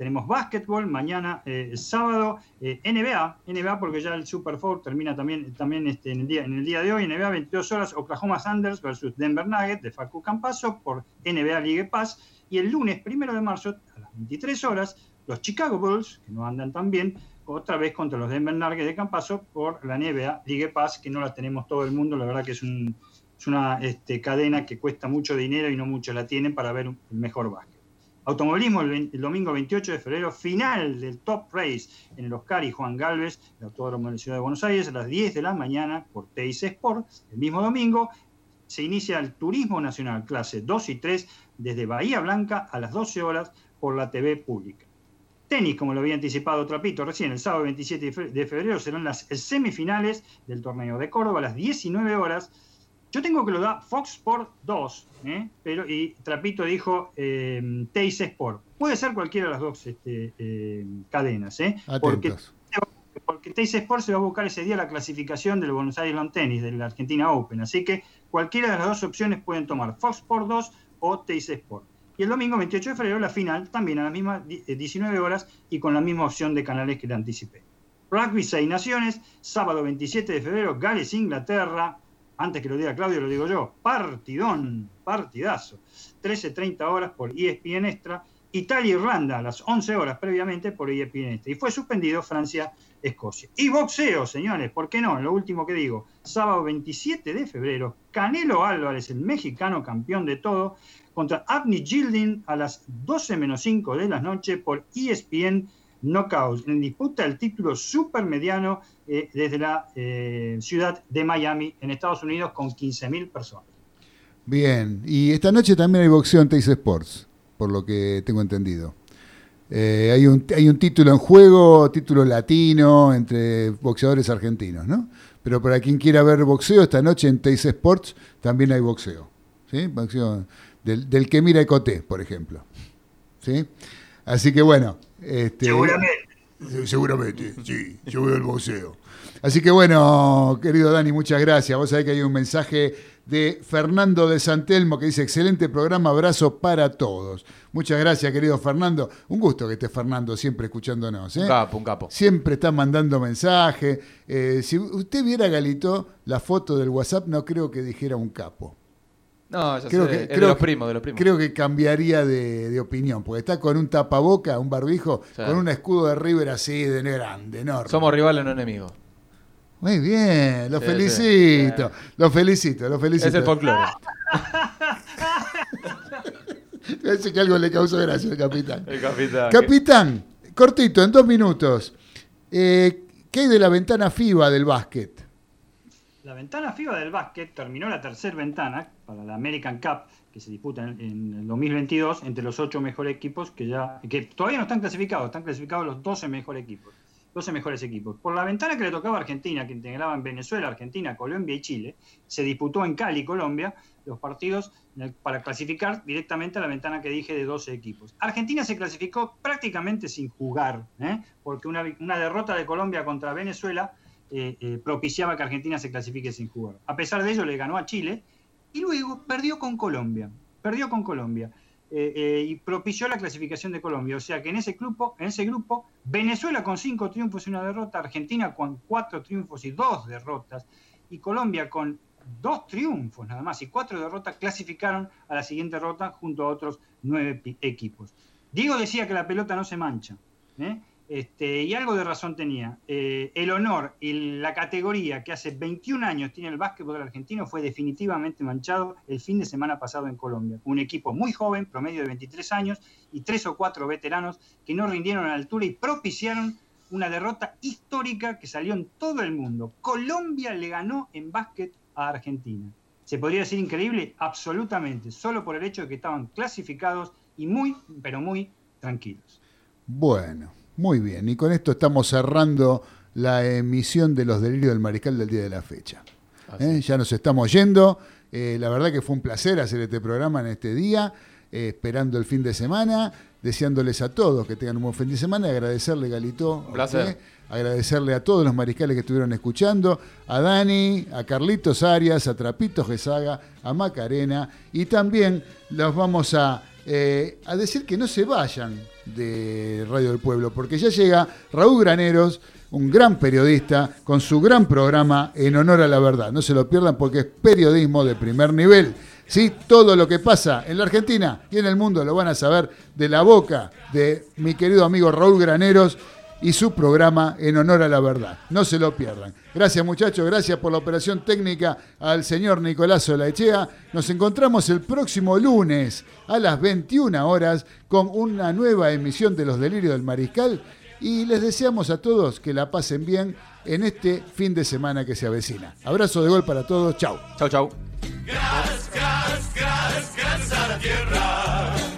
Tenemos básquetbol mañana eh, sábado, eh, NBA, NBA porque ya el Super Four termina también, también este, en, el día, en el día de hoy, NBA 22 horas, Oklahoma Thunders versus Denver Nuggets de Facu Campaso por NBA League Pass. Y el lunes primero de marzo a las 23 horas, los Chicago Bulls, que no andan tan bien, otra vez contra los Denver Nuggets de Campaso por la NBA League Pass, que no la tenemos todo el mundo, la verdad que es, un, es una este, cadena que cuesta mucho dinero y no muchos la tienen para ver un mejor básquet. Automovilismo el, 20, el, domingo 28 de febrero, final del Top Race en el Oscar y Juan Galvez, el Autódromo de la Ciudad de Buenos Aires, a las 10 de la mañana por TIC Sport. El mismo domingo se inicia el Turismo Nacional, clase 2 y 3, desde Bahía Blanca a las 12 horas por la TV pública. Tenis, como lo había anticipado Trapito recién, el sábado 27 de febrero serán las semifinales del torneo de Córdoba a las 19 horas yo tengo que lo da Fox Sport 2, ¿eh? pero, y Trapito dijo eh, Teis Sport. Puede ser cualquiera de las dos este, eh, cadenas, ¿eh? porque, porque Teis Sport se va a buscar ese día la clasificación del Buenos Aires Lawn Tennis, de la Argentina Open. Así que cualquiera de las dos opciones pueden tomar Fox Sport 2 o Teis Sport. Y el domingo 28 de febrero la final, también a las mismas 19 horas y con la misma opción de canales que le anticipé. Rugby 6 Naciones, sábado 27 de febrero, Gales, Inglaterra, antes que lo diga Claudio, lo digo yo, partidón, partidazo. 13.30 horas por ESPN Extra, Italia-Irlanda a las 11 horas previamente por ESPN Extra. Y fue suspendido Francia-Escocia. Y boxeo, señores, ¿por qué no? Lo último que digo, sábado 27 de febrero, Canelo Álvarez, el mexicano campeón de todo, contra Abney Gilding a las 12 menos 5 de la noche por ESPN Knockout, en disputa el título supermediano eh, desde la eh, ciudad de Miami, en Estados Unidos, con 15.000 personas. Bien, y esta noche también hay boxeo en Teis Sports, por lo que tengo entendido. Eh, hay, un, hay un título en juego, título latino, entre boxeadores argentinos, ¿no? Pero para quien quiera ver boxeo, esta noche en Teis Sports también hay boxeo. ¿sí? Boxeo del, del que mira Ecoté, por ejemplo. ¿sí? Así que bueno. Este, seguramente. Seguramente, sí, yo veo el boxeo. Así que bueno, querido Dani, muchas gracias. Vos sabés que hay un mensaje de Fernando de Santelmo que dice, excelente programa, abrazo para todos. Muchas gracias, querido Fernando. Un gusto que esté Fernando siempre escuchándonos. ¿eh? Un capo, un capo. Siempre está mandando mensajes. Eh, si usted viera, Galito, la foto del WhatsApp, no creo que dijera un capo. No, ya creo sé, que, es creo de los primos, de los primos. Creo que cambiaría de, de, opinión, porque está con un tapaboca, un barbijo, sí. con un escudo de River así de grande, enorme. Somos rivales, no enemigos. Muy bien, lo sí, felicito, sí. lo felicito, lo felicito. Es el folclore. Parece que algo le causó gracia al capitán. El capitán. Capitán, cortito, en dos minutos. Eh, ¿Qué hay de la ventana FIBA del básquet? La ventana FIBA del básquet terminó la tercera ventana para la American Cup que se disputa en, en, el 2022 entre los ocho mejores equipos que ya que todavía no están clasificados, están clasificados los 12 mejores equipos. 12 mejores equipos. Por la ventana que le tocaba a Argentina, que integraban Venezuela, Argentina, Colombia y Chile, se disputó en Cali, Colombia, los partidos para clasificar directamente a la ventana que dije de 12 equipos. Argentina se clasificó prácticamente sin jugar, ¿eh? porque una, una derrota de Colombia contra Venezuela eh, eh, propiciaba que Argentina se clasifique sin jugar. A pesar de ello, le ganó a Chile y luego perdió con Colombia. Perdió con Colombia. Eh, y propició la clasificación de Colombia. O sea que en ese, grupo, en ese grupo, Venezuela con cinco triunfos y una derrota, Argentina con cuatro triunfos y dos derrotas, y Colombia con dos triunfos nada más y cuatro derrotas, clasificaron a la siguiente ronda junto a otros nueve equipos. Diego decía que la pelota no se mancha. Este, y algo de razón tenía. Eh, el honor y la categoría que hace 21 años tiene el básquetbol argentino fue definitivamente manchado el fin de semana pasado en Colombia. Un equipo muy joven, promedio de 23 años, y tres o cuatro veteranos que no rindieron a la altura y propiciaron una derrota histórica que salió en todo el mundo. Colombia le ganó en básquet a Argentina. ¿Se podría decir increíble? Absolutamente, solo por el hecho de que estaban clasificados y muy, pero muy tranquilos. Bueno, muy bien. Y con esto estamos cerrando la emisión de los delirios del mariscal del día de la fecha. ¿Eh? Ya nos estamos yendo. Eh, la verdad que fue un placer hacer este programa en este día, eh, esperando el fin de semana, deseándoles a todos que tengan un buen fin de semana agradecerle, Galito. Un placer. agradecerle a todos los mariscales que estuvieron escuchando, a Dani, a Carlitos Arias, a Trapito Gesaga, a Macarena y también los vamos a, a decir que no se vayan de Radio del Pueblo, porque ya llega Raúl Graneros un gran periodista con su gran programa En Honor a la Verdad. No se lo pierdan porque es periodismo de primer nivel. ¿Sí? Todo lo que pasa en la Argentina y en el mundo lo van a saber de la boca de mi querido amigo Raúl Graneros y su programa En Honor a la Verdad. No se lo pierdan. Gracias muchachos, gracias por la operación técnica al señor Nicolás Olaechea. Nos encontramos el próximo lunes a las 21 horas con una nueva emisión de Los Delirios del Mariscal y les deseamos a todos que la pasen bien en este fin de semana que se avecina. Abrazo de gol para todos. Gracias, gracias, gracias a la tierra.